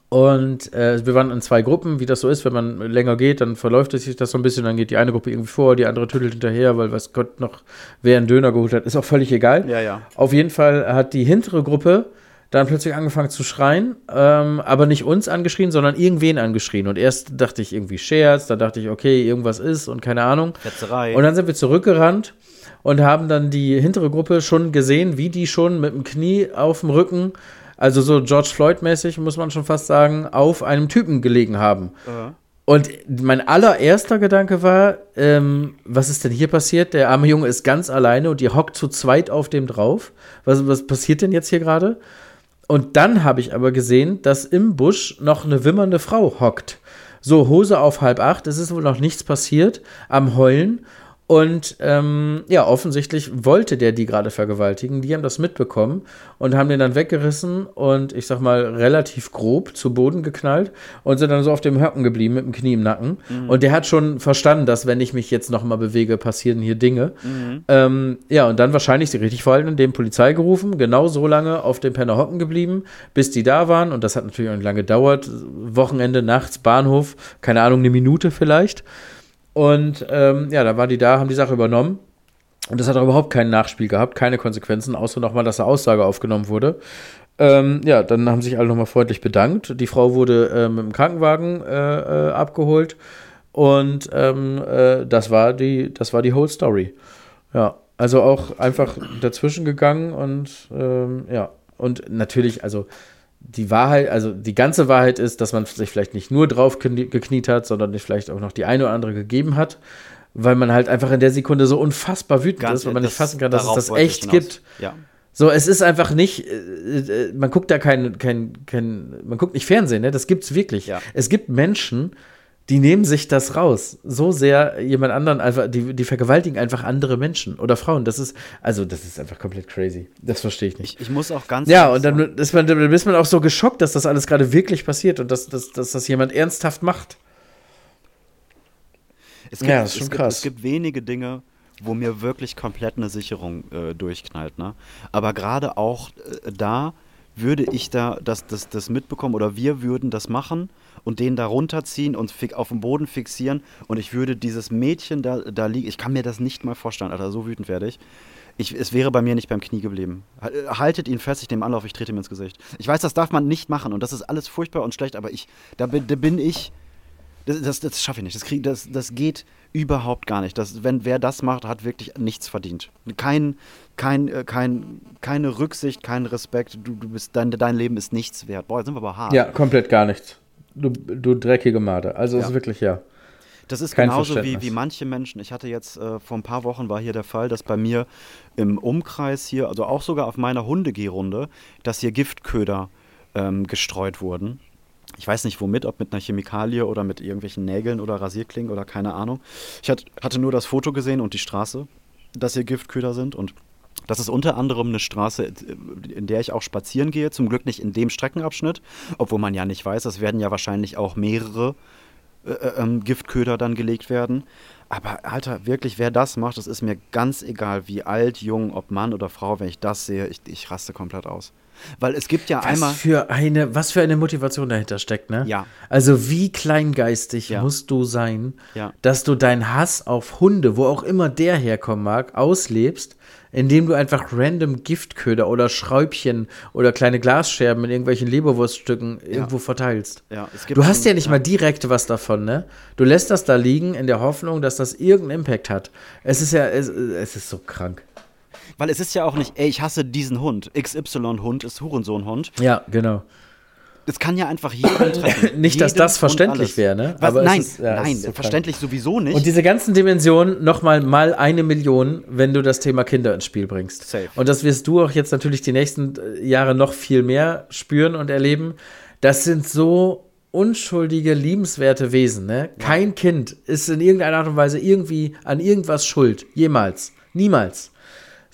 Speaker 3: Und äh, wir waren in zwei Gruppen, wie das so ist, wenn man länger geht, dann verläuft es sich das so ein bisschen, dann geht die eine Gruppe irgendwie vor, die andere tüdelt hinterher, weil was Gott noch, wer einen Döner geholt hat, ist auch völlig egal.
Speaker 2: Ja, ja.
Speaker 3: Auf jeden Fall hat die hintere Gruppe dann plötzlich angefangen zu schreien, ähm, aber nicht uns angeschrien, sondern irgendwen angeschrien. Und erst dachte ich irgendwie Scherz, dann dachte ich, okay, irgendwas ist und keine Ahnung.
Speaker 2: Fetzerei.
Speaker 3: Und dann sind wir zurückgerannt und haben dann die hintere Gruppe schon gesehen, wie die schon mit dem Knie auf dem Rücken, also so George Floyd-mäßig, muss man schon fast sagen, auf einem Typen gelegen haben. Und mein allererster Gedanke war, ähm, was ist denn hier passiert? Der arme Junge ist ganz alleine und die hockt zu zweit auf dem drauf. Was, was passiert denn jetzt hier gerade? Und dann habe ich aber gesehen, dass im Busch noch eine wimmernde Frau hockt. So, Hose auf halb acht, es ist wohl noch nichts passiert, am Heulen. Und ähm, ja, offensichtlich wollte der die gerade vergewaltigen. Die haben das mitbekommen und haben den dann weggerissen und ich sag mal relativ grob zu Boden geknallt und sind dann so auf dem Höcken geblieben mit dem Knie im Nacken. Und der hat schon verstanden, dass wenn ich mich jetzt nochmal bewege, passieren hier Dinge. Ähm, ja, und dann wahrscheinlich sie richtig verhalten, dem Polizei gerufen, genau so lange auf dem Penner hocken geblieben, bis die da waren. Und das hat natürlich auch nicht lange gedauert. Wochenende, nachts, Bahnhof, keine Ahnung, eine Minute vielleicht. Und ähm, ja, da waren die da, haben die Sache übernommen. Und das hat auch überhaupt kein Nachspiel gehabt, keine Konsequenzen, außer nochmal, dass eine Aussage aufgenommen wurde. Ähm, ja, dann haben sich alle nochmal freundlich bedankt. Die Frau wurde äh, mit dem Krankenwagen äh, äh, abgeholt. Und ähm, äh, das, war die, das war die whole Story. Ja, also auch einfach dazwischen gegangen und ähm, ja, und natürlich, also die Wahrheit, also die ganze Wahrheit ist, dass man sich vielleicht nicht nur drauf knie- gekniet hat, sondern vielleicht auch noch die eine oder andere gegeben hat, weil man halt einfach in der Sekunde so unfassbar wütend ist, weil man nicht fassen kann, dass es das echt gibt.
Speaker 2: Ja.
Speaker 3: So, es ist einfach nicht, äh, äh, man guckt da kein, kein, kein, man guckt nicht Fernsehen, ne? Das gibt's wirklich.
Speaker 2: Ja.
Speaker 3: Es gibt Menschen, die nehmen sich das raus. So sehr jemand anderen einfach, die, die vergewaltigen einfach andere Menschen oder Frauen. Das ist, also, das ist einfach komplett crazy. Das verstehe ich nicht.
Speaker 2: Ich, ich muss auch ganz
Speaker 3: Ja, und dann ist, man, dann ist man auch so geschockt, dass das alles gerade wirklich passiert und dass, dass, dass das jemand ernsthaft macht.
Speaker 2: es gibt,
Speaker 3: ja, das ist schon
Speaker 2: es gibt,
Speaker 3: krass.
Speaker 2: Es gibt wenige Dinge, wo mir wirklich komplett eine Sicherung äh, durchknallt. Ne? Aber gerade auch äh, da würde ich da das, das, das mitbekommen oder wir würden das machen und den da runterziehen und auf dem Boden fixieren und ich würde dieses Mädchen da, da liegen, ich kann mir das nicht mal vorstellen, Alter, so wütend werde ich. Ich, es wäre bei mir nicht beim Knie geblieben. Hal- Haltet ihn fest, ich nehme Anlauf, ich trete ihm ins Gesicht. Ich weiß, das darf man nicht machen und das ist alles furchtbar und schlecht, aber ich, da bin, da bin ich, das, das, das schaffe ich nicht. Das, krieg, das, das geht überhaupt gar nicht. Das, wenn wer das macht, hat wirklich nichts verdient. Kein, kein, äh, kein, keine Rücksicht, kein Respekt. Du, du bist, dein, dein Leben ist nichts wert. Boah, jetzt sind wir aber hart.
Speaker 3: Ja, komplett gar nichts. Du, du dreckige Made. Also, es
Speaker 2: Ja.
Speaker 3: ist wirklich, ja.
Speaker 2: Das ist
Speaker 3: Kein
Speaker 2: genauso wie, wie manche Menschen. Ich hatte jetzt äh, vor ein paar Wochen war hier der Fall, dass bei mir im Umkreis hier, also auch sogar auf meiner Hundegehrunde, dass hier Giftköder ähm, gestreut wurden. Ich weiß nicht womit, ob mit einer Chemikalie oder mit irgendwelchen Nägeln oder Rasierklingen oder keine Ahnung. Ich hat, hatte nur das Foto gesehen und die Straße, dass hier Giftköder sind und das ist unter anderem eine Straße, in der ich auch spazieren gehe. Zum Glück nicht in dem Streckenabschnitt, obwohl man ja nicht weiß, es werden ja wahrscheinlich auch mehrere äh, äh, ähm, Giftköder dann gelegt werden. Aber Alter, wirklich, wer das macht, das ist mir ganz egal, wie alt, jung, ob Mann oder Frau, wenn ich das sehe, ich, ich raste komplett aus. Weil es gibt ja
Speaker 3: Was
Speaker 2: einmal.
Speaker 3: für eine, was für eine Motivation dahinter steckt, ne?
Speaker 2: Ja.
Speaker 3: Also wie kleingeistig
Speaker 2: Ja.
Speaker 3: musst du sein,
Speaker 2: Ja.
Speaker 3: dass du deinen Hass auf Hunde, wo auch immer der herkommen mag, auslebst, indem du einfach random Giftköder oder Schräubchen oder kleine Glasscherben in irgendwelchen Leberwurststücken irgendwo verteilst.
Speaker 2: Ja,
Speaker 3: Du hast ja nicht mal direkt was davon, ne? Du lässt das da liegen in der Hoffnung, dass das irgendeinen Impact hat. Es ist ja, es, es ist so krank.
Speaker 2: Weil es ist ja auch nicht, ey, ich hasse diesen Hund. XY-Hund ist Hurensohn-Hund.
Speaker 3: Ja, genau.
Speaker 2: Es kann ja einfach jeden treffen.
Speaker 3: Nicht, dass das verständlich wäre, ne?
Speaker 2: Was? Nein,
Speaker 3: ist- ja,
Speaker 2: nein,
Speaker 3: so krank.
Speaker 2: verständlich sowieso nicht.
Speaker 3: Und diese ganzen Dimensionen nochmal mal eine Million, wenn du das Thema Kinder ins Spiel bringst.
Speaker 2: Safe.
Speaker 3: Und das wirst du auch jetzt natürlich die nächsten äh, Jahre noch viel mehr spüren und erleben. Das sind so unschuldige, liebenswerte Wesen. Ne? Kein Kind ist in irgendeiner Art und Weise irgendwie an irgendwas schuld. Jemals. Niemals.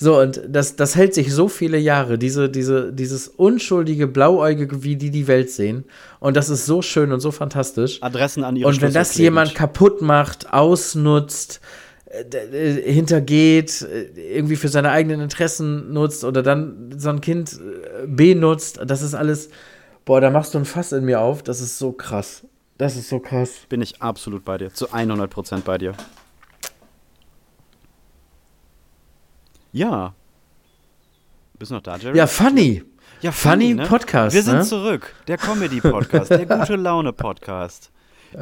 Speaker 3: So, und das, das hält sich so viele Jahre, diese, diese, dieses unschuldige, blauäugige, wie die die Welt sehen. Und das ist so schön und so fantastisch.
Speaker 2: Adressen an ihre
Speaker 3: Und wenn das jemand kaputt macht, ausnutzt, äh, äh, hintergeht, äh, irgendwie für seine eigenen Interessen nutzt oder dann so ein Kind benutzt, das ist alles, boah, da machst du ein Fass in mir auf, das ist so krass. Das ist so krass.
Speaker 2: bin ich absolut bei dir. Zu 100% bei dir. Ja. Bist du noch da, Jerry?
Speaker 3: Ja, funny.
Speaker 2: Ja,
Speaker 3: Funny Podcast,
Speaker 2: Wir sind
Speaker 3: ne?
Speaker 2: zurück. Der Comedy-Podcast, der gute Laune-Podcast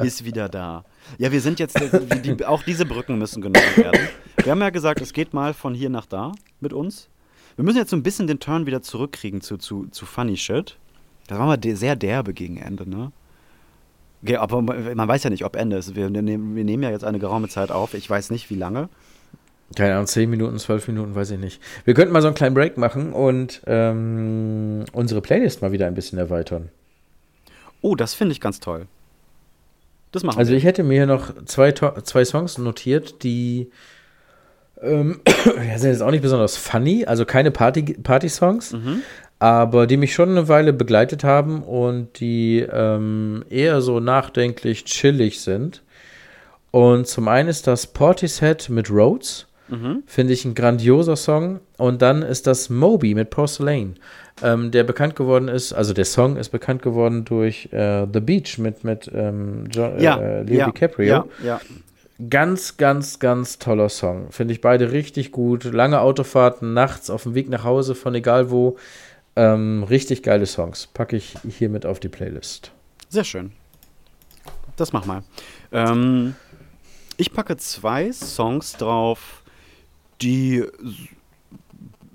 Speaker 2: ist wieder da. Ja, wir sind jetzt, die, auch diese Brücken müssen genommen werden. Wir haben ja gesagt, es geht mal von hier nach da mit uns. Wir müssen jetzt so ein bisschen den Turn wieder zurückkriegen zu, zu, zu Funny Shit. Das war mal de sehr derbe gegen Ende, ne? Okay, aber man weiß ja nicht, ob Ende ist. Wir, nehmen- wir nehmen ja jetzt eine geraume Zeit auf. Ich weiß nicht, wie lange.
Speaker 3: Keine Ahnung, 10 Minuten, 12 Minuten, weiß ich nicht. Wir könnten mal so einen kleinen Break machen und ähm, unsere Playlist mal wieder ein bisschen erweitern.
Speaker 2: Oh, das finde ich ganz toll. Das machen
Speaker 3: Also
Speaker 2: wir.
Speaker 3: ich hätte mir hier noch zwei, zwei Songs notiert, die ähm, ja, sind jetzt auch nicht besonders funny, also keine Party- Party-Songs, aber die mich schon eine Weile begleitet haben und die ähm, eher so nachdenklich chillig sind. Und zum einen ist das Portishead mit Rhodes. Finde ich ein grandioser Song. Und dann ist das Moby mit Porcelain, ähm, der bekannt geworden ist, also der Song ist bekannt geworden durch äh, The Beach mit, mit ähm, jo
Speaker 2: ja,
Speaker 3: äh, Leo
Speaker 2: ja,
Speaker 3: DiCaprio.
Speaker 2: Ja, ja.
Speaker 3: Ganz, ganz, ganz toller Song. Finde ich beide richtig gut. Lange Autofahrten, nachts auf dem Weg nach Hause von egal wo. Ähm, richtig geile Songs. Packe ich hier mit auf die Playlist.
Speaker 2: Sehr schön. Das mach mal. Ähm, ich packe zwei Songs drauf, die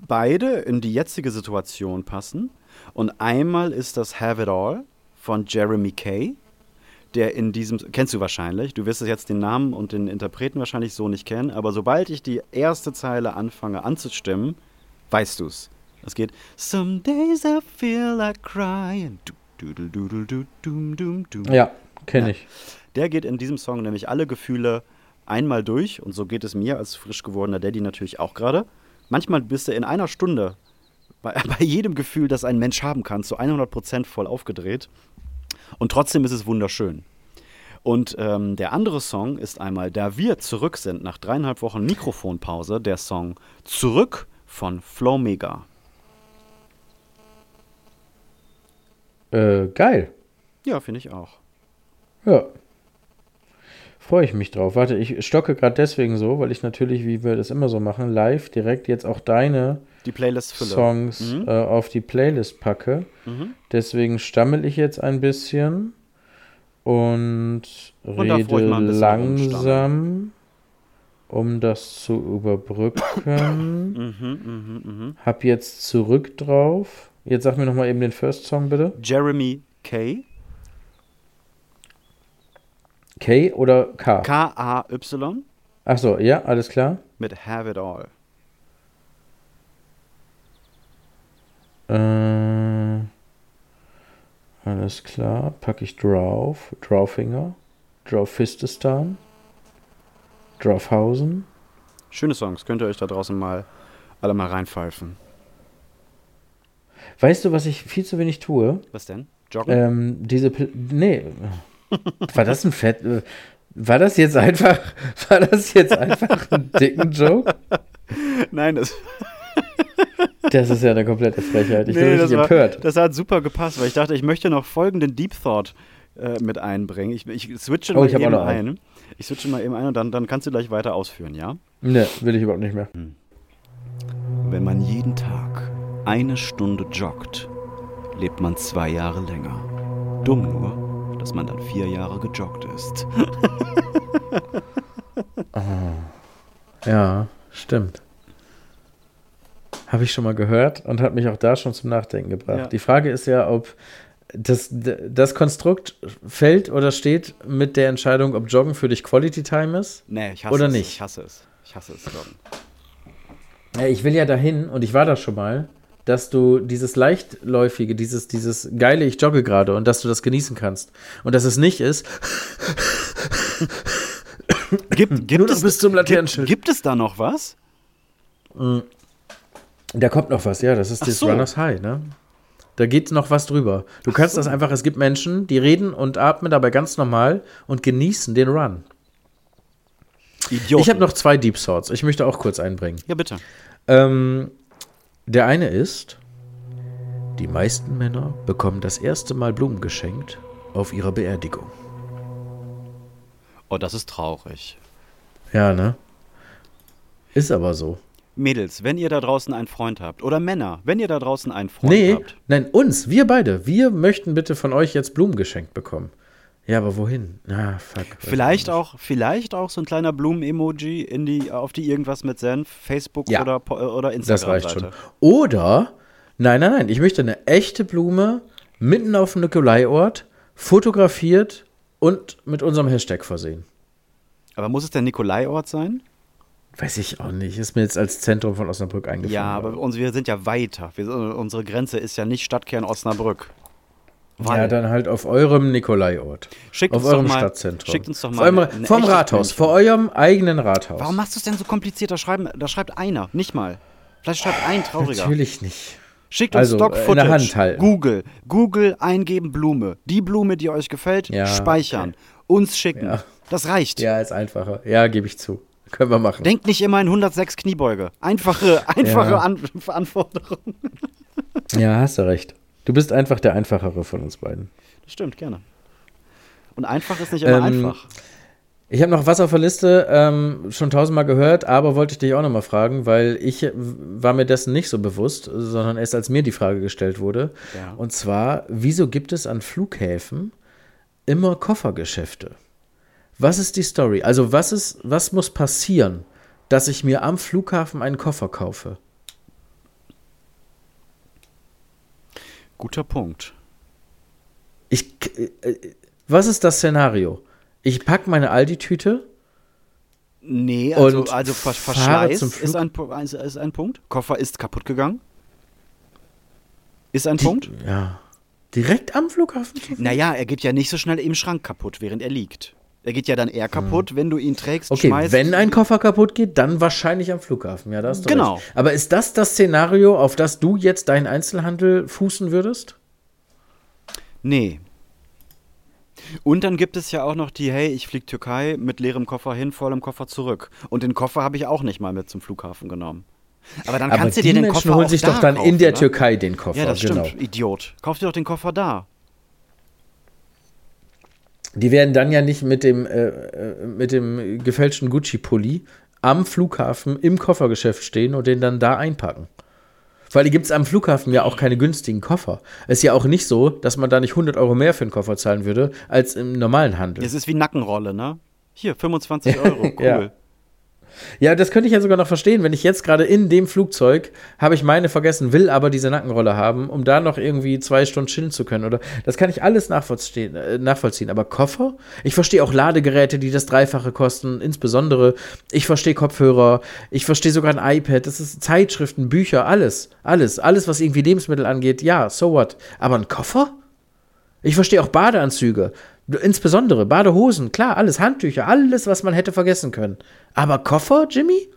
Speaker 2: beide in die jetzige Situation passen. Und einmal ist das Have It All von Jeremy Kay, der in diesem, kennst du wahrscheinlich, du wirst jetzt den Namen und den Interpreten wahrscheinlich so nicht kennen, aber sobald ich die erste Zeile anfange anzustimmen, weißt du's. Es geht Some days I feel like crying. Du, du, du, du, du, du.
Speaker 3: Ja, kenne ich.
Speaker 2: Der geht in diesem Song nämlich alle Gefühle einmal durch und so geht es mir als frisch gewordener Daddy natürlich auch gerade. Manchmal bist du in einer Stunde bei, bei jedem Gefühl, das ein Mensch haben kann, zu 100% voll aufgedreht und trotzdem ist es wunderschön. Und ähm, der andere Song ist einmal, da wir zurück sind nach dreieinhalb Wochen Mikrofonpause, der Song Zurück von Flow Mega.
Speaker 3: Äh, geil.
Speaker 2: Ja, finde ich auch.
Speaker 3: Ja. Freue ich mich drauf. Warte, ich stocke gerade deswegen so, weil ich natürlich, wie wir das immer so machen, live direkt jetzt auch deine. Songs
Speaker 2: Mhm.
Speaker 3: äh, auf die Playlist packe.
Speaker 2: Mhm.
Speaker 3: Deswegen stammel ich jetzt ein bisschen und,
Speaker 2: Und
Speaker 3: rede langsam, um das zu überbrücken.
Speaker 2: Mhm, mhm, mhm.
Speaker 3: Hab jetzt zurück drauf. Jetzt sag mir noch mal eben den First Song bitte.
Speaker 2: Jeremy Kay.
Speaker 3: K oder K?
Speaker 2: K-A-Y
Speaker 3: Ach so, ja, alles klar.
Speaker 2: mit Have It All.
Speaker 3: Äh, alles klar. Packe ich drauf. Drawfinger. Drawfististan. Drawhausen.
Speaker 2: Schöne Songs, könnt ihr euch da draußen mal alle mal reinpfeifen.
Speaker 3: Weißt du, was ich viel zu wenig tue?
Speaker 2: Was denn? Joggen?
Speaker 3: Ähm, diese. Pil nee. War das ein Fett. äh, War das jetzt einfach. War das jetzt einfach ein dicken Joke?
Speaker 2: Nein, das,
Speaker 3: Das ist ja eine komplette Frechheit. Ich
Speaker 2: nee,
Speaker 3: bin
Speaker 2: das,
Speaker 3: richtig
Speaker 2: war,
Speaker 3: empört.
Speaker 2: das hat super gepasst, weil ich dachte, ich möchte noch folgenden Deep Thought äh, mit einbringen. Ich, ich switche
Speaker 3: Oh,
Speaker 2: mal
Speaker 3: ich
Speaker 2: eben ein. Ich switche mal eben ein und dann, dann kannst du gleich weiter ausführen, ja?
Speaker 3: Ne, will ich überhaupt nicht mehr.
Speaker 2: Wenn man jeden Tag eine Stunde joggt, lebt man zwei Jahre länger. Dumm nur, dass man dann vier Jahre gejoggt ist.
Speaker 3: Ja, stimmt. Habe ich schon mal gehört und hat mich auch da schon zum Nachdenken gebracht.
Speaker 2: Ja.
Speaker 3: Die Frage ist ja, ob das, das Konstrukt fällt oder steht mit der Entscheidung, ob Joggen für dich Quality Time ist.
Speaker 2: Nee, ich hasse
Speaker 3: Oder
Speaker 2: es.
Speaker 3: nicht?
Speaker 2: Ich hasse es. Ich hasse es. Joggen.
Speaker 3: Ja, ich will ja dahin und ich war da schon mal, dass du dieses leichtläufige, dieses, dieses geile, ich jogge gerade und dass du das genießen kannst. Und dass es nicht ist,
Speaker 2: Gibt, gibt,
Speaker 3: Nur noch
Speaker 2: es,
Speaker 3: bis zum
Speaker 2: gibt,
Speaker 3: Laternenschild.
Speaker 2: gibt es da noch was?
Speaker 3: Da kommt noch was, ja, das ist
Speaker 2: Ach
Speaker 3: das
Speaker 2: so.
Speaker 3: Runners High, ne? Da geht noch was drüber. Du kannst das einfach, es gibt Menschen, die reden und atmen dabei ganz normal und genießen den Run.
Speaker 2: Idioten.
Speaker 3: Ich habe noch zwei Deep Thoughts. Ich möchte auch kurz einbringen.
Speaker 2: Ja, bitte.
Speaker 3: Ähm, der eine ist, die meisten Männer bekommen das erste Mal Blumen geschenkt auf ihrer Beerdigung.
Speaker 2: Oh, das ist traurig.
Speaker 3: Ja, ne? Ist aber so.
Speaker 2: Mädels, wenn ihr da draußen einen Freund habt, oder Männer, wenn ihr da draußen einen Freund
Speaker 3: Nee,
Speaker 2: habt,
Speaker 3: nein, uns, wir beide, wir möchten bitte von euch jetzt Blumen geschenkt bekommen. Ja, aber wohin? Na, fuck.
Speaker 2: vielleicht
Speaker 3: ich
Speaker 2: auch, vielleicht auch so ein kleiner Blumen-Emoji in die, auf die irgendwas mit Senf, Facebook
Speaker 3: Ja.
Speaker 2: oder, po- oder
Speaker 3: nicht. Das reicht
Speaker 2: Instagram-Seite.
Speaker 3: schon. Oder, nein, nein, nein, ich möchte eine echte Blume mitten auf dem Nikolaiort, fotografiert und mit unserem Hashtag versehen.
Speaker 2: Aber muss es der Nikolaiort sein?
Speaker 3: Weiß ich auch nicht. Ist mir jetzt als Zentrum von Osnabrück eingefallen.
Speaker 2: Ja, aber uns, wir sind ja weiter. Wir, unsere Grenze ist ja nicht Stadtkern Osnabrück. Weil-
Speaker 3: Ja, dann halt auf eurem Nikolaiort.
Speaker 2: Schickt
Speaker 3: Auf
Speaker 2: uns doch
Speaker 3: eurem
Speaker 2: mal-
Speaker 3: Stadtzentrum.
Speaker 2: schickt uns doch mal
Speaker 3: eurem,
Speaker 2: eine- eine
Speaker 3: vom Rathaus, vor eurem eigenen Rathaus.
Speaker 2: Warum machst du es denn so kompliziert? Da, schreiben, da schreibt einer, nicht mal. Vielleicht schreibt ein Trauriger.
Speaker 3: Natürlich nicht.
Speaker 2: Schickt uns
Speaker 3: Also, äh, in
Speaker 2: Footage.
Speaker 3: der Hand halten.
Speaker 2: Google. Google eingeben Blume. Die Blume, die euch gefällt,
Speaker 3: Ja,
Speaker 2: speichern. Uns schicken.
Speaker 3: Ja.
Speaker 2: Das reicht.
Speaker 3: Ja, ist einfacher. Ja, gebe ich zu. Können wir machen.
Speaker 2: Denkt nicht immer in 106 Kniebeuge. Einfache, einfache
Speaker 3: Ja.
Speaker 2: An Anforderungen.
Speaker 3: Ja, hast du recht. Du bist einfach der Einfachere von uns beiden.
Speaker 2: Das stimmt, gerne. Und einfach ist nicht immer
Speaker 3: Ähm,
Speaker 2: einfach.
Speaker 3: Ich habe noch was auf der Liste, ähm, schon tausendmal gehört, aber wollte ich dich auch nochmal fragen, weil ich äh, war mir dessen nicht so bewusst, sondern erst als mir die Frage gestellt wurde.
Speaker 2: Ja.
Speaker 3: Und zwar, wieso gibt es an Flughäfen immer Koffergeschäfte? Was ist die Story? Also was ist, was muss passieren, dass ich mir am Flughafen einen Koffer kaufe?
Speaker 2: Guter Punkt.
Speaker 3: Ich, äh, äh, was ist das Szenario? Ich packe meine Aldi-Tüte,
Speaker 2: Nee, also,
Speaker 3: Und
Speaker 2: also Ver
Speaker 3: fahre
Speaker 2: Verschleiß ist ein, ist ein Punkt. Koffer ist kaputt gegangen. Ist ein
Speaker 3: Die-
Speaker 2: Punkt.
Speaker 3: Ja. Direkt am Flughafen?
Speaker 2: Naja, er geht ja nicht so schnell im Schrank kaputt, während er liegt. Er geht ja dann eher kaputt, wenn du ihn trägst,
Speaker 3: Hm. Okay,
Speaker 2: schmeißt.
Speaker 3: wenn ein Koffer kaputt geht, dann wahrscheinlich am Flughafen. Ja, da hast du
Speaker 2: Genau.
Speaker 3: recht. Aber ist das das Szenario, auf das du jetzt deinen Einzelhandel fußen würdest?
Speaker 2: Nee. Und dann gibt es ja auch noch die, hey, ich flieg Türkei mit leerem Koffer hin, vollem Koffer zurück. Und den Koffer habe ich auch nicht mal mit zum Flughafen genommen. Aber dann
Speaker 3: Aber
Speaker 2: kannst du
Speaker 3: die
Speaker 2: dir den
Speaker 3: Menschen
Speaker 2: Koffer
Speaker 3: holen sich doch dann
Speaker 2: kaufen,
Speaker 3: in der
Speaker 2: ne?
Speaker 3: Türkei den Koffer.
Speaker 2: Ja, das
Speaker 3: genau.
Speaker 2: stimmt. Idiot. Kauf dir doch den Koffer da.
Speaker 3: Die werden dann ja nicht mit dem, äh, äh, mit dem gefälschten Gucci-Pulli am Flughafen im Koffergeschäft stehen und den dann da einpacken. Weil die gibt es am Flughafen ja auch keine günstigen Koffer. Es ist ja auch nicht so, dass man da nicht 100 Euro mehr für einen Koffer zahlen würde, als im normalen Handel.
Speaker 2: Das ist wie Nackenrolle, ne? Hier, 25 Euro. Cool.
Speaker 3: Ja. Ja, das könnte ich ja sogar noch verstehen, wenn ich jetzt gerade in dem Flugzeug habe ich meine vergessen, will aber diese Nackenrolle haben, um da noch irgendwie zwei Stunden chillen zu können. Oder das kann ich alles nachvollziehen. Äh, nachvollziehen. Aber Koffer? Ich verstehe auch Ladegeräte, die das Dreifache kosten. Insbesondere, ich verstehe Kopfhörer, ich verstehe sogar ein iPad, das ist Zeitschriften, Bücher, alles. Alles. Alles, was irgendwie Lebensmittel angeht, ja, so what. Aber ein Koffer? Ich verstehe auch Badeanzüge. Insbesondere Badehosen, klar, alles, Handtücher, alles, was man hätte vergessen können. Aber Koffer, Jimmy?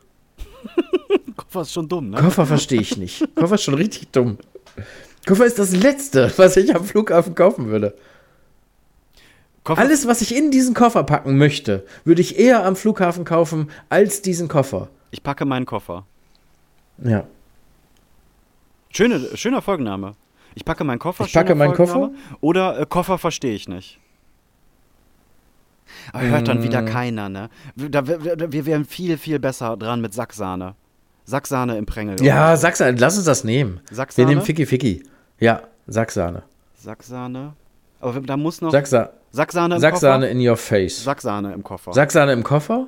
Speaker 2: Koffer ist schon dumm, ne?
Speaker 3: Koffer verstehe ich nicht. Koffer ist schon richtig dumm. Koffer ist das Letzte, was ich am Flughafen kaufen würde.
Speaker 2: Koffer,
Speaker 3: Alles, was ich in diesen Koffer packen möchte, würde ich eher am Flughafen kaufen als diesen Koffer.
Speaker 2: Ich packe meinen Koffer.
Speaker 3: Ja.
Speaker 2: Schöne, schöner Folgenname. Ich packe meinen Koffer.
Speaker 3: Ich packe meinen Koffer?
Speaker 2: Oder äh, Koffer verstehe ich nicht. Aber hört dann
Speaker 3: Mm.
Speaker 2: wieder keiner, ne? Da, wir, wir wären viel, viel besser dran mit Sacksahne. Sacksahne im Prängel.
Speaker 3: Ja, Sacksahne, lass uns das nehmen. Wir
Speaker 2: Sacksahne?
Speaker 3: nehmen Ficky Ficky. Ja, Sacksahne.
Speaker 2: Sacksahne. Aber da muss noch
Speaker 3: Sacksa
Speaker 2: Sacksahne im
Speaker 3: Sacksahne
Speaker 2: Koffer.
Speaker 3: in your face.
Speaker 2: Sacksahne im Koffer.
Speaker 3: Sacksahne im Koffer?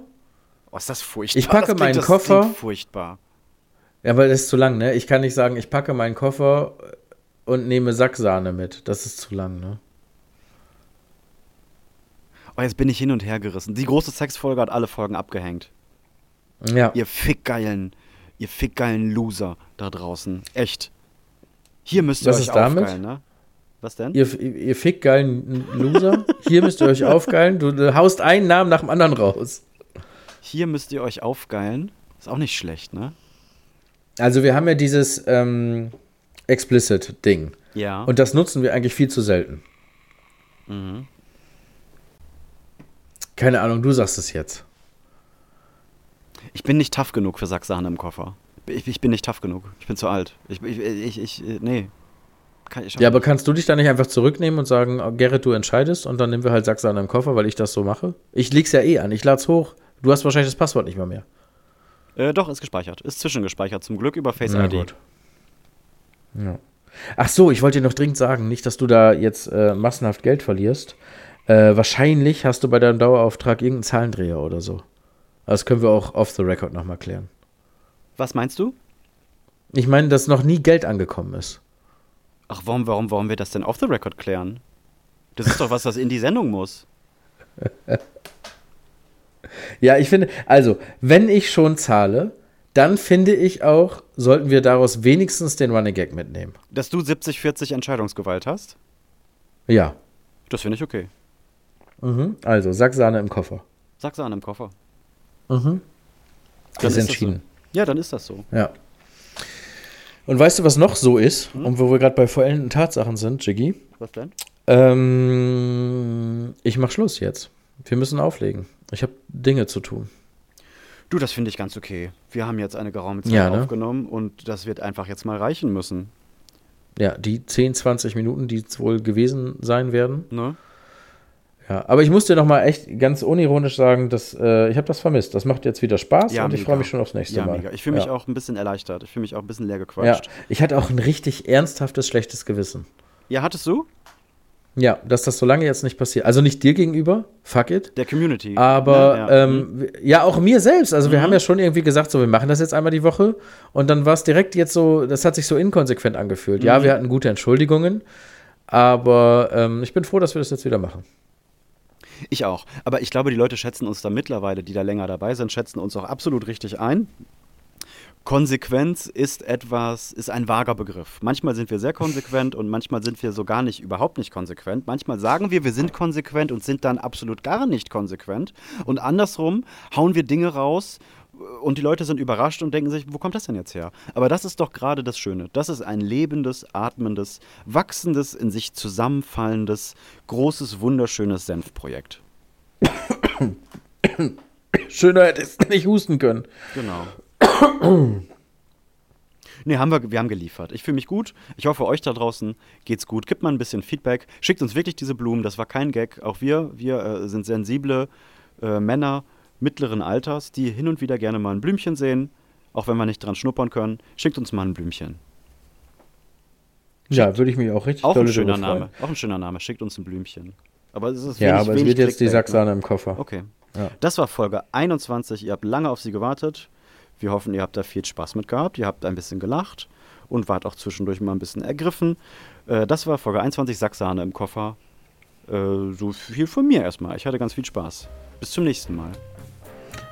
Speaker 2: oh, ist das furchtbar.
Speaker 3: Ich packe
Speaker 2: das
Speaker 3: meinen
Speaker 2: das
Speaker 3: Koffer.
Speaker 2: furchtbar.
Speaker 3: Ja, aber das ist zu lang, ne? Ich kann nicht sagen, ich packe meinen Koffer und nehme Sacksahne mit. Das ist zu lang, ne?
Speaker 2: Oh, jetzt bin ich hin und her gerissen. Die große Sexfolge hat alle Folgen abgehängt.
Speaker 3: Ja.
Speaker 2: Ihr fickgeilen, ihr fickgeilen Loser da draußen. Echt. Hier müsst ihr
Speaker 3: Was
Speaker 2: euch
Speaker 3: ist damit?
Speaker 2: aufgeilen, ne? Was denn?
Speaker 3: Ihr, ihr fickgeilen Loser, hier müsst ihr euch aufgeilen. Du, haust einen Namen nach dem anderen raus.
Speaker 2: Hier müsst ihr euch aufgeilen. Ist auch nicht schlecht, ne?
Speaker 3: Also wir haben ja dieses ähm, Explicit-Ding.
Speaker 2: Ja.
Speaker 3: Und das nutzen wir eigentlich viel zu selten.
Speaker 2: mhm.
Speaker 3: Keine Ahnung, du sagst es jetzt.
Speaker 2: Ich bin nicht tough genug für Sacksahne im Koffer. Ich, ich bin nicht tough genug. Ich bin zu alt. Ich, ich, ich, nee. Kann, ich
Speaker 3: Ja, aber kannst du dich da nicht einfach zurücknehmen und sagen, oh, Gerrit, du entscheidest und dann nehmen wir halt Sacksahne im Koffer, weil ich das so mache? Ich leg's ja eh an, ich lad's hoch. Du hast wahrscheinlich das Passwort nicht mal mehr.
Speaker 2: äh, doch, ist gespeichert. Ist zwischengespeichert. Zum Glück über Face
Speaker 3: Na
Speaker 2: ID.
Speaker 3: gut. Ja. Ach so, ich wollte dir noch dringend sagen, nicht, dass du da jetzt äh, massenhaft Geld verlierst. Äh, wahrscheinlich hast du bei deinem Dauerauftrag irgendeinen Zahlendreher oder so. Das können wir auch off the record nochmal klären.
Speaker 2: Was meinst du?
Speaker 3: Ich meine, dass noch nie Geld angekommen ist.
Speaker 2: Ach, warum, warum, warum wir das denn off the record klären? Das ist doch was, was in die Sendung muss.
Speaker 3: Ja, ich finde, also, wenn ich schon zahle, dann finde ich auch, sollten wir daraus wenigstens den Running Gag mitnehmen.
Speaker 2: Dass du 70-40 Entscheidungsgewalt hast?
Speaker 3: Ja.
Speaker 2: Das finde ich okay.
Speaker 3: Mhm. Also, Sacksahne im Koffer.
Speaker 2: Sacksahne im Koffer.
Speaker 3: Mhm.
Speaker 2: Dann
Speaker 3: ist
Speaker 2: das
Speaker 3: entschieden.
Speaker 2: Ja, dann ist das so.
Speaker 3: Ja. Und weißt du, was noch so ist?
Speaker 2: Hm?
Speaker 3: Und wo wir gerade bei vollendeten Tatsachen sind, Jiggy?
Speaker 2: Was denn?
Speaker 3: Ähm, ich mach Schluss jetzt. Wir müssen auflegen. Ich habe Dinge zu tun.
Speaker 2: Du, das finde ich ganz okay. Wir haben jetzt eine geraume Zeit
Speaker 3: Ja, ne?
Speaker 2: aufgenommen und das wird einfach jetzt mal reichen müssen.
Speaker 3: Ja, die 10, 20 Minuten, die es wohl gewesen sein werden.
Speaker 2: Ne?
Speaker 3: Ja, aber ich muss dir noch mal echt ganz unironisch sagen, dass äh, ich habe das vermisst. Das macht jetzt wieder Spaß
Speaker 2: Ja,
Speaker 3: und ich freue mich schon aufs nächste
Speaker 2: Ja,
Speaker 3: Mal.
Speaker 2: mega. Ich fühle mich
Speaker 3: ja.
Speaker 2: auch ein bisschen erleichtert. Ich fühle mich auch ein bisschen leer
Speaker 3: Ja,
Speaker 2: gequatscht.
Speaker 3: ich hatte auch ein richtig ernsthaftes, schlechtes Gewissen.
Speaker 2: Ja, hattest du?
Speaker 3: Ja, dass das so lange jetzt nicht passiert. Also nicht dir gegenüber, fuck it.
Speaker 2: Der Community.
Speaker 3: Aber?
Speaker 2: Ja. Mhm.
Speaker 3: ähm, ja, auch mir selbst. Also wir haben ja schon irgendwie gesagt, so wir machen das jetzt einmal die Woche. Und dann war es direkt jetzt so, das hat sich so inkonsequent angefühlt.
Speaker 2: Mhm.
Speaker 3: Ja, wir hatten gute Entschuldigungen. Aber ähm, ich bin froh, dass wir das jetzt wieder machen.
Speaker 2: Ich auch. Aber ich glaube, die Leute schätzen uns da mittlerweile, die da länger dabei sind, schätzen uns auch absolut richtig ein. Konsequenz ist etwas, ist ein vager Begriff. Manchmal sind wir sehr konsequent und manchmal sind wir so gar nicht, überhaupt nicht konsequent. Manchmal sagen wir, wir sind konsequent und sind dann absolut gar nicht konsequent. Und andersrum hauen wir Dinge raus und die Leute sind überrascht und denken sich, wo kommt das denn jetzt her? Aber das ist doch gerade das Schöne. Das ist ein lebendes, atmendes, wachsendes, in sich zusammenfallendes, großes, wunderschönes Senfprojekt.
Speaker 3: Schöner hätte es nicht husten können.
Speaker 2: Genau. Nee, haben wir, wir haben geliefert. Ich fühle mich gut. Ich hoffe, euch da draußen geht's gut. Gebt mal ein bisschen Feedback. Schickt uns wirklich diese Blumen. Das war kein Gag. Auch wir, wir äh, sind sensible äh, Männer mittleren Alters, die hin und wieder gerne mal ein Blümchen sehen. Auch wenn wir nicht dran schnuppern können. Schickt uns mal ein Blümchen.
Speaker 3: Ja, würde ich mich auch richtig
Speaker 2: Auch ein schöner. Name. Auch ein schöner Name. Schickt uns ein Blümchen. Aber es ist
Speaker 3: Ja,
Speaker 2: wenig,
Speaker 3: aber es wird jetzt die
Speaker 2: ne?
Speaker 3: Sacksahne im Koffer.
Speaker 2: Okay.
Speaker 3: Ja.
Speaker 2: Das war Folge 21. Ihr habt lange auf sie gewartet. Wir hoffen, ihr habt da viel Spaß mit gehabt. Ihr habt ein bisschen gelacht und wart auch zwischendurch mal ein bisschen ergriffen. Äh, das war Folge 21, Sacksahne im Koffer. Äh, so viel von mir erstmal. Ich hatte ganz viel Spaß. Bis zum nächsten Mal.